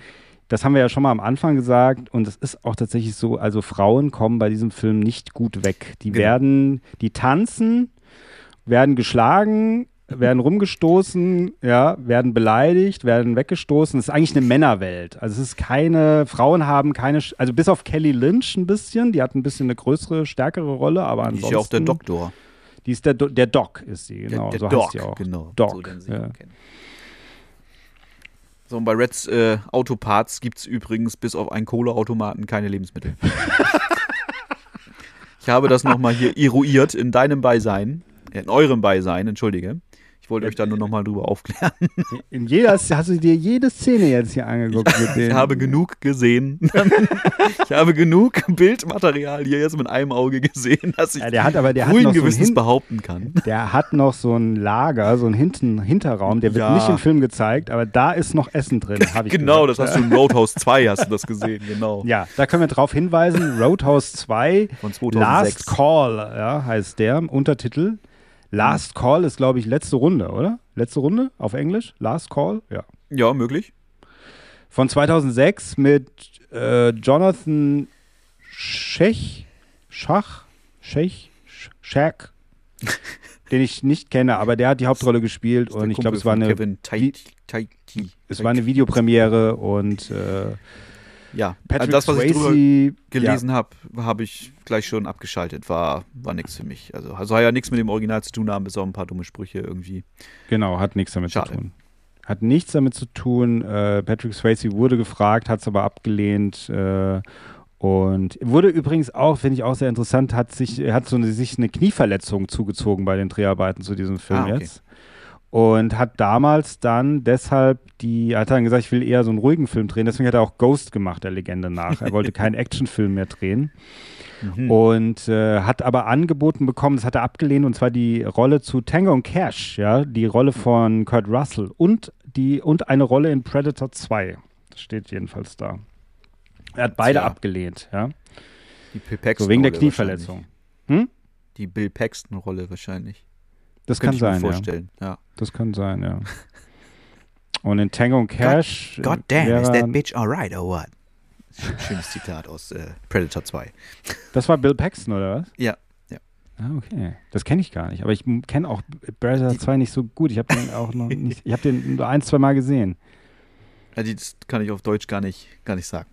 Speaker 5: das haben wir ja schon mal am Anfang gesagt und es ist auch tatsächlich so, also Frauen kommen bei diesem Film nicht gut weg. Die
Speaker 6: Genau.
Speaker 5: werden, die tanzen, werden geschlagen, werden rumgestoßen, ja, werden beleidigt, werden weggestoßen. Es ist eigentlich eine Männerwelt. Also es ist keine, Frauen haben keine, also bis auf Kelly Lynch ein bisschen, die hat ein bisschen eine größere, stärkere Rolle, aber ansonsten.
Speaker 6: ist ja auch der Doktor.
Speaker 5: Die ist der, Do der Doc, ist sie,
Speaker 6: Der,
Speaker 5: genau.
Speaker 6: der
Speaker 5: so
Speaker 6: Doc,
Speaker 5: heißt sie auch.
Speaker 6: genau.
Speaker 5: Doc,
Speaker 6: So
Speaker 5: ja.
Speaker 6: So, und bei Reds äh, Autoparts gibt es übrigens bis auf einen Kohleautomaten keine Lebensmittel. <laughs> ich habe das nochmal hier eruiert in deinem Beisein, in eurem Beisein, entschuldige. Ich wollte euch da nur nochmal drüber aufklären. <laughs>
Speaker 5: In jeder, hast du dir jede Szene jetzt hier angeguckt den.
Speaker 6: Ich habe genug gesehen. <laughs> ich habe genug Bildmaterial hier jetzt mit einem Auge gesehen, dass ich
Speaker 5: ja, der hat aber der hat,
Speaker 6: ruhigen
Speaker 5: noch so ein
Speaker 6: Gewissens
Speaker 5: Hin
Speaker 6: behaupten kann.
Speaker 5: der hat noch so ein Lager, so einen Hinten Hinterraum, der wird
Speaker 6: Ja.
Speaker 5: nicht im Film gezeigt, aber da ist noch Essen drin, habe ich
Speaker 6: Genau,
Speaker 5: gesagt.
Speaker 6: das hast du in Roadhouse 2 hast du das gesehen, genau.
Speaker 5: Ja, da können wir drauf hinweisen. Roadhouse 2,
Speaker 6: Von 2006.
Speaker 5: Last Call, ja, heißt der, Untertitel. Last Call ist, glaube ich, letzte Runde, oder? Letzte Runde auf Englisch? Last Call? Ja.
Speaker 6: Ja, möglich.
Speaker 5: Von 2006 mit äh, Jonathan Schech, Schach, Schech, Sch- Shaq, <laughs> den ich nicht kenne, aber der hat die Hauptrolle gespielt und ich glaube, es war eine,
Speaker 6: Kevin. Taiti.
Speaker 5: es war eine Videopremiere und äh,
Speaker 6: Ja,
Speaker 5: Patrick
Speaker 6: also das, was ich drüber
Speaker 5: Swayze
Speaker 6: gelesen habe, habe ich gleich schon abgeschaltet. War, war nichts für mich. Also soll ja nichts mit dem Original zu tun haben, bis auf ein paar dumme Sprüche irgendwie.
Speaker 5: Ja, genau, hat nichts damit
Speaker 6: Schade.
Speaker 5: zu tun. Hat nichts damit zu tun. Äh, Patrick Swayze wurde gefragt, hat es aber abgelehnt. Äh, und wurde übrigens auch, finde ich auch sehr interessant, hat sich, hat so eine, sich eine Knieverletzung zugezogen bei den Dreharbeiten zu diesem Film
Speaker 6: Ah, okay.
Speaker 5: jetzt. Und hat damals dann deshalb die, hat dann gesagt, ich will eher so einen ruhigen Film drehen. Deswegen hat er auch Ghost gemacht, der Legende nach. Er wollte <laughs> keinen Actionfilm mehr drehen. Und äh, hat aber angeboten bekommen, das hat er abgelehnt, und zwar die Rolle zu Tango und Cash, ja, die Rolle von Kurt Russell und, die, und eine Rolle in Predator 2. Das steht jedenfalls da. Er hat beide
Speaker 6: Tja.
Speaker 5: abgelehnt, ja.
Speaker 6: Die Bill Paxton
Speaker 5: So wegen der Knieverletzung.
Speaker 6: wahrscheinlich. Die Bill Paxton-Rolle wahrscheinlich.
Speaker 5: Das kann
Speaker 6: Könnte ich mir
Speaker 5: sein, ja.
Speaker 6: vorstellen. Ja.
Speaker 5: Das kann sein, ja. Und in Tango und Cash.
Speaker 6: God damn,
Speaker 5: wäre
Speaker 6: is
Speaker 5: er-
Speaker 6: that bitch alright or what? Sch- Schönes Zitat aus äh, Predator 2.
Speaker 5: Das war Bill Paxton, oder was?
Speaker 6: Ja, ja.
Speaker 5: Ah, okay. Das kenne ich gar nicht. Aber ich kenne auch Predator 2 nicht so gut. Ich habe den auch noch nicht. Ich habe den nur ein, zwei Mal gesehen.
Speaker 6: Ja, Das kann ich auf Deutsch gar nicht, gar nicht sagen,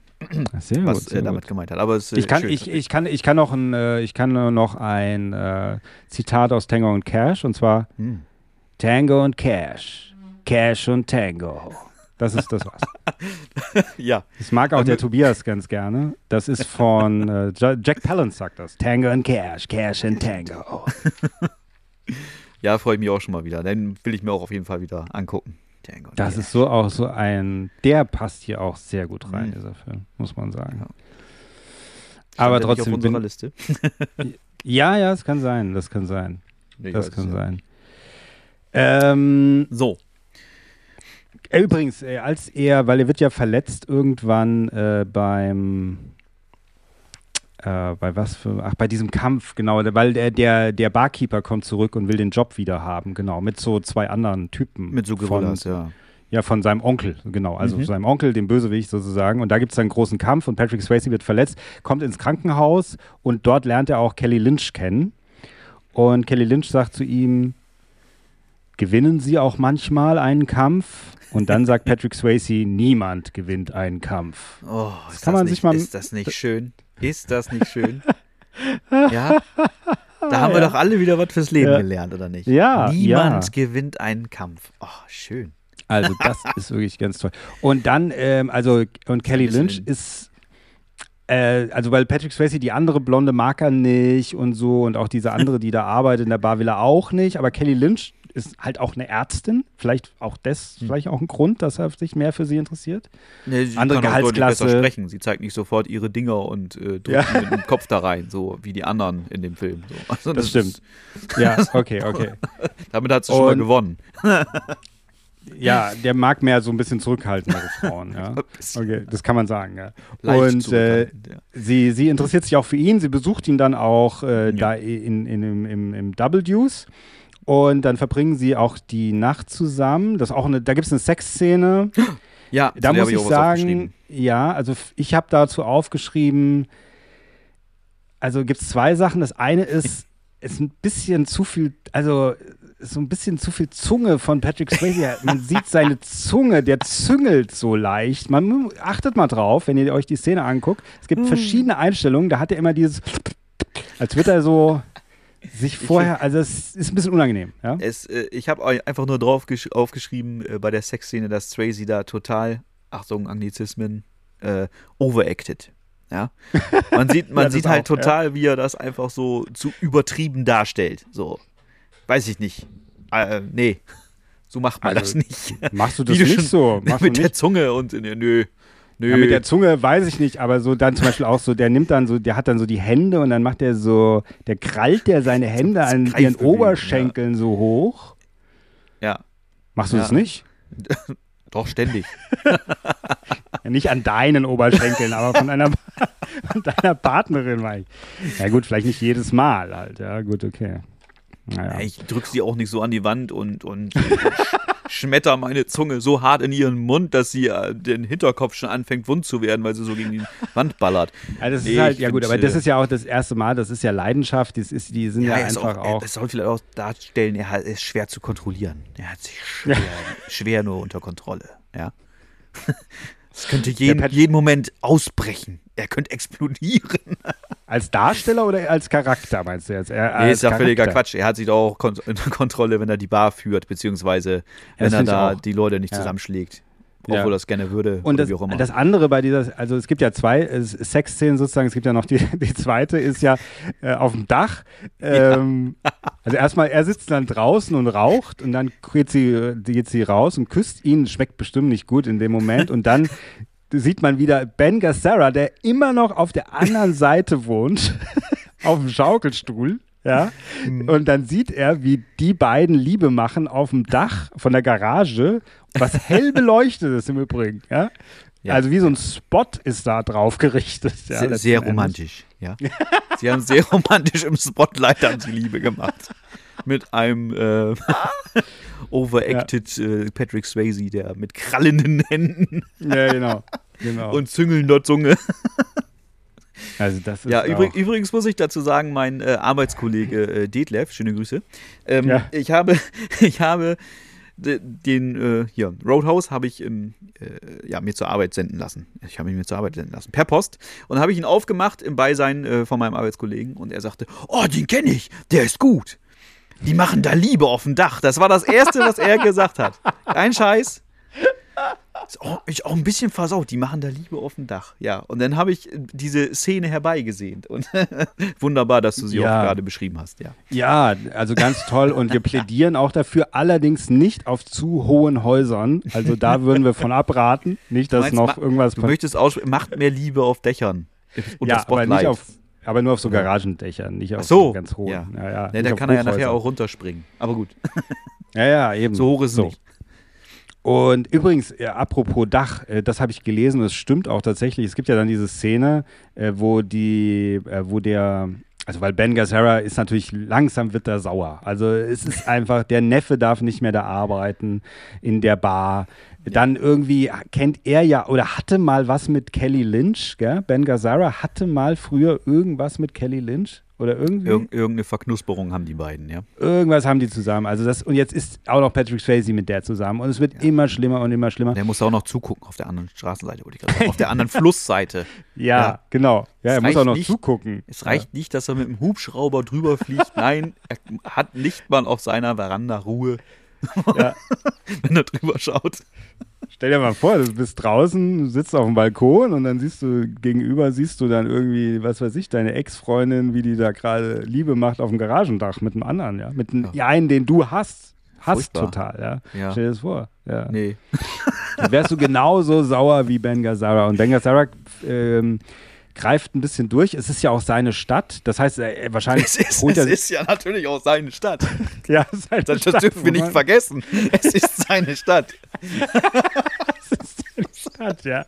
Speaker 5: sehr
Speaker 6: was
Speaker 5: gut. Sehr
Speaker 6: er damit
Speaker 5: gut.
Speaker 6: gemeint hat. Aber es äh,
Speaker 5: Ich kann,
Speaker 6: schön.
Speaker 5: ich, ich, kann, ich kann noch ein, äh, ich kann noch ein äh, Zitat aus Tango und Cash und zwar
Speaker 6: Hm.
Speaker 5: Tango und Cash. Cash und Tango. Das ist das was. <laughs>
Speaker 6: ja,
Speaker 5: Das mag auch der Tobias ganz gerne. Das ist von äh, Ja- Jack Palance sagt das. Tango and Cash, Cash and Tango. <laughs>
Speaker 6: ja, freue ich mich auch schon mal wieder. Den will ich mir auch auf jeden Fall wieder angucken. Tango.
Speaker 5: Das ist so auch so ein, der passt hier auch sehr gut rein,
Speaker 6: Mhm.
Speaker 5: dieser Film, muss man sagen.
Speaker 6: Ja.
Speaker 5: Aber trotzdem,
Speaker 6: auf unserer
Speaker 5: bin,
Speaker 6: Liste. <laughs>
Speaker 5: ja, ja, es kann sein, das kann sein,
Speaker 6: Nee,
Speaker 5: das kann sein. Ähm,
Speaker 6: So,
Speaker 5: übrigens, äh, als er, weil er wird ja verletzt irgendwann äh, beim äh, bei was für, ach, bei diesem Kampf, genau, weil der, der, der Barkeeper kommt zurück und will den Job wieder haben, genau, mit so zwei anderen Typen.
Speaker 6: mit so
Speaker 5: von-
Speaker 6: Gorillas, ja.
Speaker 5: Ja, von seinem Onkel, genau. Also
Speaker 6: Mhm.
Speaker 5: seinem Onkel, dem Bösewicht sozusagen. Und da gibt es dann einen großen Kampf und Patrick Swayze wird verletzt, kommt ins Krankenhaus und dort lernt er auch Kelly Lynch kennen. Und Kelly Lynch sagt zu ihm, gewinnen Sie auch manchmal einen Kampf? Und dann sagt <laughs> Patrick Swayze, niemand gewinnt einen Kampf.
Speaker 6: Oh, ist
Speaker 5: kann
Speaker 6: das
Speaker 5: man
Speaker 6: nicht,
Speaker 5: sich mal-
Speaker 6: Ist das nicht schön? Ist das nicht schön? <laughs> ja? Da haben wir doch alle wieder was fürs Leben gelernt, oder nicht?
Speaker 5: Ja,
Speaker 6: Niemand gewinnt einen Kampf. Oh, schön.
Speaker 5: Also das <laughs> ist wirklich ganz toll. Und dann, ähm, also, und Kelly Lynch ist, äh, also weil Patrick Swayze die andere blonde mag er nicht und so und auch diese andere, die da arbeitet in der Bar will er auch nicht, aber Kelly Lynch ist halt auch eine Ärztin, vielleicht auch das,
Speaker 6: Hm.
Speaker 5: vielleicht auch ein Grund, dass er sich mehr für sie interessiert.
Speaker 6: Nee, sie
Speaker 5: Andere
Speaker 6: kann auch
Speaker 5: Gehaltsklasse.
Speaker 6: besser sprechen. Sie zeigt nicht sofort ihre Dinger und äh, drückt
Speaker 5: Ja.
Speaker 6: mit dem Kopf da rein, so wie die anderen in dem Film. So. Also
Speaker 5: Das stimmt.
Speaker 6: Ist,
Speaker 5: Ja, okay, okay. <laughs>
Speaker 6: damit hat sie schon mal gewonnen. <laughs>
Speaker 5: Ja, der mag mehr so ein bisschen zurückhaltendere <laughs> Frauen, ja. Okay, das kann man sagen, ja. Und äh, sie, sie interessiert sich auch für ihn, sie besucht ihn dann auch äh,
Speaker 6: Ja.
Speaker 5: da in, in, im, im, im W's und dann verbringen sie auch die Nacht zusammen. Das auch eine, da gibt es eine Sexszene. <gasps>
Speaker 6: Ja,
Speaker 5: Da muss ich sagen, ja, also ich habe dazu aufgeschrieben, also gibt es zwei Sachen. Das eine ist, <laughs> ist ein bisschen zu viel, also ist so ein bisschen zu viel Zunge von Patrick Swayze. <laughs> Man sieht seine Zunge, der züngelt so leicht. Man achtet mal drauf, wenn ihr euch die Szene anguckt. Es gibt verschiedene Einstellungen, da hat er immer dieses, als würde er so sich vorher, also es ist ein bisschen unangenehm, ja.
Speaker 6: Es, äh, ich habe einfach nur drauf gesch- aufgeschrieben äh, bei der Sexszene, dass Tracy da total, Achtung, Anglizismen, äh, overacted. Ja. Man sieht, <laughs> man
Speaker 5: Ja,
Speaker 6: sieht halt
Speaker 5: auch, ja.
Speaker 6: total, wie er das einfach so zu übertrieben darstellt. So. Weiß ich nicht. Äh, nee. So macht man
Speaker 5: Also,
Speaker 6: das nicht.
Speaker 5: Machst du das
Speaker 6: du
Speaker 5: nicht so? Machst
Speaker 6: mit der Zunge und äh, nö. Nö.
Speaker 5: Ja, mit der Zunge weiß ich nicht, aber so dann zum Beispiel auch so, der nimmt dann so, der hat dann so die Hände und dann macht er so, der krallt der seine Hände an ihren Oberschenkeln so hoch.
Speaker 6: ja.
Speaker 5: Machst du
Speaker 6: Ja.
Speaker 5: das nicht? <laughs>
Speaker 6: Doch, ständig. <laughs>
Speaker 5: Ja, nicht an deinen Oberschenkeln, aber von einer <laughs> von deiner Partnerin, meine ich. Ja gut, vielleicht nicht jedes Mal halt, ja gut, okay. Naja.
Speaker 6: Ja, ich drück sie auch nicht so an die Wand und, und schmetter meine Zunge so hart in ihren Mund, dass sie äh, den Hinterkopf schon anfängt wund zu werden, weil sie so gegen die Wand ballert.
Speaker 5: Ja, das ist
Speaker 6: Nee,
Speaker 5: halt,
Speaker 6: ich
Speaker 5: ja gut, aber das
Speaker 6: äh,
Speaker 5: ist ja auch das erste Mal, das ist ja Leidenschaft, das ist, die sind ja,
Speaker 6: ist
Speaker 5: einfach
Speaker 6: auch,
Speaker 5: auch,
Speaker 6: Es soll vielleicht auch darstellen, er er ist schwer zu kontrollieren. Er hat sich schwer, <laughs> schwer nur unter Kontrolle. Ja. Es könnte jeden, jeden Moment ausbrechen. Er könnte explodieren. <laughs>
Speaker 5: Als Darsteller oder als Charakter meinst du jetzt? Er,
Speaker 6: Nee, ist ja völliger. Quatsch. Er hat sich doch auch kon <laughs> unter Kontrolle, wenn er die Bar führt, beziehungsweise wenn er da die Leute nicht
Speaker 5: Ja.
Speaker 6: zusammenschlägt.
Speaker 5: Ja.
Speaker 6: Obwohl es gerne würde.
Speaker 5: Und das,
Speaker 6: wie auch immer.
Speaker 5: das andere bei dieser, also es gibt ja zwei äh, Sexszenen sozusagen, es gibt ja noch die, <laughs> die zweite ist ja äh, auf dem Dach. <laughs> Ähm, Also erstmal, er sitzt dann draußen und raucht und dann geht sie, geht sie raus und küsst ihn, schmeckt bestimmt nicht gut in dem Moment und dann <laughs> sieht man wieder Ben Gazzara, der immer noch auf der anderen Seite wohnt, auf dem Schaukelstuhl. Ja,
Speaker 6: Mhm.
Speaker 5: und dann sieht er, wie die beiden Liebe machen auf dem Dach von der Garage, was hell <laughs> beleuchtet ist im Übrigen. Ja?
Speaker 6: Ja.
Speaker 5: Also wie so ein Spot ist da drauf gerichtet. Ja,
Speaker 6: sehr, sehr romantisch, ja. <laughs> sie haben sehr romantisch im Spotlight haben sie Liebe gemacht. Mit einem äh, <laughs> overacted äh, Patrick Swayze, der mit krallenden Händen
Speaker 5: Ja, genau. genau.
Speaker 6: und züngelnder Zunge.
Speaker 5: Also das
Speaker 6: Ja, übrig, übrigens muss ich dazu sagen, mein äh, Arbeitskollege äh, Detlef, schöne Grüße. Ähm,
Speaker 5: Ja.
Speaker 6: Ich habe, <laughs> ich habe de- den äh, hier Roadhouse habe ich ähm, äh, ja, mir zur Arbeit senden lassen. Ich habe ihn mir zur Arbeit senden lassen per Post und habe ich ihn aufgemacht im Beisein äh, von meinem Arbeitskollegen und er sagte, oh, den kenne ich, der ist gut. Die machen da Liebe auf dem Dach. Das war das erste, was er gesagt hat. Kein Scheiß. Ist auch, ist auch ein bisschen versaut. Die machen da Liebe auf dem Dach. Ja, und dann habe ich äh, diese Szene herbeigesehnt. Und <laughs> wunderbar, dass du sie
Speaker 5: Ja.
Speaker 6: auch gerade beschrieben hast. Ja.
Speaker 5: Ja, also ganz toll und wir plädieren auch dafür, allerdings nicht auf zu hohen Häusern. Also da würden wir von abraten, nicht, dass
Speaker 6: meinst,
Speaker 5: noch irgendwas
Speaker 6: Du möchtest aussprechen, macht mehr Liebe auf Dächern. Unter
Speaker 5: Ja, aber nicht auf, aber nur auf so Garagendächern, nicht auf
Speaker 6: Ach so,
Speaker 5: ganz hohen.
Speaker 6: ja.
Speaker 5: Ja, ja,
Speaker 6: dann
Speaker 5: auf
Speaker 6: kann er ja nachher auch runterspringen. Aber gut,
Speaker 5: Ja, ja, eben.
Speaker 6: so hoch ist es
Speaker 5: so.
Speaker 6: nicht.
Speaker 5: Und übrigens, ja, apropos Dach, äh, das habe ich gelesen, das stimmt auch tatsächlich. Es gibt ja dann diese Szene, äh, wo die, äh, wo der, also weil Ben Gazzara ist natürlich, langsam wird er sauer. Also es ist einfach, der Neffe darf nicht mehr da arbeiten in der Bar. Dann irgendwie kennt er ja oder hatte mal was mit Kelly Lynch, gell? Ben Gazzara hatte mal früher irgendwas mit Kelly Lynch oder irgendwie.
Speaker 6: Irg irgendeine Verknusperung haben die beiden, ja.
Speaker 5: Irgendwas haben die zusammen. Also das, und jetzt ist auch noch Patrick Swayze mit der zusammen. Und es wird immer schlimmer und immer schlimmer.
Speaker 6: Der muss auch noch zugucken auf der anderen Straßenseite, wollte ich gerade sagen. Auf der anderen <laughs> Flussseite.
Speaker 5: Ja,
Speaker 6: Ja.
Speaker 5: genau. Ja, er
Speaker 6: Es
Speaker 5: muss auch noch
Speaker 6: nicht-
Speaker 5: zugucken.
Speaker 6: Es reicht nicht, dass er mit dem Hubschrauber drüber fliegt. Nein, er hat nicht mal auf seiner Veranda Ruhe,
Speaker 5: Ja. <laughs>
Speaker 6: wenn er drüber schaut.
Speaker 5: Stell dir mal vor, du bist draußen, du sitzt auf dem Balkon und dann siehst du gegenüber, siehst du dann irgendwie, was weiß ich, deine Ex-Freundin, wie die da gerade Liebe macht auf dem Garagendach mit einem anderen, ja. Mit einem, ja. einen, den du hast. Hast
Speaker 6: Furchtbar.
Speaker 5: total, ja.
Speaker 6: Ja.
Speaker 5: Stell dir das vor. Ja.
Speaker 6: Nee.
Speaker 5: Dann wärst du genauso sauer wie Ben Gazzara. Und Ben Gazzara ähm, greift ein bisschen durch. Es ist ja auch seine Stadt. Das heißt, er, wahrscheinlich
Speaker 6: Es ist, es ist ja natürlich auch seine Stadt. <laughs>
Speaker 5: ja, seine
Speaker 6: Das,
Speaker 5: Stadt,
Speaker 6: dürfen wir nicht vergessen. Es ist seine Stadt. <laughs>
Speaker 5: Stadt, ja.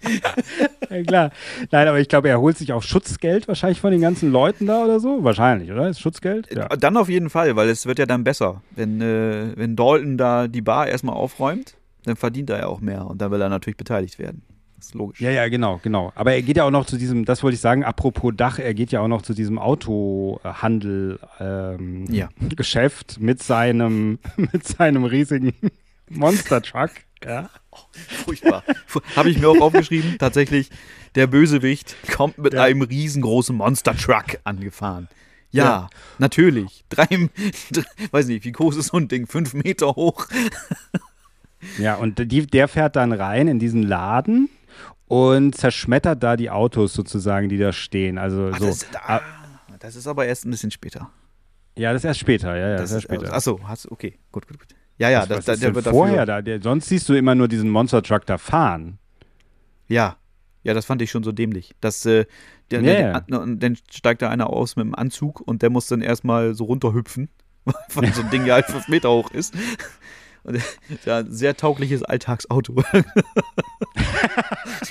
Speaker 5: <laughs> ja, klar. Nein, aber ich glaube, er holt sich auch Schutzgeld wahrscheinlich von den ganzen Leuten da oder so. Wahrscheinlich, oder? Ist Schutzgeld? Ja.
Speaker 6: Dann auf jeden Fall, weil es wird ja dann besser. Wenn, äh, wenn Dalton da die Bar erstmal aufräumt, dann verdient er ja auch mehr und dann will er natürlich beteiligt werden. Ist logisch.
Speaker 5: Ja, ja, genau, genau. Aber er geht ja auch noch zu diesem, das wollte ich sagen, apropos Dach, er geht ja auch noch zu diesem Autohandel ähm,
Speaker 6: Ja.
Speaker 5: Geschäft mit seinem, <laughs> mit seinem riesigen <laughs> Monster Truck. Ja.
Speaker 6: Furchtbar. Habe ich mir auch aufgeschrieben. Tatsächlich, der Bösewicht kommt mit
Speaker 5: Ja.
Speaker 6: einem riesengroßen Monster-Truck angefahren. Ja,
Speaker 5: Ja.
Speaker 6: natürlich. Drei, drei, weiß nicht, wie groß ist so ein Ding? Fünf Meter hoch.
Speaker 5: Ja, und die, der fährt dann rein in diesen Laden und zerschmettert da die Autos sozusagen, die da stehen. Also
Speaker 6: Ach,
Speaker 5: so.
Speaker 6: das, ah, das ist aber erst ein bisschen später.
Speaker 5: Ja, das ist erst später, ja, ja, das,
Speaker 6: Das
Speaker 5: ist erst später.
Speaker 6: Achso, hast okay, gut, gut, gut. Ja, ja,
Speaker 5: was,
Speaker 6: das,
Speaker 5: was ist
Speaker 6: der wird
Speaker 5: vorher
Speaker 6: dafür.
Speaker 5: da? Der, sonst siehst du immer nur diesen Monster Truck da fahren.
Speaker 6: Ja, ja, das fand ich schon so dämlich. Dass, äh, der,
Speaker 5: Ja,
Speaker 6: der, dann steigt da einer aus mit dem Anzug und der muss dann erstmal so runterhüpfen, <laughs> weil so ein Ding ja <laughs> halt fünf Meter hoch ist. Ja, ein sehr taugliches Alltagsauto. <laughs>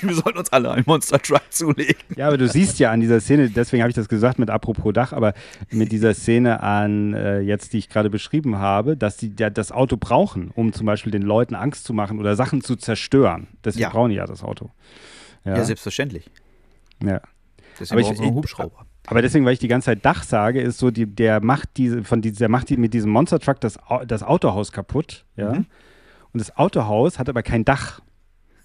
Speaker 6: Wir sollten uns alle einen Monster Truck zulegen.
Speaker 5: Ja, aber du siehst ja an dieser Szene, deswegen habe ich das gesagt mit apropos Dach, aber mit dieser Szene an äh, jetzt, die ich gerade beschrieben habe, dass die ja das Auto brauchen, um zum Beispiel den Leuten Angst zu machen oder Sachen zu zerstören. Deswegen
Speaker 6: Ja.
Speaker 5: brauchen die ja das Auto. Ja,
Speaker 6: Ja, selbstverständlich.
Speaker 5: ja.
Speaker 6: Deswegen
Speaker 5: Aber ich-
Speaker 6: wir einen Hubschrauber.
Speaker 5: Aber deswegen, weil ich die ganze Zeit Dach sage, ist so, die, der macht diese, von dieser, der macht die mit diesem Monster Truck das, das Autohaus kaputt, ja.
Speaker 6: Mhm.
Speaker 5: Und das Autohaus hat aber kein Dach.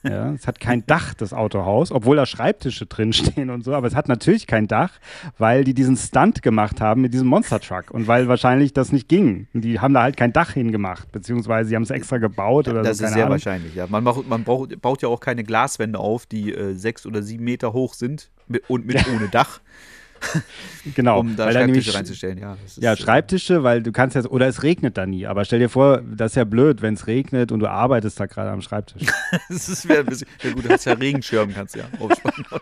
Speaker 5: Ja, es hat kein Dach, das Autohaus, obwohl da Schreibtische drinstehen und so, aber es hat natürlich kein Dach, weil die diesen Stunt gemacht haben mit diesem Monster Truck und weil wahrscheinlich das nicht ging. Die haben da halt kein Dach hingemacht, beziehungsweise sie haben es extra gebaut oder
Speaker 6: Das
Speaker 5: so.
Speaker 6: ist sehr
Speaker 5: Ahnung.
Speaker 6: wahrscheinlich, ja. Man, macht, man braucht, baut ja auch keine Glaswände auf, die äh, sechs oder sieben Meter hoch sind mit, und mit ohne Dach, <laughs> <laughs>
Speaker 5: Genau,
Speaker 6: um da
Speaker 5: weil
Speaker 6: Schreibtische
Speaker 5: nämlich
Speaker 6: reinzustellen. Ja,
Speaker 5: Ja,
Speaker 6: äh,
Speaker 5: Schreibtische, weil du kannst ja, oder es regnet da nie. Aber stell dir vor, das ist ja blöd, wenn es regnet und du arbeitest da gerade am Schreibtisch. <laughs>
Speaker 6: Das ist wäre ein bisschen. Ja, gut, du hast ja Regenschirm, kannst ja aufspannen. <laughs>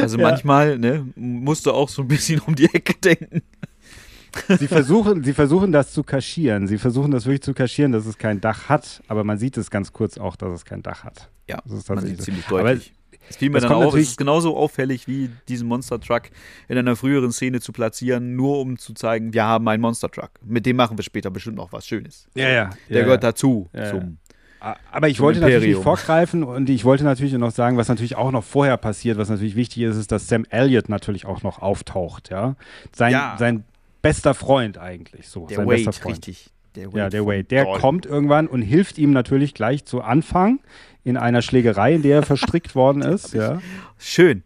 Speaker 6: Also manchmal ne, musst du auch so ein bisschen um die Ecke denken.
Speaker 5: Sie versuchen, sie versuchen das zu kaschieren. Sie versuchen das wirklich zu kaschieren, dass es kein Dach hat. Aber man sieht es ganz kurz auch, dass es kein Dach hat.
Speaker 6: Ja,
Speaker 5: Das ist
Speaker 6: man sieht ziemlich deutlich. Es fiel mir
Speaker 5: das
Speaker 6: dann auf, es
Speaker 5: natürlich-
Speaker 6: ist genauso auffällig wie diesen Monster Truck in einer früheren Szene zu platzieren, nur um zu zeigen, wir haben einen Monster Truck. Mit dem machen wir später bestimmt noch was Schönes.
Speaker 5: Ja, ja.
Speaker 6: Der
Speaker 5: ja,
Speaker 6: gehört
Speaker 5: ja.
Speaker 6: dazu.
Speaker 5: Ja,
Speaker 6: zum,
Speaker 5: Aber ich
Speaker 6: zum
Speaker 5: wollte natürlich
Speaker 6: Imperium.
Speaker 5: nicht vorgreifen und ich wollte natürlich noch sagen, was natürlich auch noch vorher passiert, was natürlich wichtig ist, ist, dass Sam Elliott natürlich auch noch auftaucht, ja. Sein,
Speaker 6: Ja.
Speaker 5: sein bester Freund eigentlich, so.
Speaker 6: Der
Speaker 5: sein
Speaker 6: Wade,
Speaker 5: bester Freund.
Speaker 6: richtig. Der
Speaker 5: Ja, der Wade. Der kommt irgendwann und hilft ihm natürlich gleich zu Anfang in einer Schlägerei, in der er verstrickt worden ist. <laughs> Ja.
Speaker 6: Schön.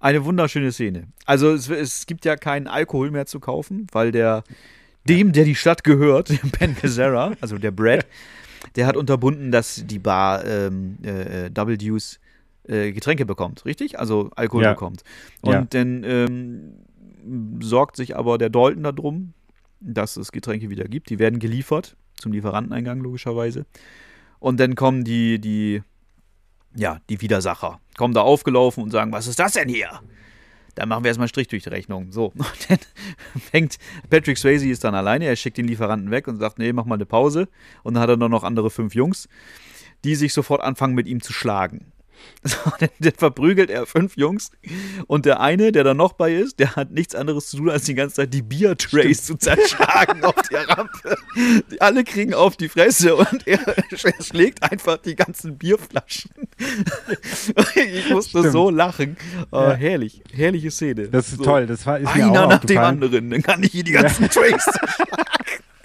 Speaker 6: Eine wunderschöne Szene. Also es, es gibt ja keinen Alkohol mehr zu kaufen, weil der dem, der die Stadt gehört, <laughs> Ben Gazzara, also der Brad, der hat unterbunden, dass die Bar ähm, äh, Double Deuce äh, Getränke bekommt, richtig? Also Alkohol
Speaker 5: Ja.
Speaker 6: bekommt. Und
Speaker 5: Ja.
Speaker 6: dann ähm, sorgt sich aber der Dalton darum, dass es Getränke wieder gibt. Die werden geliefert zum Lieferanteneingang logischerweise. Und dann kommen die, die, ja, die Widersacher, kommen da aufgelaufen und sagen, was ist das denn hier? Dann machen wir erstmal einen Strich durch die Rechnung. So, <laughs> und dann fängt Patrick Swayze ist dann alleine, er schickt den Lieferanten weg und sagt, nee, mach mal eine Pause. Und dann hat er nur noch andere fünf Jungs, die sich sofort anfangen mit ihm zu schlagen. <laughs> So, dann, dann verprügelt er fünf Jungs und der eine, der da noch bei ist, der hat nichts anderes zu tun, als die ganze Zeit die Biertrays zu zerschlagen auf der Rampe. Die alle kriegen auf die Fresse und er, er <laughs> schlägt einfach die ganzen Bierflaschen. <laughs> Ich musste
Speaker 5: Stimmt.
Speaker 6: so lachen. Oh,
Speaker 5: Ja.
Speaker 6: Herrlich, herrliche Szene.
Speaker 5: Das ist
Speaker 6: So.
Speaker 5: toll. Das war, ist mir
Speaker 6: Einer nach dem anderen, dann kann ich hier die ganzen Trays zerschlagen.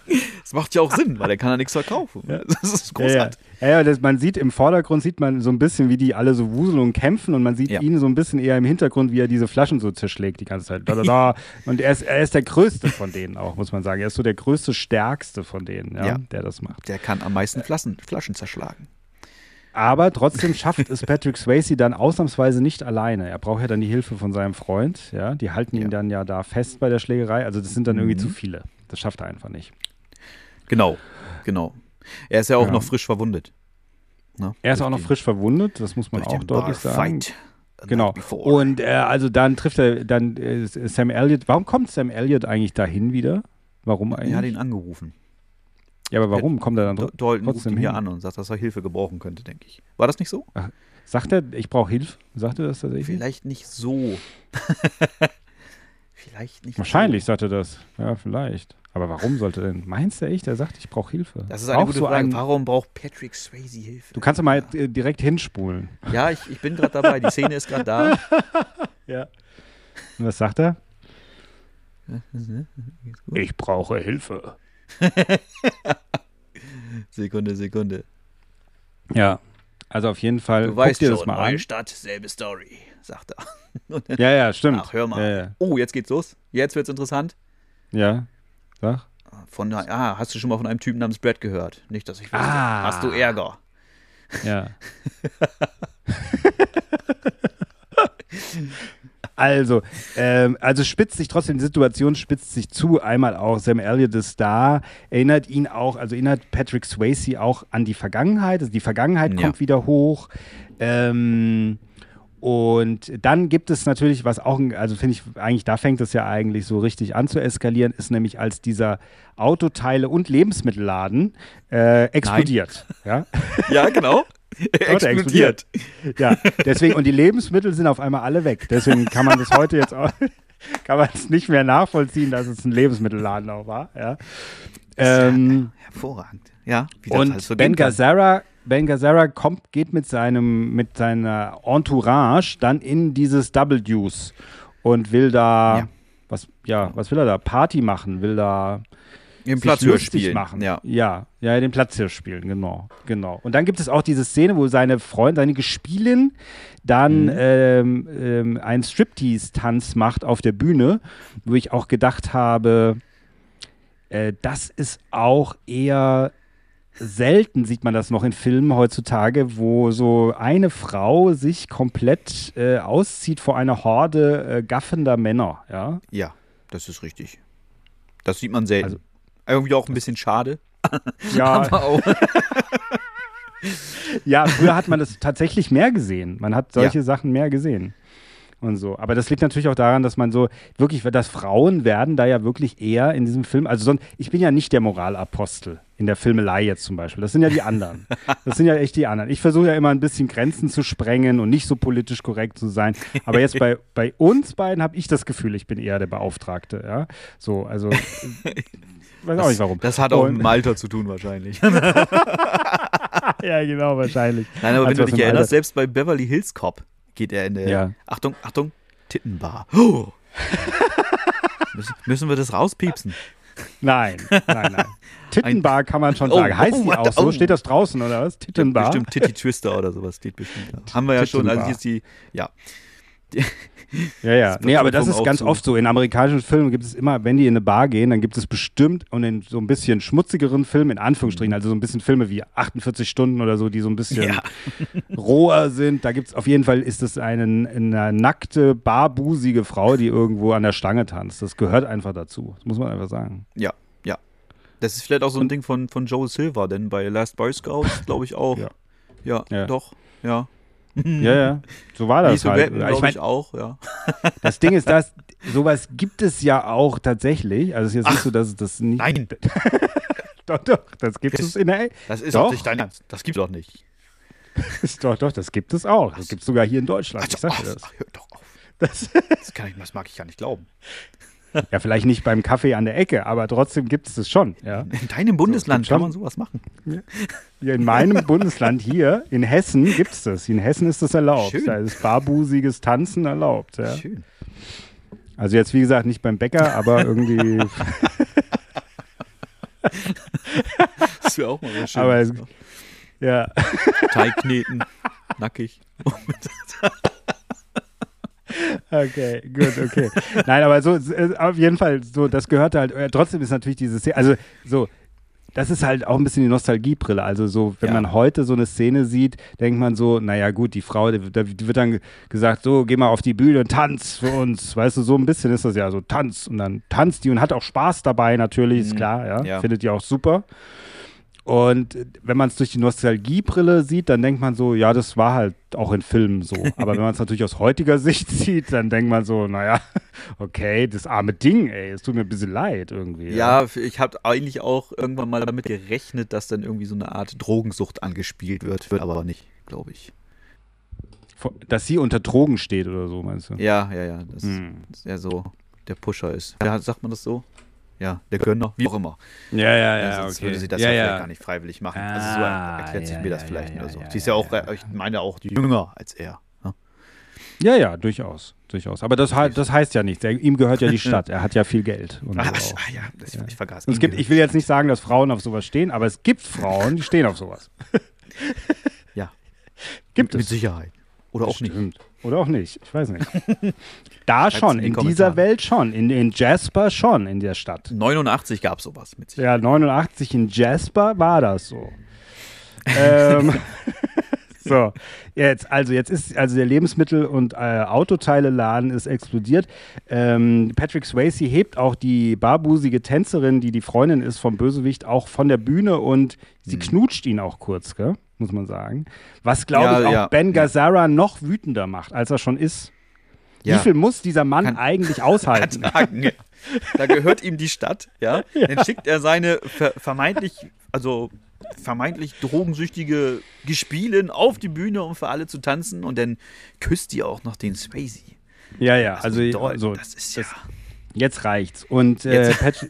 Speaker 6: Das macht ja auch Sinn, weil er kann ja nichts verkaufen. Das ist
Speaker 5: Ja, ja.
Speaker 6: großartig.
Speaker 5: ja, ja das, man sieht im Vordergrund sieht man so ein bisschen, wie die alle so wuseln und kämpfen und man sieht
Speaker 6: Ja.
Speaker 5: ihn so ein bisschen eher im Hintergrund, wie er diese Flaschen so zerschlägt die ganze Zeit. Da, da, da. <laughs> Und er ist, er ist der Größte von denen auch, muss man sagen. Er ist so der größte, stärkste von denen, ja,
Speaker 6: Ja.
Speaker 5: der das macht.
Speaker 6: Der kann am meisten Flaschen, Flaschen zerschlagen.
Speaker 5: Aber trotzdem schafft es Patrick Swayze dann ausnahmsweise nicht alleine. Er braucht ja dann die Hilfe von seinem Freund. Ja, die halten ihn
Speaker 6: Ja. Mhm.
Speaker 5: dann ja da fest bei der Schlägerei. Also das sind dann irgendwie zu viele. Das schafft er einfach nicht.
Speaker 6: Genau, genau. Er ist ja auch
Speaker 5: Ja.
Speaker 6: noch frisch verwundet. Ne?
Speaker 5: Er ist
Speaker 6: Durch
Speaker 5: auch noch
Speaker 6: den-
Speaker 5: frisch verwundet. Das muss man auch deutlich sagen.
Speaker 6: The
Speaker 5: Genau. Und äh, also dann trifft er dann äh, Sam Elliott. Warum kommt Sam Elliott eigentlich dahin wieder? Warum eigentlich?
Speaker 6: er hat ihn angerufen.
Speaker 5: ja, aber warum kommt er dann
Speaker 6: D-
Speaker 5: tr-
Speaker 6: Dalton ruft
Speaker 5: trotzdem
Speaker 6: ihn hier
Speaker 5: hin?
Speaker 6: an und sagt, dass er Hilfe gebrauchen könnte, denke ich. War das nicht so?
Speaker 5: Sagt er, ich brauche Hilfe? Sagt er das tatsächlich?
Speaker 6: Vielleicht nicht so. <laughs> Vielleicht nicht
Speaker 5: Wahrscheinlich
Speaker 6: so.
Speaker 5: sagt er das. Ja, vielleicht. Aber warum sollte denn? Meinst du echt? Er sagt, ich brauche Hilfe.
Speaker 6: Das ist eine
Speaker 5: Auch
Speaker 6: gute
Speaker 5: so
Speaker 6: Frage.
Speaker 5: ein-
Speaker 6: Warum braucht Patrick Swayze Hilfe?
Speaker 5: Du kannst doch mal äh, direkt hinspulen.
Speaker 6: Ja, ich, ich bin gerade dabei. Die Szene ist gerade da. <laughs>
Speaker 5: Ja. Und was sagt er? <laughs> Ich brauche Hilfe. <laughs>
Speaker 6: Sekunde, Sekunde.
Speaker 5: Ja. Also auf jeden Fall.
Speaker 6: Du weißt
Speaker 5: dir
Speaker 6: schon,
Speaker 5: das mal
Speaker 6: neue
Speaker 5: an.
Speaker 6: Stadt, selbe Story, sagt er.
Speaker 5: Ja, ja, stimmt.
Speaker 6: Ach, hör mal.
Speaker 5: Ja, ja.
Speaker 6: Oh, jetzt geht's los. Jetzt wird's interessant.
Speaker 5: ja. Sag.
Speaker 6: Von, ah, hast du schon mal von einem Typen namens Brad gehört? Nicht, dass ich wüsste.
Speaker 5: Ah.
Speaker 6: Hast du Ärger?
Speaker 5: Ja. <laughs> Also, ähm, also spitzt sich trotzdem, die Situation spitzt sich zu. Einmal auch Sam Elliott ist da, erinnert ihn auch, also erinnert Patrick Swayze auch an die Vergangenheit. Also die Vergangenheit
Speaker 6: Ja.
Speaker 5: kommt wieder hoch. Ähm, und dann gibt es natürlich, was auch, also finde ich eigentlich, da fängt es ja eigentlich so richtig an zu eskalieren, ist nämlich als dieser Autoteile- und Lebensmittelladen äh, explodiert. Ja? <laughs>
Speaker 6: Ja, genau. <laughs>
Speaker 5: Explodiert. Ja, deswegen, und die Lebensmittel sind auf einmal alle weg. Deswegen kann man das heute jetzt auch, <laughs> kann man es nicht mehr nachvollziehen, dass es ein Lebensmittelladen auch war. Ja. Ähm,
Speaker 6: Hervorragend. Ja, wie das
Speaker 5: und Ben. Gazzara, Ben Gazzara kommt, geht mit seinem, mit seiner Entourage dann in dieses Double Deuce und will da,
Speaker 6: Ja.
Speaker 5: was, ja, was will er da? Party machen, will da
Speaker 6: Den
Speaker 5: lustig
Speaker 6: spielen,
Speaker 5: machen.
Speaker 6: ja.
Speaker 5: ja, ja, den Platzhirsch spielen, genau, genau. Und dann gibt es auch diese Szene, wo seine Freundin, seine Gespielin dann
Speaker 6: Mhm.
Speaker 5: ähm, ähm, einen Striptease-Tanz macht auf der Bühne, wo ich auch gedacht habe, äh, das ist auch eher selten sieht man das noch in Filmen heutzutage, wo so eine Frau sich komplett äh, auszieht vor einer Horde äh, gaffender Männer, ja.
Speaker 6: Ja, das ist richtig. Das sieht man selten.
Speaker 5: Also-
Speaker 6: Irgendwie auch ein bisschen schade. <laughs>
Speaker 5: Ja, <laughs> ja, früher hat man das tatsächlich mehr gesehen. Man hat solche
Speaker 6: Ja.
Speaker 5: Sachen mehr gesehen. Und so. Aber das liegt natürlich auch daran, dass man so wirklich, dass Frauen werden da ja wirklich eher in diesem Film, also sonst, ich bin ja nicht der Moralapostel in der Filmelei jetzt zum Beispiel. Das sind ja die anderen. Das sind ja echt die anderen. Ich versuche ja immer ein bisschen Grenzen zu sprengen und nicht so politisch korrekt zu sein. Aber jetzt bei, <laughs> bei uns beiden habe ich das Gefühl, ich bin eher der Beauftragte. Ja? So, also. <laughs> Weiß auch nicht warum.
Speaker 6: Das hat auch
Speaker 5: Und-
Speaker 6: mit dem Alter zu tun wahrscheinlich. <laughs>
Speaker 5: Ja, genau, wahrscheinlich.
Speaker 6: Nein, aber
Speaker 5: Hat's
Speaker 6: wenn du dich erinnerst, selbst bei Beverly Hills Cop geht er in der.
Speaker 5: Ja.
Speaker 6: Achtung, Achtung, Tittenbar. Oh. müssen, müssen wir das rauspiepsen?
Speaker 5: Nein, nein, nein. <laughs> Tittenbar kann man schon
Speaker 6: Oh,
Speaker 5: sagen. Heißt
Speaker 6: oh,
Speaker 5: die auch so?
Speaker 6: oh.
Speaker 5: Steht das draußen oder was? Tittenbar?
Speaker 6: Bestimmt Titty Twister oder sowas steht bestimmt da. <laughs> Haben wir ja schon, also hier ist die, ja.
Speaker 5: Ja, ja. Nee, aber das ist ganz
Speaker 6: Aufzug.
Speaker 5: oft so. In amerikanischen Filmen gibt es immer, wenn die in eine Bar gehen, dann gibt es bestimmt und in so ein bisschen schmutzigeren Filmen, in Anführungsstrichen, also so ein bisschen Filme wie 48 Stunden oder so, die so ein bisschen
Speaker 6: Ja. <laughs>
Speaker 5: roher sind. Da gibt es auf jeden Fall, ist es eine, eine nackte, barbusige Frau, die irgendwo an der Stange tanzt. Das gehört einfach dazu. Das muss man einfach sagen.
Speaker 6: Ja, ja. Das ist vielleicht auch so ein Ding von, von Joe Silver, denn bei Last Boy Scouts glaube ich auch.
Speaker 5: Ja.
Speaker 6: Ja,
Speaker 5: Ja.
Speaker 6: doch, ja.
Speaker 5: Ja, ja. So war das halt.
Speaker 6: Weapon,
Speaker 5: Ich mein,
Speaker 6: ich auch, ja. <laughs>
Speaker 5: Das Ding ist, dass sowas gibt es ja auch tatsächlich. Also es ist jetzt nicht so, dass es das nicht.
Speaker 6: Nein. <laughs>
Speaker 5: Doch, doch, das gibt es in der.
Speaker 6: Das ist
Speaker 5: Doch.
Speaker 6: doch nicht dein. Das gibt's doch nicht. <laughs>
Speaker 5: Doch, doch, das gibt es auch. Das gibt es sogar hier in Deutschland. Ich sag
Speaker 6: ach,
Speaker 5: dir das.
Speaker 6: ach, hör doch auf.
Speaker 5: das.
Speaker 6: Das, kann ich, das mag ich gar nicht glauben.
Speaker 5: Ja, vielleicht nicht beim Kaffee an der Ecke, aber trotzdem gibt es das schon. Ja.
Speaker 6: In deinem Bundesland
Speaker 5: gibt's
Speaker 6: kann man sowas machen.
Speaker 5: Hier in meinem Bundesland hier, in Hessen, gibt es das. In Hessen ist das erlaubt.
Speaker 6: Schön.
Speaker 5: Da ist barbusiges Tanzen erlaubt. Ja.
Speaker 6: Schön.
Speaker 5: Also jetzt, wie gesagt, nicht beim Bäcker, aber irgendwie. <laughs>
Speaker 6: Das wäre auch mal was
Speaker 5: Aber
Speaker 6: Schönes.
Speaker 5: es- ja.
Speaker 6: Teig kneten, nackig. <laughs>
Speaker 5: Okay, gut, okay. Nein, aber so, äh, auf jeden Fall, so, das gehört halt, äh, trotzdem ist natürlich diese Szene, also so, das ist halt auch ein bisschen die Nostalgiebrille. Also so, wenn
Speaker 6: Ja.
Speaker 5: man heute so eine Szene sieht, denkt man so, naja gut, die Frau, die, die wird dann gesagt, so, geh mal auf die Bühne und tanz für uns. Weißt du, so ein bisschen ist das ja so, tanz. Und dann tanzt die und hat auch Spaß dabei natürlich, ist klar, ja.
Speaker 6: Ja.
Speaker 5: Findet die auch super. Und wenn man es durch die Nostalgiebrille sieht, dann denkt man so, ja, das war halt auch in Filmen so. <laughs> Aber wenn man es natürlich aus heutiger Sicht sieht, dann denkt man so, naja, <laughs> okay, das arme Ding, ey, es tut mir ein bisschen leid irgendwie.
Speaker 6: Ja, ich habe eigentlich auch irgendwann mal damit gerechnet, dass dann irgendwie so eine Art Drogensucht angespielt wird. Wird aber nicht, glaube ich.
Speaker 5: Dass sie unter Drogen steht oder so, meinst du?
Speaker 6: Ja, ja, ja. Das
Speaker 5: Hm.
Speaker 6: ist eher so der Pusher ist. Ja, sagt man das so? Ja, der Gönner, wie auch immer.
Speaker 5: Ja, ja,
Speaker 6: Ja, sonst würde sie das ja, vielleicht gar nicht freiwillig machen. also so
Speaker 5: Ah,
Speaker 6: erklärt sich
Speaker 5: ja,
Speaker 6: mir das
Speaker 5: ja,
Speaker 6: vielleicht
Speaker 5: ja,
Speaker 6: nur so.
Speaker 5: ja,
Speaker 6: sie ist ja auch,
Speaker 5: ja,
Speaker 6: ich meine auch jünger als er. ne?
Speaker 5: Ja, ja, durchaus, durchaus. Aber das, das heißt ja nichts. Er, ihm gehört ja die <laughs> Stadt. Er hat ja viel Geld.
Speaker 6: Ah,
Speaker 5: so auch.
Speaker 6: ah, ja, das, ich vergaß.
Speaker 5: Es gibt, ich will jetzt nicht sagen, dass Frauen auf sowas stehen, aber es gibt Frauen, die stehen auf sowas. <laughs>
Speaker 6: Ja,
Speaker 5: Gibt
Speaker 6: mit
Speaker 5: es.
Speaker 6: Sicherheit. Oder auch nicht.
Speaker 5: Stimmt. Oder auch nicht. Ich weiß nicht. <laughs> Da schon,
Speaker 6: in
Speaker 5: in dieser Welt schon. In, in Jasper schon, in der Stadt.
Speaker 6: 89 gab es sowas mit Sicherheit.
Speaker 5: Ja, 89 in Jasper war das so. ähm, <laughs> so, jetzt, also jetzt ist, also der Lebensmittel- und äh, Autoteileladen ist explodiert. Ähm, Patrick Swayze hebt auch die barbusige Tänzerin, die die Freundin ist vom Bösewicht, auch von der Bühne und sie knutscht ihn auch kurz, gell? muss man sagen. Was, glaube
Speaker 6: Ja,
Speaker 5: ich, auch
Speaker 6: ja,
Speaker 5: Ben
Speaker 6: ja.
Speaker 5: Gazzara noch wütender macht, als er schon ist.
Speaker 6: Ja.
Speaker 5: Wie viel muss dieser Mann
Speaker 6: Kann-
Speaker 5: eigentlich <laughs> aushalten?
Speaker 6: Da gehört ihm die Stadt, <laughs> ja. Dann schickt er seine ver vermeintlich, also vermeintlich drogensüchtige Gespielin auf die Bühne, um für alle zu tanzen und dann küsst die auch noch den Swayze.
Speaker 5: Ja, ja,
Speaker 6: Das
Speaker 5: also,
Speaker 6: bedeutet-
Speaker 5: also
Speaker 6: das ist ja.
Speaker 5: Jetzt reicht's. Und äh, <laughs>
Speaker 6: Jetzt.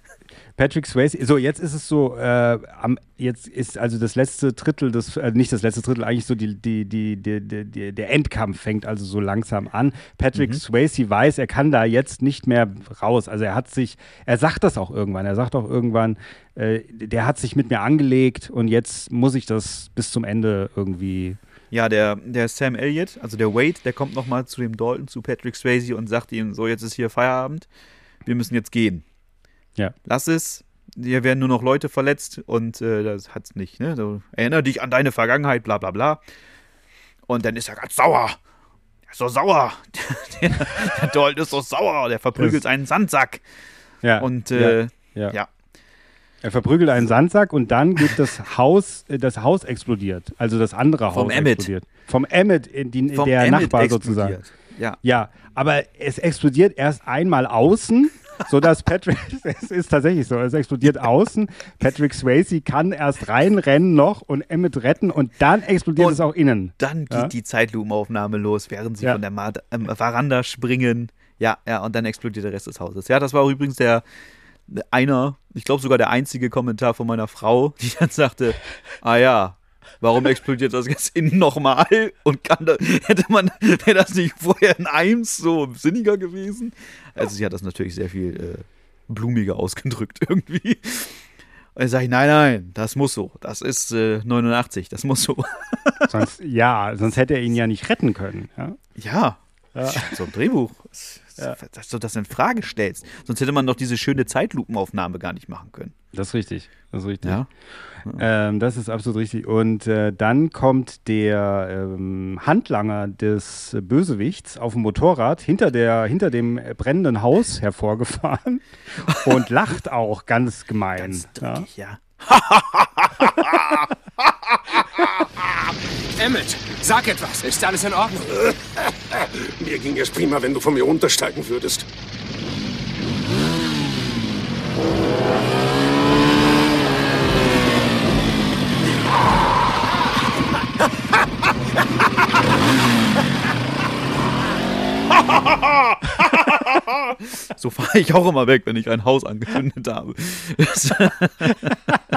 Speaker 5: Patri Patrick Swayze, so jetzt ist es so, äh, am, jetzt ist also das letzte Drittel des, äh, nicht das letzte Drittel, eigentlich so die, die, die, die, der Endkampf fängt also so langsam an. Patrick Swayze weiß, er kann da jetzt nicht mehr raus. Also er hat sich, er sagt das auch irgendwann, er sagt auch irgendwann, äh, der hat sich mit mir angelegt und jetzt muss ich das bis zum Ende irgendwie.
Speaker 6: Ja, der, der Sam Elliott, also der Wade, der kommt nochmal zu dem Dalton, zu Patrick Swayze und sagt ihm, so, jetzt ist hier Feierabend, wir müssen jetzt gehen.
Speaker 5: Ja.
Speaker 6: Lass es, hier werden nur noch Leute verletzt und äh, das hat's nicht, ne? So, erinnere dich an deine Vergangenheit, bla bla bla. Und dann ist er ganz sauer. Er ist so sauer. <laughs> Der, der Dalton ist so sauer, der verprügelt
Speaker 5: Das-
Speaker 6: einen Sandsack.
Speaker 5: Ja.
Speaker 6: Und äh,
Speaker 5: ja, ja.
Speaker 6: ja.
Speaker 5: Er verprügelt einen Sandsack und dann geht das Haus, äh, das Haus explodiert. Also das andere
Speaker 6: Vom
Speaker 5: Haus
Speaker 6: Emmet.
Speaker 5: explodiert. Vom Emmet, in die,
Speaker 6: vom
Speaker 5: der
Speaker 6: Emmett
Speaker 5: Nachbar sozusagen.
Speaker 6: explodiert. Ja.
Speaker 5: Ja, aber es explodiert erst einmal außen, sodass Patrick, <laughs> es ist tatsächlich so, es explodiert außen. Patrick Swayze kann erst reinrennen noch und Emmett retten und dann explodiert
Speaker 6: Und
Speaker 5: es auch innen.
Speaker 6: Dann geht
Speaker 5: Ja.
Speaker 6: die Zeitlupenaufnahme los, während sie
Speaker 5: Ja.
Speaker 6: von der Ma ähm, Veranda springen. Ja, ja, und dann explodiert der Rest des Hauses. Ja, das war übrigens der einer, ich glaube sogar der einzige Kommentar von meiner Frau, die dann sagte, ah ja, warum explodiert das jetzt innen nochmal? Und kann da, hätte man, wäre das nicht vorher in Eins so sinniger gewesen? Also sie hat das natürlich sehr viel äh, blumiger ausgedrückt irgendwie. Und dann sage ich, nein, nein, das muss so. Das ist äh, 89, das muss so. <laughs>
Speaker 5: Sonst, ja, sonst hätte er ihn ja nicht retten können. Ja?
Speaker 6: Ja, so ein Drehbuch. Dass du das in Frage stellst. Sonst hätte man doch diese schöne Zeitlupenaufnahme gar nicht machen können.
Speaker 5: Das ist richtig. Das ist richtig.
Speaker 6: Ja.
Speaker 5: Ähm, das ist absolut richtig. Und äh, dann kommt der ähm, Handlanger des Bösewichts auf dem Motorrad hinter, der, hinter dem brennenden Haus hervorgefahren <laughs> und lacht auch ganz gemein.
Speaker 6: Ganz
Speaker 5: ja.
Speaker 6: dreckig, ja. <laughs>
Speaker 1: Emmett, sag etwas. Ist alles in Ordnung? <laughs>
Speaker 3: Mir ging es prima, wenn du von mir runtersteigen würdest. <laughs> <laughs>
Speaker 6: So fahre ich auch immer weg, wenn ich ein Haus angezündet habe. <laughs>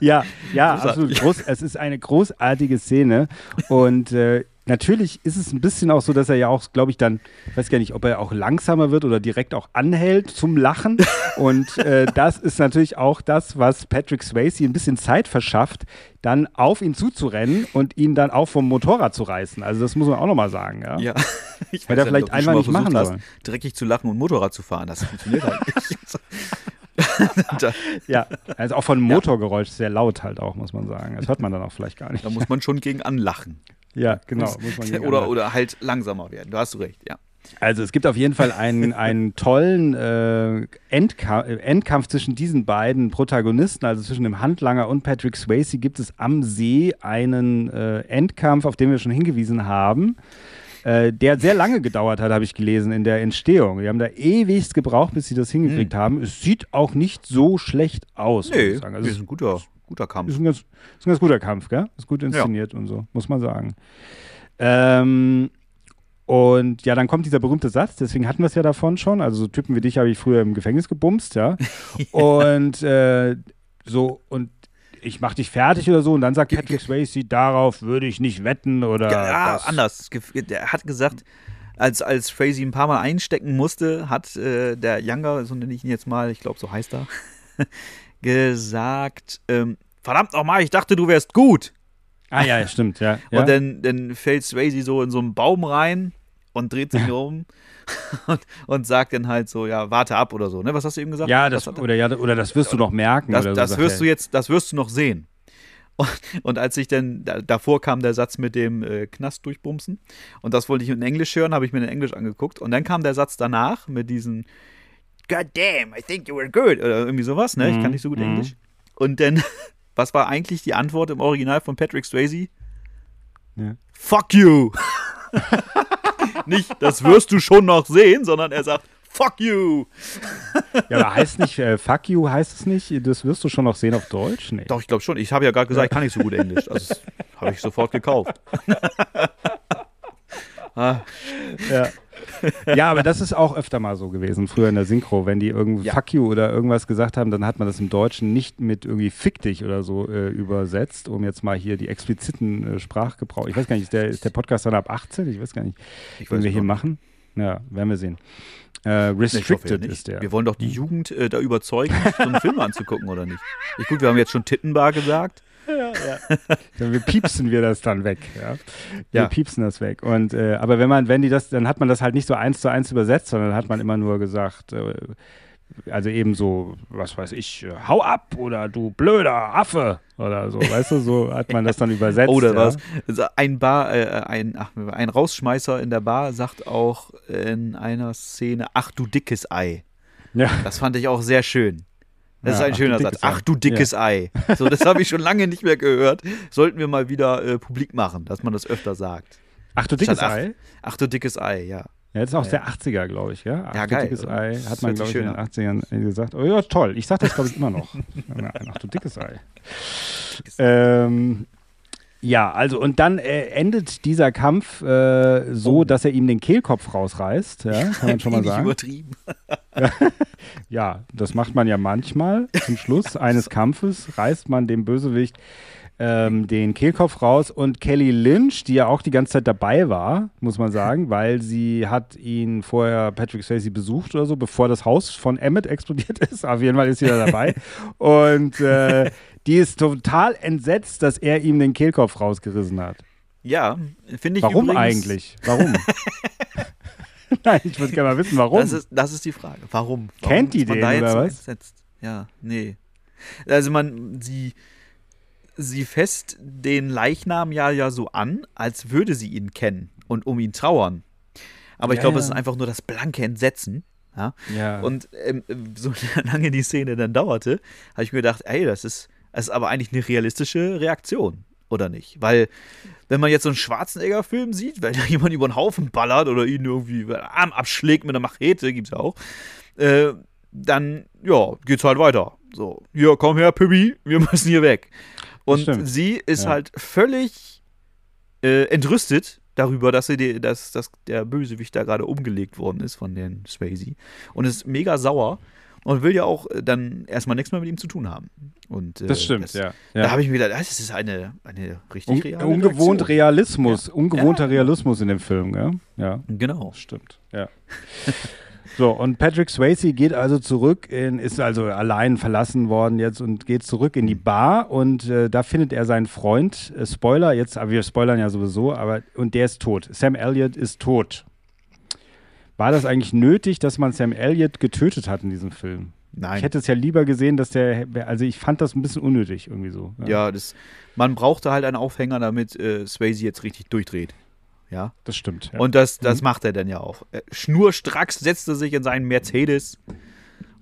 Speaker 5: Ja, ja, <laughs> absolut. Groß, es ist eine großartige Szene. Und äh, natürlich ist es ein bisschen auch so, dass er ja auch, glaube ich, dann, ich weiß gar nicht, ob er auch langsamer wird oder direkt auch anhält zum Lachen. Und äh, das ist natürlich auch das, was Patrick Swayze ein bisschen Zeit verschafft, dann auf ihn zuzurennen und ihn dann auch vom Motorrad zu reißen. Also das muss man auch nochmal sagen. Ja.
Speaker 6: Ja. <laughs> Ich
Speaker 5: Hätte er vielleicht
Speaker 6: du
Speaker 5: einfach nicht machen sollen.
Speaker 6: Dreckig zu lachen und Motorrad zu fahren. Das funktioniert halt nicht. <laughs> <laughs> da,
Speaker 5: ja. Also auch von Motorgeräusch sehr laut halt auch, muss man sagen. Das hört man dann auch vielleicht gar nicht.
Speaker 6: da muss man schon gegen anlachen.
Speaker 5: Ja, <laughs> genau. Muss <laughs>
Speaker 6: Oder, oder halt langsamer werden. Du hast du recht, ja.
Speaker 5: Also es gibt auf jeden Fall einen, <laughs> einen tollen äh, Endka äh, Endkampf zwischen diesen beiden Protagonisten, also zwischen dem Handlanger und Patrick Swayze, gibt es am See einen äh, Endkampf, auf den wir schon hingewiesen haben, äh, der sehr lange gedauert hat, habe ich gelesen, in der Entstehung. Die haben da ewigst gebraucht, bis sie das hingekriegt haben. Es sieht auch nicht so schlecht aus, muss
Speaker 6: Nee,
Speaker 5: ich sagen. Also
Speaker 6: ist ein guter, guter Kampf.
Speaker 5: ist ein ganz, ist ein ganz guter Kampf, gell? Ist gut inszeniert und so, muss man sagen. Ähm, und ja, dann kommt dieser berühmte Satz, deswegen hatten wir es ja davon schon. Also so Typen wie dich habe ich früher im Gefängnis gebumst, ja. <laughs> Und äh, so, und ich mach dich fertig oder so. Und dann sagt Patrick Swayze, darauf würde ich nicht wetten oder.
Speaker 6: Ja,
Speaker 5: das-
Speaker 6: anders. Der hat gesagt, als, als Frazee ein paar Mal einstecken musste, hat äh, der Younger, so nenne ich ihn jetzt mal, ich glaube, so heißt er, <laughs> gesagt, ähm, verdammt nochmal, ich dachte, du wärst gut.
Speaker 5: Ah ja, stimmt, ja. <laughs> ja.
Speaker 6: Und dann, dann fällt Swayze so in so einen Baum rein und dreht sich <laughs> um und, und sagt dann halt so, ja, warte ab oder so. Ne? Was hast du eben gesagt?
Speaker 5: ja, das,
Speaker 6: er-
Speaker 5: oder, ja, oder das wirst du noch merken.
Speaker 6: das,
Speaker 5: oder so,
Speaker 6: das
Speaker 5: sagt
Speaker 6: wirst du jetzt, das wirst du noch sehen. Und, und als ich dann, da, davor kam der Satz mit dem äh, Knast durchbumsen und das wollte ich in Englisch hören, habe ich mir in Englisch angeguckt und dann kam der Satz danach mit diesen God damn, I think you were good oder irgendwie sowas, ne? Ich kann nicht so gut
Speaker 5: Mhm.
Speaker 6: Englisch. Und dann, <laughs> was war eigentlich die Antwort im Original von Patrick Swayze?
Speaker 5: Ja.
Speaker 6: Fuck you! <laughs> nicht, das wirst du schon noch sehen, sondern er sagt, fuck you!
Speaker 5: Ja, aber heißt nicht, äh, fuck you heißt es nicht, das wirst du schon noch sehen auf Deutsch? Nee.
Speaker 6: Doch, ich glaube schon. Ich habe ja gerade gesagt, ich kann nicht so gut Englisch. Also, das habe ich sofort gekauft. <laughs> Ah,
Speaker 5: Ja. ja, aber das ist auch öfter mal so gewesen, früher in der Synchro. Wenn die irgendwie
Speaker 6: Ja.
Speaker 5: Fuck you oder irgendwas gesagt haben, dann hat man das im Deutschen nicht mit irgendwie Fick dich oder so äh, übersetzt, um jetzt mal hier die expliziten äh, Sprachgebrauch. Ich weiß gar nicht, ist der, ist der Podcast dann ab 18? Ich weiß gar nicht,
Speaker 6: Ich
Speaker 5: den wir hier machen. Ja, werden wir sehen. Äh, restricted ist der.
Speaker 6: Wir wollen doch die Jugend äh, da überzeugen, so einen Film anzugucken, oder nicht? Ich gut, wir haben jetzt schon Tittenbar gesagt.
Speaker 5: Dann <laughs> wir piepsen wir das dann weg. Ja? Wir
Speaker 6: Ja.
Speaker 5: piepsen das weg. Und äh, aber wenn man, wenn die das, dann hat man das halt nicht so eins zu eins übersetzt, sondern hat man immer nur gesagt, äh, also eben so, was weiß ich, äh, hau ab oder du blöder Affe oder so, weißt du, so hat man das dann <laughs> übersetzt.
Speaker 6: Oder
Speaker 5: ja.
Speaker 6: was? Also ein Bar, äh, ein, ach, ein Rausschmeißer in der Bar sagt auch in einer Szene, ach du dickes Ei.
Speaker 5: Ja.
Speaker 6: Das fand ich auch sehr schön. Das
Speaker 5: Ja,
Speaker 6: ist ein schöner Satz.
Speaker 5: Ei.
Speaker 6: Ach du dickes Ei. So, das habe ich schon lange nicht mehr gehört. Sollten wir mal wieder äh, publik machen, dass man das öfter sagt.
Speaker 5: Ach du dickes
Speaker 6: Statt ach,
Speaker 5: Ei?
Speaker 6: Ach du dickes Ei, ja.
Speaker 5: Ja, das ist auch der 80er, glaube ich, ja? Ach,
Speaker 6: Ja,
Speaker 5: du
Speaker 6: geil,
Speaker 5: dickes? Ei
Speaker 6: Das
Speaker 5: hat man,
Speaker 6: hört
Speaker 5: glaube ich, in den 80ern gesagt. Oh ja, toll. Ich sag das, glaube ich, immer noch. <laughs> Ja, Ach du dickes Ei. Ähm, ja, also und dann äh, endet dieser Kampf äh, so,
Speaker 6: Oh.
Speaker 5: dass er ihm den Kehlkopf rausreißt, ja, kann man schon mal <laughs> sagen.
Speaker 6: übertrieben. <laughs>
Speaker 5: Ja, das macht man ja manchmal. Zum Schluss <laughs> eines Kampfes reißt man dem Bösewicht ähm, den Kehlkopf raus und Kelly Lynch, die ja auch die ganze Zeit dabei war, muss man sagen, weil sie hat ihn vorher Patrick Swayze besucht oder so, bevor das Haus von Emmett explodiert ist. Auf jeden Fall ist sie da dabei. und äh, die ist total entsetzt, dass er ihm den Kehlkopf rausgerissen hat.
Speaker 6: Ja, finde ich
Speaker 5: Warum
Speaker 6: übrigens,
Speaker 5: eigentlich? Warum? <laughs> <laughs> Nein, ich würde gerne mal wissen, warum.
Speaker 6: Das ist, das ist die Frage. Warum? Warum
Speaker 5: Kennt die den, oder was?
Speaker 6: entsetzt? Ja, nee. Also man, sie, sie fässt den Leichnam ja, ja so an, als würde sie ihn kennen und um ihn trauern. Aber ich
Speaker 5: Ja,
Speaker 6: glaube,
Speaker 5: ja.
Speaker 6: es ist einfach nur das blanke Entsetzen. Ja?
Speaker 5: Ja.
Speaker 6: Und ähm, so <laughs> lange die Szene dann dauerte, habe ich mir gedacht, ey, das ist, das ist aber eigentlich eine realistische Reaktion, oder nicht? Weil, wenn man jetzt so einen Schwarzenegger-Film sieht, wenn da <laughs> jemand über den Haufen ballert oder ihn irgendwie den Arm abschlägt mit einer Machete, gibt's ja auch, äh, dann, ja, geht's halt weiter. So, hier, komm her, Pippi, wir <laughs> müssen hier weg. Und sie ist
Speaker 5: Ja.
Speaker 6: halt völlig äh, entrüstet darüber, dass, sie die, dass, dass der Bösewicht da gerade umgelegt worden ist von den Swayze und ist mega sauer und will ja auch äh, dann erstmal nichts mehr mit ihm zu tun haben. Und, äh,
Speaker 5: das stimmt,
Speaker 6: das,
Speaker 5: ja.
Speaker 6: Da
Speaker 5: ja.
Speaker 6: habe ich mir gedacht, das ist eine, eine richtig
Speaker 5: Un
Speaker 6: reale
Speaker 5: ungewohnt
Speaker 6: Reaktion.
Speaker 5: Realismus, ungewohnter
Speaker 6: Ja.
Speaker 5: Realismus in dem Film, ja? Ja,
Speaker 6: Genau.
Speaker 5: das stimmt. Ja. <laughs> so, und Patrick Swayze geht also zurück, in, ist also allein verlassen worden jetzt und geht zurück in die Bar und äh, da findet er seinen Freund, äh, Spoiler, jetzt, aber wir spoilern ja sowieso, aber und der ist tot. Sam Elliott ist tot. War das eigentlich nötig, dass man Sam Elliott getötet hat in diesem Film?
Speaker 6: Nein.
Speaker 5: Ich hätte es ja lieber gesehen, dass der, also ich fand das ein bisschen unnötig irgendwie so.
Speaker 6: ja, das, man brauchte halt einen Aufhänger, damit äh, Swayze jetzt richtig durchdreht. Ja.
Speaker 5: Das stimmt. Ja.
Speaker 6: Und das, das macht er dann ja auch. Äh, Schnurstracks setzt er sich in seinen Mercedes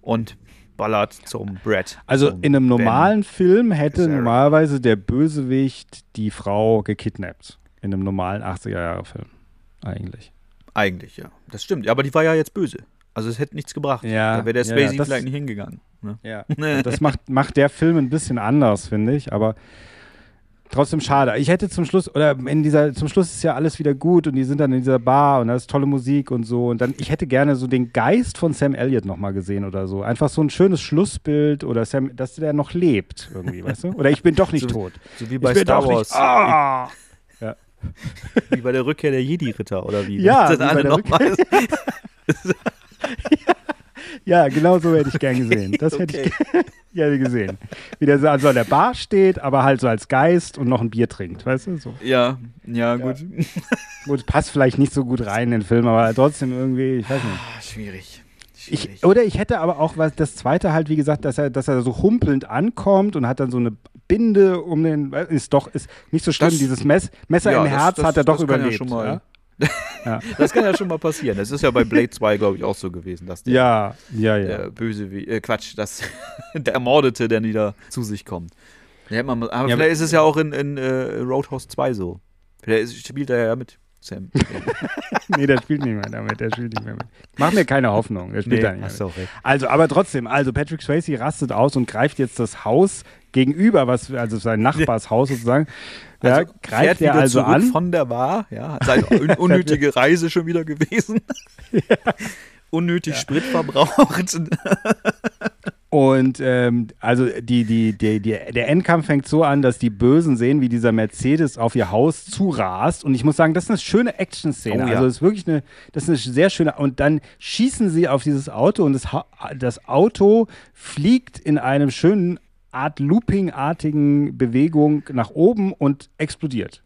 Speaker 6: und ballert zum Brett.
Speaker 5: Also
Speaker 6: zum
Speaker 5: in einem
Speaker 6: Ben.
Speaker 5: normalen Film hätte normalerweise der Bösewicht die Frau gekidnappt. In einem normalen 80er-Jahre-Film. Eigentlich.
Speaker 6: Eigentlich, ja. Das stimmt. Ja, aber die war ja jetzt böse. Also es hätte nichts gebracht.
Speaker 5: Ja,
Speaker 6: da wäre der Swayze
Speaker 5: ja, das-
Speaker 6: vielleicht nicht hingegangen. Ne?
Speaker 5: Ja. <laughs> Das macht, macht der Film ein bisschen anders, finde ich, aber trotzdem schade. Ich hätte zum Schluss, oder in dieser, zum Schluss ist ja alles wieder gut und die sind dann in dieser Bar und da ist tolle Musik und so. Und dann, ich hätte gerne so den Geist von Sam Elliott nochmal gesehen oder so. Einfach so ein schönes Schlussbild oder Sam, dass der noch lebt irgendwie, weißt du? Oder ich bin doch nicht
Speaker 6: So-
Speaker 5: tot.
Speaker 6: So wie bei
Speaker 5: ich
Speaker 6: Star Wars.
Speaker 5: Nicht, ah! <laughs>
Speaker 6: Wie bei der Rückkehr der Jedi-Ritter, oder wie?
Speaker 5: Ja,
Speaker 6: Wenn
Speaker 5: wie
Speaker 6: sie
Speaker 5: bei
Speaker 6: alle
Speaker 5: der
Speaker 6: noch mal- <laughs>
Speaker 5: Ja, genau so hätte ich gern gesehen. Das hätte ich <laughs> gerne gesehen. Wie der so also an der Bar steht, aber halt so als Geist und noch ein Bier trinkt, weißt du? So.
Speaker 6: ja, ja, gut.
Speaker 5: Gut, passt vielleicht nicht so gut rein in den Film, aber trotzdem irgendwie, ich weiß nicht.
Speaker 6: Ah, Schwierig.
Speaker 5: Ich, oder ich hätte aber auch was, das zweite halt, wie gesagt, dass er, dass er so humpelnd ankommt und hat dann so eine Binde um den, ist doch, ist nicht so schlimm,
Speaker 6: Das-
Speaker 5: dieses Mess, Messer
Speaker 6: Ja,
Speaker 5: im Herz
Speaker 6: das-
Speaker 5: hat er doch
Speaker 6: das kann ja
Speaker 5: überlebt.
Speaker 6: schon mal-
Speaker 5: ja? <laughs>
Speaker 6: Das kann ja schon mal passieren. Das ist ja bei Blade 2, glaube ich, auch so gewesen, dass der,
Speaker 5: ja, ja, ja.
Speaker 6: der böse, wie, äh, Quatsch, dass <laughs> der Ermordete dann wieder zu sich kommt. Ja, man aber
Speaker 5: Ja,
Speaker 6: vielleicht ist es ja auch in, in äh, Roadhouse 2 so. Vielleicht ist, spielt er ja mit, Sam. <laughs>
Speaker 5: nee, der spielt nicht mehr damit, der spielt nicht mehr mit. Mach mir keine Hoffnung, der spielt
Speaker 6: Nee,
Speaker 5: da nicht mehr mit. Also, aber trotzdem, also Patrick Swayze rastet aus und greift jetzt das Haus gegenüber, was also sein Nachbarshaus sozusagen, ja,
Speaker 6: Also fährt
Speaker 5: greift er also an.
Speaker 6: von der Bar, ja, seine <laughs> un unnötige Reise schon wieder gewesen. <laughs> Unnötig Sprit verbraucht. <laughs>
Speaker 5: Und ähm, also die, die, die, die, der Endkampf fängt so an, dass die Bösen sehen, wie dieser Mercedes auf ihr Haus zurast. Und ich muss sagen, das ist eine schöne Action-Szene.
Speaker 6: Oh ja.
Speaker 5: Also das ist wirklich eine, das ist eine sehr schöne. Und dann schießen sie auf dieses Auto und das, das Auto fliegt in einem schönen Art Looping-artigen Bewegung nach oben und explodiert.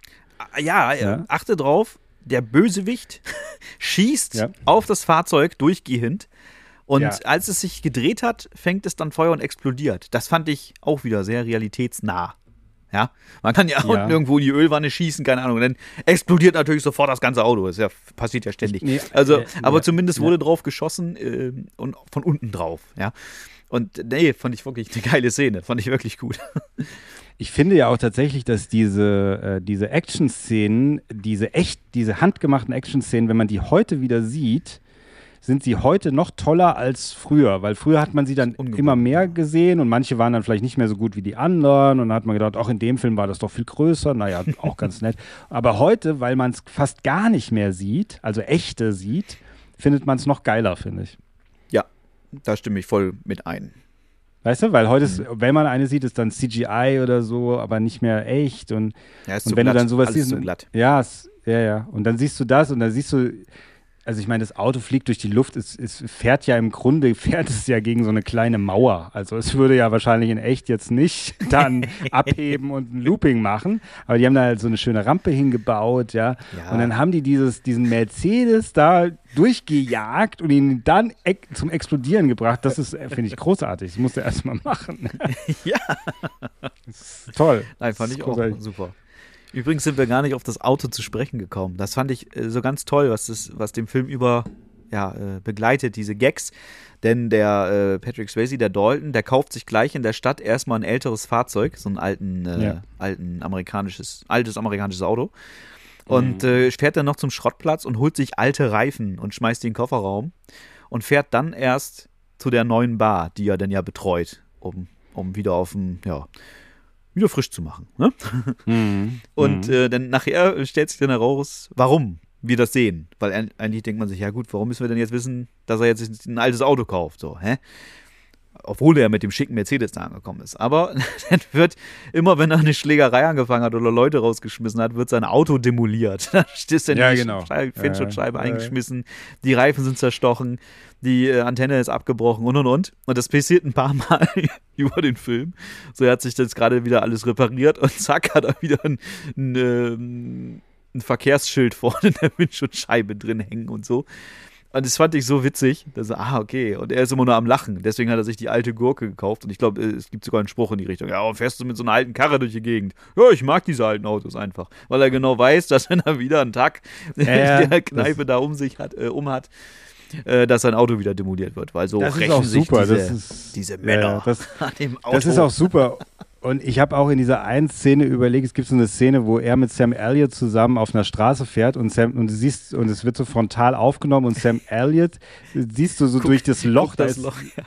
Speaker 6: Ja,
Speaker 5: Ja.
Speaker 6: achte drauf, der Bösewicht <laughs> schießt
Speaker 5: Ja.
Speaker 6: auf das Fahrzeug durchgehend. Und
Speaker 5: Ja.
Speaker 6: als es sich gedreht hat, fängt es dann Feuer und explodiert. Das fand ich auch wieder sehr realitätsnah. Ja, man kann ja,
Speaker 5: Ja.
Speaker 6: unten irgendwo in die Ölwanne schießen, keine Ahnung. Und dann explodiert natürlich sofort das ganze Auto. Das ja, passiert ja ständig.
Speaker 5: Nee,
Speaker 6: also,
Speaker 5: äh,
Speaker 6: aber
Speaker 5: ja,
Speaker 6: zumindest wurde drauf geschossen ähm, und von unten drauf. Ja, und nee, fand ich wirklich eine geile Szene. Fand ich wirklich gut.
Speaker 5: Ich finde ja auch tatsächlich, dass diese, äh, diese Action-Szenen, diese echt, diese handgemachten Action-Szenen, wenn man die heute wieder sieht, sind sie heute noch toller als früher, weil früher hat man sie dann immer mehr gesehen und manche waren dann vielleicht nicht mehr so gut wie die anderen und dann hat man gedacht, auch in dem Film war das doch viel größer, naja, <laughs> auch ganz nett. Aber heute, weil man es fast gar nicht mehr sieht, also echte sieht, findet man es noch geiler, finde ich.
Speaker 6: Da stimme ich voll mit ein.
Speaker 5: Weißt du, weil heute, ist, wenn man eine sieht, ist dann CGI oder so, aber nicht mehr echt und
Speaker 6: Ja,
Speaker 5: und wenn
Speaker 6: glatt.
Speaker 5: du dann sowas
Speaker 6: Alles
Speaker 5: siehst, ja, ja, ja, und dann siehst du das und dann siehst du, also ich meine, das Auto fliegt durch die Luft, es, es fährt ja im Grunde, <laughs> fährt es ja gegen so eine kleine Mauer. Also es würde ja wahrscheinlich in echt jetzt nicht <laughs> dann abheben und ein Looping machen, aber die haben da halt so eine schöne Rampe hingebaut, ja.
Speaker 6: Ja.
Speaker 5: Und dann haben die dieses, diesen Mercedes da durchgejagt und ihn dann ex zum Explodieren gebracht. Das ist, äh, finde ich, großartig. Das musst du erst mal machen. <laughs>
Speaker 6: Ja.
Speaker 5: Toll.
Speaker 6: Nein, fand ich auch super. Übrigens sind wir gar nicht auf das Auto zu sprechen gekommen. Das fand ich äh, so ganz toll, was, das, was den Film über ja, äh, begleitet, diese Gags. Denn der äh, Patrick Swayze, der Dalton, der kauft sich gleich in der Stadt erstmal ein älteres Fahrzeug, so ein alten, äh,
Speaker 5: Ja.
Speaker 6: alten amerikanisches, altes amerikanisches Auto. Und äh, fährt dann noch zum Schrottplatz und holt sich alte Reifen und schmeißt die in den Kofferraum und fährt dann erst zu der neuen Bar, die er dann ja betreut, um, um wieder auf dem, ja, wieder frisch zu machen. Ne?
Speaker 5: Mhm.
Speaker 6: Und äh, dann nachher stellt sich dann heraus, warum wir das sehen. Weil eigentlich denkt man sich, ja gut, warum müssen wir denn jetzt wissen, dass er jetzt ein altes Auto kauft? So, hä? Obwohl er mit dem schicken Mercedes da angekommen ist. Aber <laughs> dann wird immer, wenn er eine Schlägerei angefangen hat oder Leute rausgeschmissen hat, wird sein Auto demoliert. Da <laughs> ist dann
Speaker 5: Ja,
Speaker 6: die
Speaker 5: genau.
Speaker 6: Schei- Windschutzscheibe
Speaker 5: Ja, ja.
Speaker 6: eingeschmissen, die Reifen sind zerstochen, die äh, Antenne ist abgebrochen und und und. Und das passiert ein paar <laughs> Mal über den Film. So er hat sich das gerade wieder alles repariert und zack hat er wieder ein, ein, ähm, ein Verkehrsschild vorne in der Windschutzscheibe drin hängen und so. Und das fand ich so witzig. dass er, ah, okay. Und er ist immer nur am Lachen. Deswegen hat er sich die alte Gurke gekauft. Und ich glaube, es gibt sogar einen Spruch in die Richtung. Ja, fährst du mit so einer alten Karre durch die Gegend? Ja, ich mag diese alten Autos einfach. Weil er genau weiß, dass wenn er wieder einen Tag <laughs>
Speaker 5: Ja,
Speaker 6: in der Kneipe da um sich hat, äh, um hat, äh, dass sein Auto wieder demoliert wird. Weil so
Speaker 5: Das
Speaker 6: rächen
Speaker 5: auch
Speaker 6: sich
Speaker 5: super.
Speaker 6: Diese,
Speaker 5: ist,
Speaker 6: diese
Speaker 5: ja,
Speaker 6: Männer
Speaker 5: das, <laughs>
Speaker 6: an dem Auto.
Speaker 5: Das ist auch super. <laughs> Und ich habe auch in dieser einen Szene überlegt, es gibt so eine Szene, wo er mit Sam Elliott zusammen auf einer Straße fährt und Sam und du siehst und es wird so frontal aufgenommen und Sam Elliott siehst du so durch das Loch,
Speaker 6: Guck
Speaker 5: da
Speaker 6: das
Speaker 5: ist,
Speaker 6: Loch. Ja.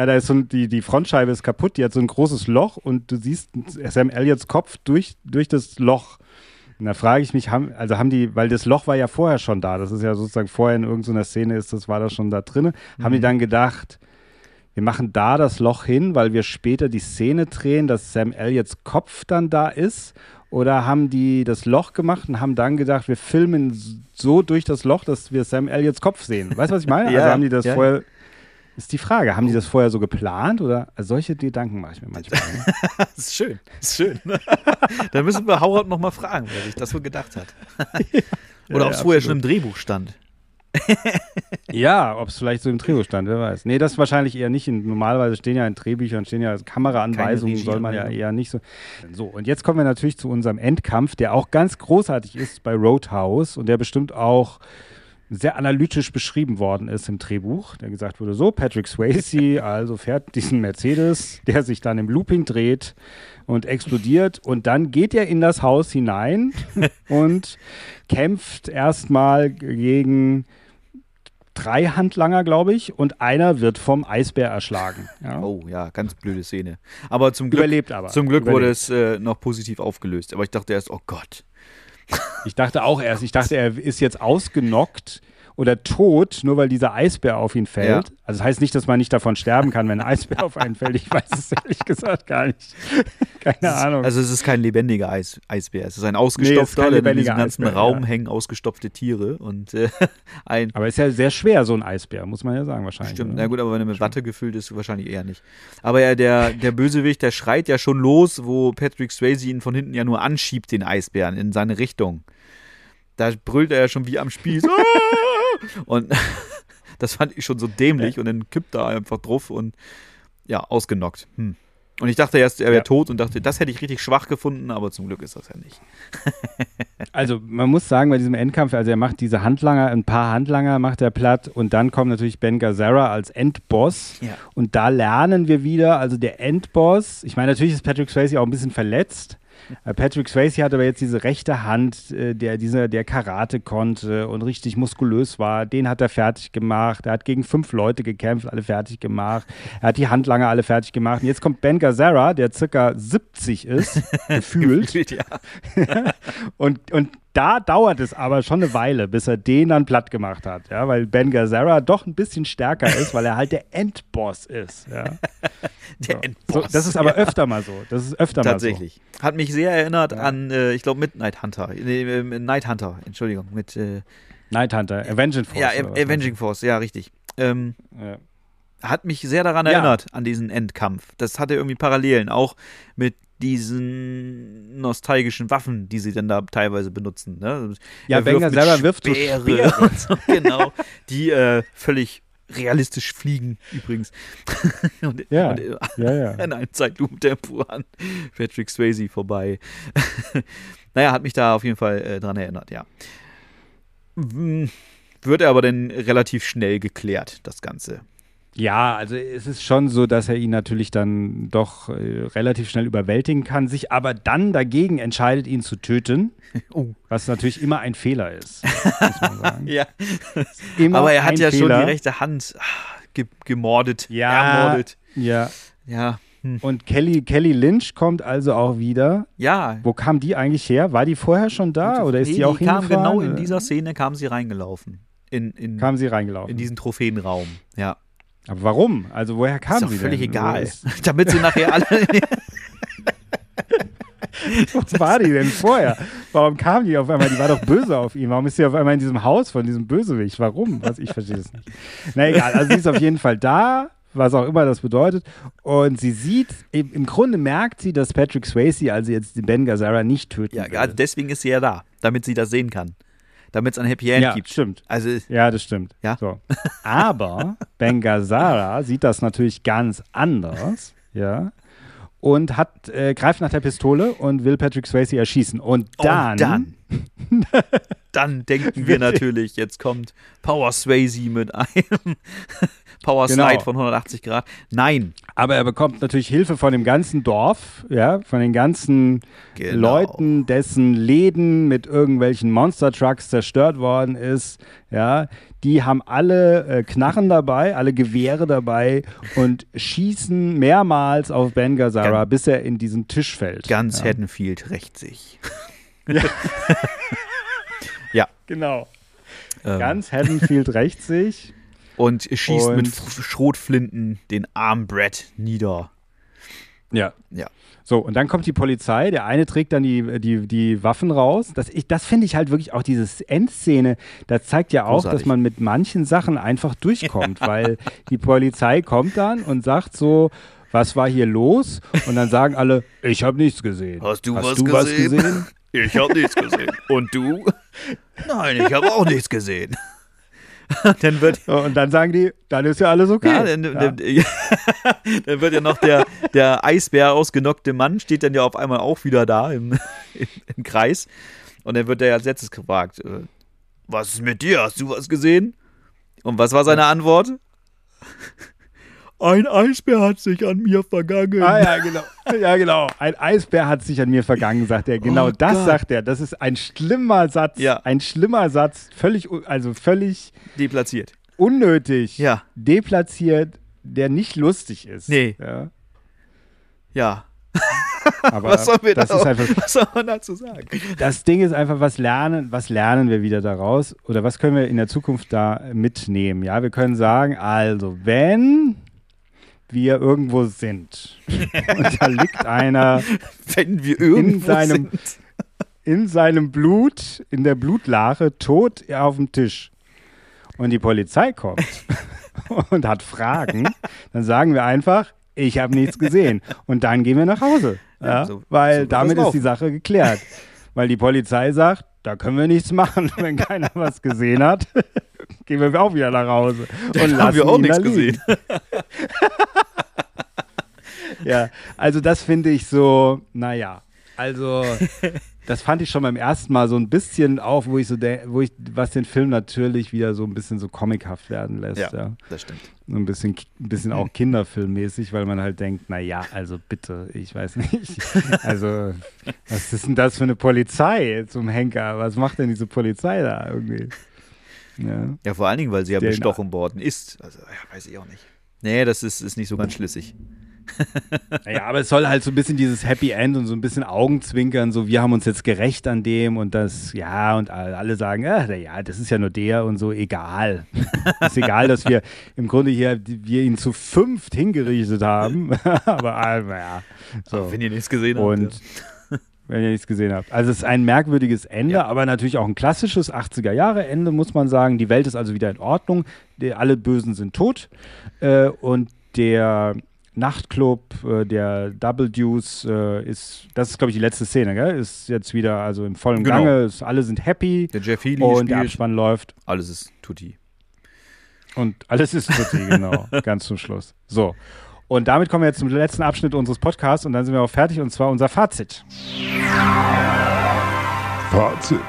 Speaker 5: ja, da ist so die die Frontscheibe ist kaputt, die hat so ein großes Loch und du siehst Sam Elliots Kopf durch durch das Loch. Und da frage ich mich, haben, also haben die, weil das Loch war ja vorher schon da, das ist ja sozusagen vorher in irgendeiner Szene ist, das war da schon da drin, haben die
Speaker 6: Mhm.
Speaker 5: dann gedacht, wir machen da das Loch hin, weil wir später die Szene drehen, dass Sam Elliots Kopf dann da ist? Oder haben die das Loch gemacht und haben dann gedacht, wir filmen so durch das Loch, dass wir Sam Elliots Kopf sehen? Weißt du, was ich meine? <laughs>
Speaker 6: Ja,
Speaker 5: also haben die das
Speaker 6: ja.
Speaker 5: vorher. Ist die Frage, haben die das vorher so geplant oder also solche Gedanken mache ich mir manchmal. ne? <laughs>
Speaker 6: Das ist schön. Das ist schön. <laughs> da müssen wir Howard noch mal fragen, wer sich das so gedacht hat. Oder
Speaker 5: Ja,
Speaker 6: ob es vorher
Speaker 5: absolut.
Speaker 6: schon im Drehbuch stand. <laughs>
Speaker 5: ja, ob es vielleicht so im Drehbuch stand, wer weiß. Nee, das wahrscheinlich eher nicht. In, normalerweise stehen ja in Drehbüchern, stehen ja Kameraanweisungen, soll man ja eher nicht so. So, und jetzt kommen wir natürlich zu unserem Endkampf, der auch ganz großartig ist bei Roadhouse und der bestimmt auch sehr analytisch beschrieben worden ist im Drehbuch, der gesagt wurde, so, Patrick Swayze <laughs> also fährt diesen Mercedes, der sich dann im Looping dreht und explodiert und dann geht er in das Haus hinein <laughs> und kämpft erstmal gegen drei Handlanger, glaube ich, und einer wird vom Eisbär erschlagen. <laughs> Ja.
Speaker 6: Oh ja, ganz blöde Szene. Aber zum Glück,
Speaker 5: Überlebt aber.
Speaker 6: Zum Glück wurde
Speaker 5: Überlebt.
Speaker 6: es äh, noch positiv aufgelöst. Aber ich dachte erst, oh Gott.
Speaker 5: Ich dachte auch erst, ich dachte, er ist jetzt ausgenockt oder tot, nur weil dieser Eisbär auf ihn fällt.
Speaker 6: Ja.
Speaker 5: Also das heißt nicht, dass man nicht davon sterben kann, wenn ein Eisbär auf einen fällt. Ich weiß es <laughs> ehrlich gesagt gar nicht. Keine Ahnung.
Speaker 6: Also es ist kein lebendiger Eis, Eisbär. Es ist ein ausgestopfter, denn in diesem ganzen
Speaker 5: Eisbär,
Speaker 6: Raum
Speaker 5: ja.
Speaker 6: hängen ausgestopfte Tiere und äh, <laughs> ein.
Speaker 5: aber ist ja sehr schwer, so ein Eisbär, muss man ja sagen, wahrscheinlich.
Speaker 6: Stimmt,
Speaker 5: oder?
Speaker 6: na gut, aber wenn er mit Watte gefüllt ist, wahrscheinlich eher nicht. Aber ja, der, der Bösewicht, der schreit ja schon los, wo Patrick Swayze ihn von hinten ja nur anschiebt, den Eisbären, in seine Richtung. Da brüllt er ja schon wie am Spieß. <laughs> Ah! und <laughs> das fand ich schon so dämlich und dann kippt er einfach drauf und ja, ausgenockt. Hm. Und ich dachte erst, er wäre
Speaker 5: Ja.
Speaker 6: tot und dachte, das hätte ich richtig schwach gefunden, aber zum Glück ist das ja nicht. <laughs>
Speaker 5: Also man muss sagen, bei diesem Endkampf, also er macht diese Handlanger, ein paar Handlanger macht er platt und dann kommt natürlich Ben Gazzara als Endboss
Speaker 6: Ja.
Speaker 5: und da lernen wir wieder, also der Endboss, ich meine natürlich ist Patrick Swayze auch ein bisschen verletzt, Patrick Swayze hat aber jetzt diese rechte Hand, äh, der, dieser, der Karate konnte und richtig muskulös war. Den hat er fertig gemacht. Er hat gegen fünf Leute gekämpft, alle fertig gemacht. Er hat die Handlanger alle fertig gemacht. Und jetzt kommt Ben Gazzara, der circa 70 ist, <laughs> gefühlt.
Speaker 6: ja. <laughs>
Speaker 5: Und, und da dauert es aber schon eine Weile, bis er den dann platt gemacht hat, ja, weil Ben Gazzara doch ein bisschen stärker ist, weil er halt der Endboss ist. Ja. <laughs>
Speaker 6: Der
Speaker 5: So,
Speaker 6: Endboss.
Speaker 5: das ist aber öfter mal so. Das ist öfter
Speaker 6: Tatsächlich. Hat mich sehr erinnert an, äh, ich glaube, Midnight Hunter. Nee, äh, Night Hunter, Entschuldigung. Mit, äh,
Speaker 5: mal so. Night Hunter, Avenging Force.
Speaker 6: ja? Avenging Force, ja, richtig. Ähm,
Speaker 5: Ja.
Speaker 6: hat mich sehr daran
Speaker 5: Ja.
Speaker 6: erinnert, an diesen Endkampf. Das hatte irgendwie Parallelen, auch mit diesen nostalgischen Waffen, die sie dann da teilweise benutzen. Ne?
Speaker 5: Ja,
Speaker 6: Er mit
Speaker 5: Gazzara wirft so
Speaker 6: Speere <laughs> und so, genau, die äh, völlig realistisch fliegen übrigens. <laughs> und,
Speaker 5: Ja,
Speaker 6: und,
Speaker 5: ja, <laughs> ja.
Speaker 6: in einem Zeitlupentempo an Patrick Swayze vorbei. naja, hat mich da auf jeden Fall äh, dran erinnert, ja. Hm, Wird aber dann relativ schnell geklärt, das Ganze.
Speaker 5: Ja, also es ist schon so, dass er ihn natürlich dann doch äh, relativ schnell überwältigen kann, sich aber dann dagegen entscheidet, ihn zu töten, <laughs>
Speaker 6: Oh.
Speaker 5: was natürlich immer ein Fehler ist, muss man sagen. <laughs>
Speaker 6: Ja, <laughs>
Speaker 5: Immer
Speaker 6: aber er hat ja schon
Speaker 5: Fehler.
Speaker 6: die rechte Hand ah, ge gemordet.
Speaker 5: ja,
Speaker 6: Ermordet.
Speaker 5: ja.
Speaker 6: Ja. Hm.
Speaker 5: Und Kelly, Kelly Lynch kommt also auch wieder.
Speaker 6: Ja.
Speaker 5: Wo kam die eigentlich her? War die vorher schon da oder ist
Speaker 6: Nee,
Speaker 5: die auch
Speaker 6: kam
Speaker 5: hingefahren?
Speaker 6: genau in dieser Szene kam sie reingelaufen. In, in,
Speaker 5: kam sie reingelaufen.
Speaker 6: in diesen Trophäenraum. Ja.
Speaker 5: Aber warum? Also woher kam
Speaker 6: Ist doch
Speaker 5: sie
Speaker 6: völlig
Speaker 5: denn?
Speaker 6: egal.
Speaker 5: Ist- <laughs>
Speaker 6: Damit sie nachher alle. <laughs>
Speaker 5: Was war die denn vorher? Warum kam die auf einmal? Die war doch böse auf ihn. Warum ist sie auf einmal in diesem Haus von diesem Bösewicht? Warum? Was, ich verstehe es nicht. Na egal, also sie ist auf jeden Fall da, was auch immer das bedeutet. Und sie sieht, im Grunde merkt sie, dass Patrick Swayze, also jetzt den Ben Gazzara, nicht töten
Speaker 6: ja, gerade deswegen ist sie ja da. Damit sie das sehen kann. Damit es ein Happy End
Speaker 5: Ja,
Speaker 6: gibt.
Speaker 5: stimmt.
Speaker 6: Also,
Speaker 5: Ja, das stimmt.
Speaker 6: Ja.
Speaker 5: So. Aber Ben Gazzara sieht das natürlich ganz anders, ja. Und hat, äh, greift nach der Pistole und will Patrick Swayze erschießen. Und dann,
Speaker 6: und dann. dann <laughs> denken wir natürlich, jetzt kommt Power Swayze mit einem Power
Speaker 5: Genau.
Speaker 6: Slide von 180 Grad. Nein.
Speaker 5: aber er bekommt natürlich Hilfe von dem ganzen Dorf, ja, von den ganzen
Speaker 6: Genau.
Speaker 5: Leuten, dessen Läden mit irgendwelchen Monster Trucks zerstört worden ist, ja. Die haben alle äh, Knarren dabei, alle Gewehre dabei und schießen mehrmals auf Ben Gazzara,
Speaker 6: Ganz-
Speaker 5: bis er in diesen Tisch fällt.
Speaker 6: Ganz
Speaker 5: ja.
Speaker 6: Haddonfield rächt sich. <laughs>
Speaker 5: Genau.
Speaker 6: Ähm,
Speaker 5: Ganz Haddonfield rächt sich.
Speaker 6: Und schießt mit
Speaker 5: Und-
Speaker 6: F- Schrotflinten den armen Brett nieder.
Speaker 5: Ja.
Speaker 6: Ja.
Speaker 5: So, und dann kommt die Polizei, der eine trägt dann die, die, die Waffen raus. Das, ich- das finde ich halt wirklich auch diese Endszene, das zeigt ja auch,
Speaker 6: Großartig.
Speaker 5: dass man mit manchen Sachen einfach durchkommt, <laughs> weil die Polizei kommt dann und sagt so, was war hier los? Und dann sagen alle, ich habe nichts gesehen.
Speaker 6: Hast du, was,
Speaker 5: du
Speaker 6: gesehen?
Speaker 5: was gesehen? <laughs>
Speaker 6: Ich habe nichts gesehen. Und du? <laughs> Nein, ich habe auch nichts gesehen. <laughs> dann wird
Speaker 5: Und dann sagen die, dann ist ja alles okay.
Speaker 6: Ja, dann,
Speaker 5: Ja.
Speaker 6: Dann, <laughs> dann wird ja noch der, der Eisbär ausgenockte Mann, steht dann ja auf einmal auch wieder da im, <laughs> im, im Kreis. Und dann wird er als letztes gefragt, äh, was ist mit dir? Hast du was gesehen? Und was war seine Antwort? Ein Eisbär hat sich an mir vergangen.
Speaker 5: Ah ja, genau. Ja, genau. Ein Eisbär hat sich an mir vergangen, sagt er. Genau
Speaker 6: Oh
Speaker 5: das
Speaker 6: Gott.
Speaker 5: sagt er. Das ist ein schlimmer Satz.
Speaker 6: Ja.
Speaker 5: Ein schlimmer Satz. Völlig, also völlig
Speaker 6: Deplatziert.
Speaker 5: unnötig
Speaker 6: Ja.
Speaker 5: deplatziert, der nicht lustig ist.
Speaker 6: Nee.
Speaker 5: Ja,
Speaker 6: Ja, <laughs>
Speaker 5: aber
Speaker 6: was sollen wir
Speaker 5: das
Speaker 6: da
Speaker 5: ist einfach,
Speaker 6: was soll man dazu sagen?
Speaker 5: das Ding ist einfach, was lernen, was lernen wir wieder daraus oder was können wir in der Zukunft da mitnehmen? Ja, wir können sagen, also wenn wir irgendwo sind und da liegt einer <laughs>
Speaker 6: Wenn wir irgendwo
Speaker 5: seinem-
Speaker 6: sind.
Speaker 5: in seinem Blut, in der Blutlache, tot auf dem Tisch und die Polizei kommt <laughs> und hat Fragen, dann sagen wir einfach, ich habe nichts gesehen. Und dann gehen wir nach Hause. Ja,
Speaker 6: Ja, so- so
Speaker 5: weil
Speaker 6: wird
Speaker 5: damit ist die. Sache geklärt. Weil die Polizei sagt, da können wir nichts machen, <laughs> wenn keiner was gesehen hat. Gehen wir auch wieder nach Hause. Und
Speaker 6: haben wir auch nichts gesehen. <laughs>
Speaker 5: Ja, also das finde ich so, naja, also <laughs> das fand ich schon beim ersten Mal so ein bisschen auf, wo ich so, wo ich, was den Film natürlich wieder so ein bisschen so comichaft werden lässt, ja.
Speaker 6: das stimmt.
Speaker 5: So ein bisschen, ein bisschen auch kinderfilmmäßig, weil man halt denkt, naja, also bitte, ich weiß nicht. <laughs> Also, was ist denn das für eine Polizei zum Henker? Was macht denn diese Polizei da irgendwie? Ja.
Speaker 6: Ja, vor allen Dingen, weil sie ja
Speaker 5: Den-
Speaker 6: bestochen worden ist. Also, ja, weiß ich auch nicht. Nee, das ist, ist nicht so ganz schlüssig. <laughs>
Speaker 5: Naja, aber es soll halt so ein bisschen dieses Happy End und so ein bisschen Augenzwinkern, so wir haben uns jetzt gerecht an dem und das, ja, und all- alle sagen, ja, ja, das ist ja nur der und so, egal. <laughs> ist egal, dass wir im Grunde hier, wir ihn zu fünft hingerichtet haben, <laughs> aber äh, naja. So.
Speaker 6: Wenn ihr nichts gesehen habt.
Speaker 5: Und wenn ihr nichts gesehen habt. Also es ist ein merkwürdiges Ende,
Speaker 6: Ja.
Speaker 5: aber natürlich auch ein klassisches 80er-Jahre-Ende, muss man sagen. Die Welt ist also wieder in Ordnung. Die, alle Bösen sind tot. Äh, und der Nachtclub, äh, der Double Deuce äh, ist, das ist glaube ich die letzte Szene, gell? Ist jetzt wieder also im vollen
Speaker 6: Genau.
Speaker 5: Gange. Ist, alle sind happy.
Speaker 6: Der Jeff Healy
Speaker 5: Und der
Speaker 6: spielt.
Speaker 5: Abspann läuft.
Speaker 6: Alles ist Tutti.
Speaker 5: Und alles ist tutti, <laughs> genau. Ganz zum Schluss. So. Und damit kommen wir jetzt zum letzten Abschnitt unseres Podcasts und dann sind wir auch fertig und zwar unser Fazit.
Speaker 4: Fazit.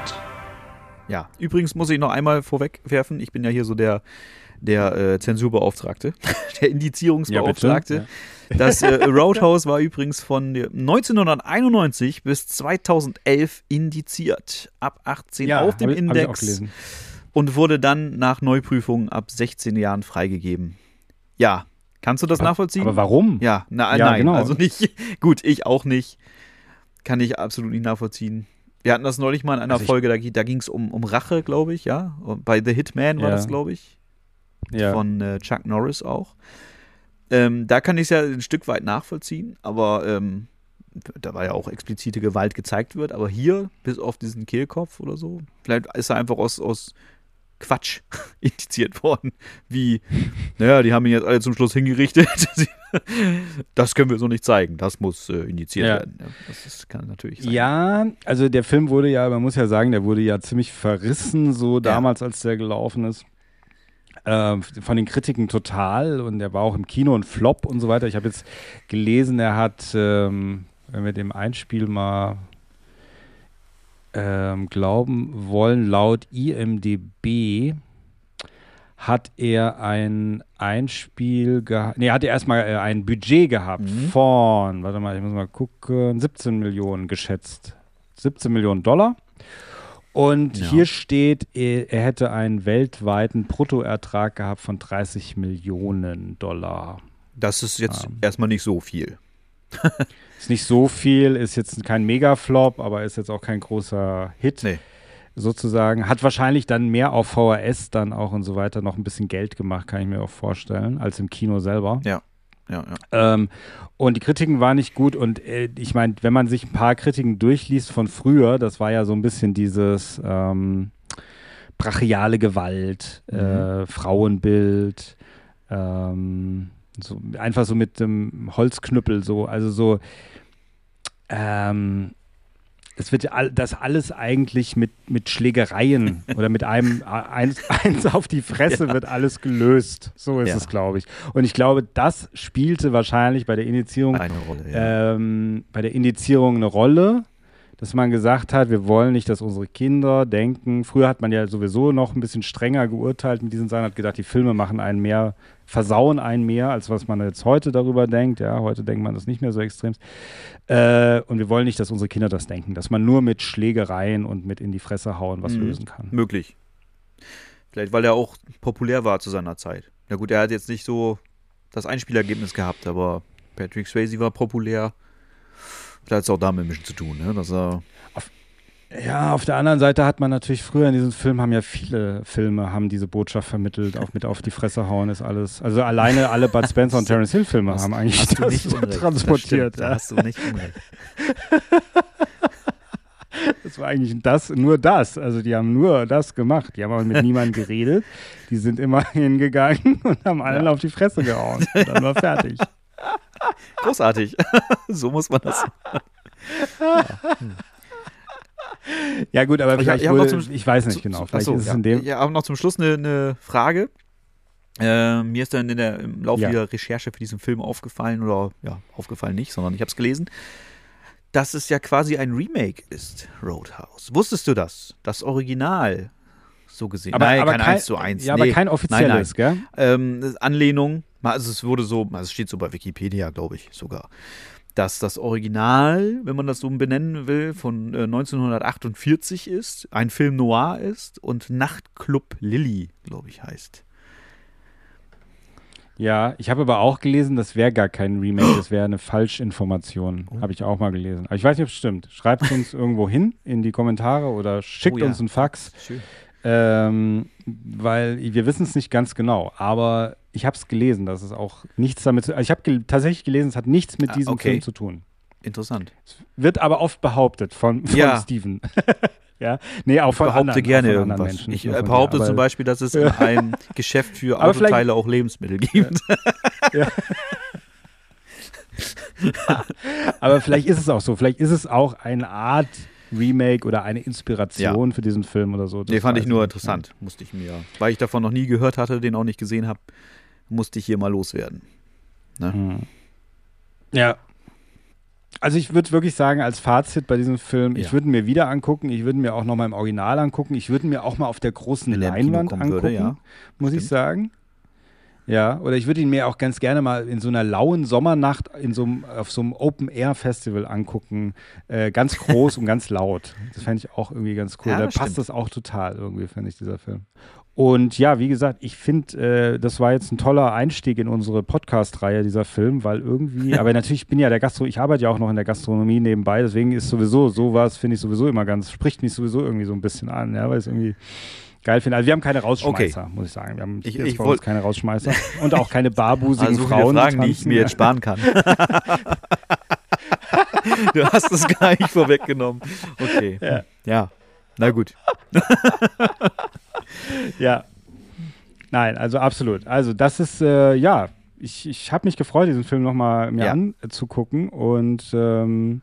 Speaker 6: Ja, übrigens muss ich noch einmal vorwegwerfen, ich bin ja hier so der, der äh, Zensurbeauftragte, <laughs> der Indizierungsbeauftragte. Das äh, Roadhouse war übrigens von der- 1991 bis 2011 indiziert. Ab 18 auf dem
Speaker 5: ich-
Speaker 6: Index und wurde dann nach Neuprüfung ab 16 Jahren freigegeben. Ja, kannst du das nachvollziehen?
Speaker 5: Aber warum?
Speaker 6: Ja, na,
Speaker 5: Ja,
Speaker 6: nein,
Speaker 5: genau.
Speaker 6: also nicht. <laughs> Gut, ich auch nicht. Kann ich absolut nicht nachvollziehen. Wir hatten das neulich mal in einer
Speaker 5: Also
Speaker 6: Folge, da, da ging es um, um Rache, glaube ich, ja. Und Bei The Hitman war
Speaker 5: Ja.
Speaker 6: das, glaube ich.
Speaker 5: Ja.
Speaker 6: Von äh, Chuck Norris auch. Ähm, da kann ich es ja ein Stück weit nachvollziehen, aber ähm, da war ja auch explizite Gewalt gezeigt wird. Aber hier, bis auf diesen Kehlkopf oder so, vielleicht ist er einfach aus, aus Quatsch <laughs> indiziert worden. Wie, naja, die haben ihn jetzt alle zum Schluss hingerichtet. <laughs> das können wir so nicht zeigen. Das muss äh, indiziert
Speaker 5: Ja.
Speaker 6: werden. Das ist, kann natürlich sein.
Speaker 5: Ja, also der Film wurde ja, man muss ja sagen, der wurde ja ziemlich verrissen, so damals, als der gelaufen ist. Ähm, von den Kritiken total und der war auch im Kino ein Flop und so weiter. Ich habe jetzt gelesen, er hat, ähm, wenn wir dem Einspiel mal ähm, glauben wollen, laut IMDB hat er ein Einspiel gehabt, nee, hat er erstmal äh, ein Budget gehabt von, warte mal, ich muss mal gucken, 17 Millionen geschätzt. 17 Millionen Dollar. Und
Speaker 6: Ja.
Speaker 5: hier steht, er er hätte einen weltweiten Bruttoertrag gehabt von 30 Millionen Dollar.
Speaker 6: Das ist jetzt
Speaker 5: Ähm.
Speaker 6: erstmal nicht so viel. <laughs>
Speaker 5: Ist nicht so viel, ist jetzt kein Mega-Flop, aber ist jetzt auch kein großer Hit.
Speaker 6: Nee.
Speaker 5: sozusagen. Hat wahrscheinlich dann mehr auf VHS dann auch und so weiter noch ein bisschen Geld gemacht, kann ich mir auch vorstellen, als im Kino selber.
Speaker 6: Ja. Ja, ja.
Speaker 5: Ähm, und die Kritiken waren nicht gut und äh, ich meine, wenn man sich ein paar Kritiken durchliest von früher, das war ja so ein bisschen dieses ähm, brachiale Gewalt, äh, Frauenbild, ähm, so, einfach so mit dem Holzknüppel so, also so ähm, es wird ja all, das alles eigentlich mit, mit Schlägereien <laughs> oder mit einem eins, <laughs> eins auf die Fresse wird alles gelöst. So ist
Speaker 6: Ja.
Speaker 5: es, glaube ich. Und ich glaube, das spielte wahrscheinlich bei der Indizierung,
Speaker 6: Eine Rolle, ja.
Speaker 5: ähm, bei der Indizierung eine Rolle, dass man gesagt hat, wir wollen nicht, dass unsere Kinder denken. Früher hat man ja sowieso noch ein bisschen strenger geurteilt mit diesen Sachen, hat gedacht, die Filme machen einen mehr, versauen einen mehr, als was man jetzt heute darüber denkt. Ja, heute denkt man das nicht mehr so extrem. Äh, und wir wollen nicht, dass unsere Kinder das denken, dass man nur mit Schlägereien und mit in die Fresse hauen was
Speaker 6: Mhm.
Speaker 5: lösen kann.
Speaker 6: Möglich. Vielleicht, weil er auch populär war zu seiner Zeit. Na gut, er hat jetzt nicht so das Einspielergebnis gehabt, aber Patrick Swayze war populär. Vielleicht hat es auch damit ein bisschen zu tun, ne? dass er
Speaker 5: Ja, auf der anderen Seite hat man natürlich früher in diesem Film haben ja viele Filme haben diese Botschaft vermittelt, auch mit auf die Fresse hauen ist alles. Also alleine alle Bud Spencer und Terence Hill Filme haben eigentlich
Speaker 6: hast
Speaker 5: das
Speaker 6: nicht unrecht.
Speaker 5: transportiert.
Speaker 6: Das stimmt, da
Speaker 5: ja.
Speaker 6: hast du nicht unrecht. <laughs>
Speaker 5: Das war eigentlich das, nur das. Also die haben nur das gemacht. Die haben aber mit niemandem geredet. Die sind immer <laughs> hingegangen und haben allen auf die Fresse gehauen. Und dann war fertig. <laughs>
Speaker 6: Großartig. so muss man das.
Speaker 5: Ja gut, aber
Speaker 6: Ich-
Speaker 5: vielleicht
Speaker 6: ich hab noch
Speaker 5: wurde,
Speaker 6: zum-
Speaker 5: ich weiß nicht genau. Vielleicht
Speaker 6: Achso,
Speaker 5: ist es
Speaker 6: ja.
Speaker 5: in dem.
Speaker 6: Ja, aber noch zum Schluss eine, eine Frage. Äh, mir ist dann in der, im Laufe
Speaker 5: Ja.
Speaker 6: der Recherche für diesen Film aufgefallen, oder ja, aufgefallen nicht, sondern ich habe es gelesen, dass es ja quasi ein Remake ist, Roadhouse. Wusstest du das? Das Original, so gesehen.
Speaker 5: Aber,
Speaker 6: nein,
Speaker 5: aber
Speaker 6: kein
Speaker 5: kein
Speaker 6: 1 zu 1.
Speaker 5: Ja,
Speaker 6: nee.
Speaker 5: aber kein offizielles, gell?
Speaker 6: Ähm, das ist Anlehnung, also es wurde so, also es steht so bei Wikipedia, glaube ich sogar, dass das Original, wenn man das so benennen will, von äh, 1948 ist, ein Film noir ist und Nachtclub Lilly, glaube ich, heißt.
Speaker 5: Ja, ich habe aber auch gelesen, das wäre gar kein Remake, <gasps> das wäre eine Falschinformation.
Speaker 6: Oh.
Speaker 5: Habe ich auch mal gelesen. Aber ich weiß nicht, ob es stimmt. Schreibt uns irgendwo hin in die Kommentare oder schickt
Speaker 6: Oh ja.
Speaker 5: uns einen Fax,
Speaker 6: Schön.
Speaker 5: Ähm, weil wir wissen es nicht ganz genau. Aber ich habe es gelesen, dass es auch nichts damit zu also Ich habe gel tatsächlich gelesen, es hat nichts mit
Speaker 6: Ah,
Speaker 5: diesem
Speaker 6: okay.
Speaker 5: Film zu tun.
Speaker 6: Interessant.
Speaker 5: Wird aber oft behauptet von, von
Speaker 6: Ja.
Speaker 5: Steven. <laughs> ja, nee, auch von
Speaker 6: Ich behaupte
Speaker 5: anderen,
Speaker 6: gerne
Speaker 5: von
Speaker 6: irgendwas.
Speaker 5: Menschen.
Speaker 6: ich äh,
Speaker 5: von
Speaker 6: behaupte
Speaker 5: aber-
Speaker 6: zum Beispiel, dass es in einem Geschäft für <laughs> Autoteile auch Lebensmittel gibt. <laughs>
Speaker 5: Aber vielleicht ist es auch so. Vielleicht ist es auch eine Art Remake oder eine Inspiration für diesen Film oder so. Das
Speaker 6: Den fand ich nur
Speaker 5: nicht.
Speaker 6: interessant, musste ich mir, weil ich davon noch nie gehört hatte, den auch nicht gesehen habe, musste ich hier mal loswerden.
Speaker 5: Ja. Also ich würde wirklich sagen, als Fazit bei diesem Film, ich
Speaker 6: Ja.
Speaker 5: würde ihn mir wieder angucken, ich würde mir auch nochmal im Original angucken, ich würde mir auch mal auf der großen Leinwand angucken,
Speaker 6: würde, ja.
Speaker 5: muss ich sagen. Ja, oder ich würde ihn mir auch ganz gerne mal in so einer lauen Sommernacht in so einem, auf so einem Open-Air-Festival angucken. Äh, ganz groß und ganz laut. Das fände ich auch irgendwie ganz cool.
Speaker 6: Ja,
Speaker 5: da passt
Speaker 6: stimmt.
Speaker 5: das auch total irgendwie, finde ich, dieser Film. Und ja, wie gesagt, ich finde, äh, das war jetzt ein toller Einstieg in unsere Podcast-Reihe, dieser Film, weil irgendwie, <laughs> aber natürlich ich bin ja der Gastro, ich arbeite ja auch noch in der Gastronomie nebenbei, deswegen ist sowieso sowas, finde ich sowieso immer ganz, spricht mich sowieso irgendwie so ein bisschen an, ja, weil es irgendwie geil finde. Also wir haben keine Rausschmeißer, muss ich sagen. Wir haben
Speaker 6: Ich-
Speaker 5: jetzt
Speaker 6: ich wollt-
Speaker 5: keine Rausschmeißer und auch keine <laughs> barbusigen
Speaker 6: Also
Speaker 5: Frauen.
Speaker 6: Fragen, die ich mir jetzt sparen kann. <laughs> du hast es gar nicht vorweggenommen. Okay. Ja. Na gut. <laughs>
Speaker 5: Ja. Nein, also absolut. Also das ist, äh, ja, ich, ich habe mich gefreut, diesen Film nochmal mir
Speaker 6: Ja.
Speaker 5: anzugucken und ähm,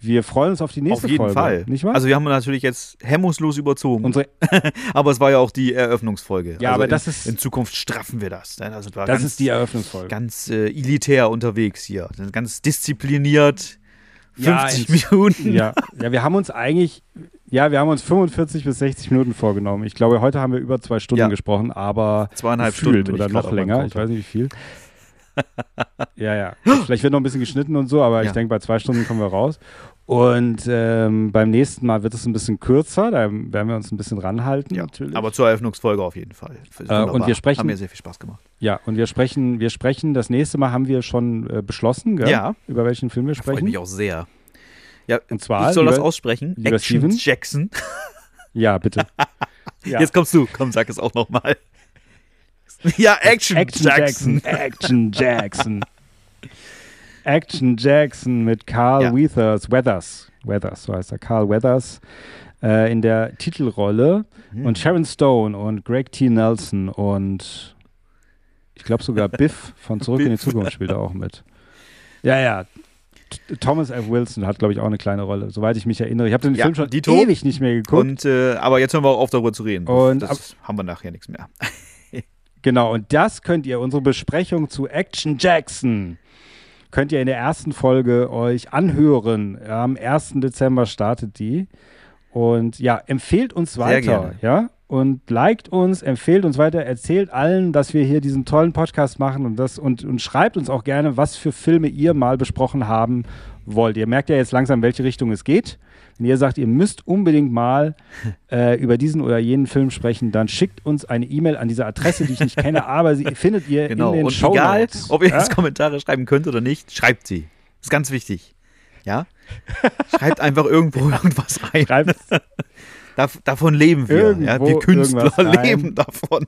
Speaker 5: wir freuen uns auf die nächste
Speaker 6: Auf jeden
Speaker 5: Folge.
Speaker 6: Fall.
Speaker 5: Nicht wahr?
Speaker 6: Also wir haben natürlich jetzt hemmungslos überzogen.
Speaker 5: Unsere, <laughs>
Speaker 6: aber es war ja auch die Eröffnungsfolge.
Speaker 5: Ja,
Speaker 6: also
Speaker 5: aber
Speaker 6: in,
Speaker 5: das ist-
Speaker 6: In Zukunft straffen wir das. ne? Also,
Speaker 5: das
Speaker 6: ganz,
Speaker 5: ist die Eröffnungsfolge.
Speaker 6: Ganz äh, elitär unterwegs hier. Ganz diszipliniert.
Speaker 5: Ja,
Speaker 6: 50
Speaker 5: ins-
Speaker 6: Minuten.
Speaker 5: Ja, ja, wir haben uns eigentlich, ja, wir haben uns 45 bis 60 Minuten vorgenommen. Ich glaube, heute haben wir über zwei Stunden
Speaker 6: Ja.
Speaker 5: gesprochen, aber
Speaker 6: Zweieinhalb Stunden
Speaker 5: oder noch länger. Ich weiß nicht wie viel. Ja, ja. Vielleicht wird noch ein bisschen geschnitten und so, aber ich
Speaker 6: Ja.
Speaker 5: denke, bei zwei Stunden kommen wir raus. Und ähm, beim nächsten Mal wird es ein bisschen kürzer, da werden wir uns ein bisschen ranhalten
Speaker 6: Ja,
Speaker 5: natürlich.
Speaker 6: aber zur Eröffnungsfolge auf jeden Fall.
Speaker 5: Äh, und wir sprechen-
Speaker 6: Hat mir sehr viel Spaß gemacht.
Speaker 5: ja, und wir sprechen, wir sprechen, das nächste Mal haben wir schon äh, beschlossen, gell?
Speaker 6: Ja.
Speaker 5: über welchen Film wir
Speaker 6: Freue
Speaker 5: sprechen.
Speaker 6: mich auch sehr. Ja,
Speaker 5: Und zwar,
Speaker 6: ich soll das
Speaker 5: lieber-
Speaker 6: aussprechen.
Speaker 5: lieber
Speaker 6: Action
Speaker 5: Steven?
Speaker 6: Jackson.
Speaker 5: Ja, bitte. Ja. <laughs>
Speaker 6: Jetzt kommst du. Komm, sag es auch nochmal. <laughs> Ja, Action,
Speaker 5: Action
Speaker 6: Jackson.
Speaker 5: Jackson. Action Jackson. Action Jackson mit Carl
Speaker 6: Ja.
Speaker 5: Weathers, Weathers, Weathers, so heißt er, Carl Weathers äh, in der Titelrolle
Speaker 6: Hm.
Speaker 5: und Sharon Stone und Greg T. Nelson und ich glaube sogar Biff von Zurück in die
Speaker 6: Biff.
Speaker 5: Zukunft spielt er auch mit. Ja, ja. T- Thomas F. Wilson hat, glaube ich, auch eine kleine Rolle, soweit ich mich erinnere. Ich habe den
Speaker 6: Ja,
Speaker 5: Film schon ewig nicht mehr geguckt.
Speaker 6: Und, äh, aber jetzt hören wir auch auf, darüber zu reden.
Speaker 5: Und
Speaker 6: das haben wir nachher nichts mehr.
Speaker 5: Genau, und das könnt ihr, unsere Besprechung zu Action Jackson, könnt ihr in der ersten Folge euch anhören. Am 1. Dezember startet die. Und ja, empfehlt uns weiter, ja? und liked uns, empfehlt uns weiter, erzählt allen, dass wir hier diesen tollen Podcast machen und, das, und, und schreibt uns auch gerne, was für Filme ihr mal besprochen haben wollt. Ihr merkt ja jetzt langsam, welche Richtung es geht. Wenn ihr sagt, ihr müsst unbedingt mal <laughs> äh, über diesen oder jenen Film sprechen, dann schickt uns eine E-Mail an diese Adresse, die ich nicht kenne, <laughs> aber sie findet ihr
Speaker 6: Genau.
Speaker 5: in den
Speaker 6: Und
Speaker 5: Show
Speaker 6: egal, ob ihr
Speaker 5: ja?
Speaker 6: jetzt Kommentare schreiben könnt oder nicht, schreibt sie. ist ganz wichtig. Ja? <laughs> Schreibt einfach irgendwo irgendwas rein.
Speaker 5: Schreibt
Speaker 6: Dav davon leben wir. Ja?
Speaker 5: Irgendwo
Speaker 6: Wir Künstler leben davon.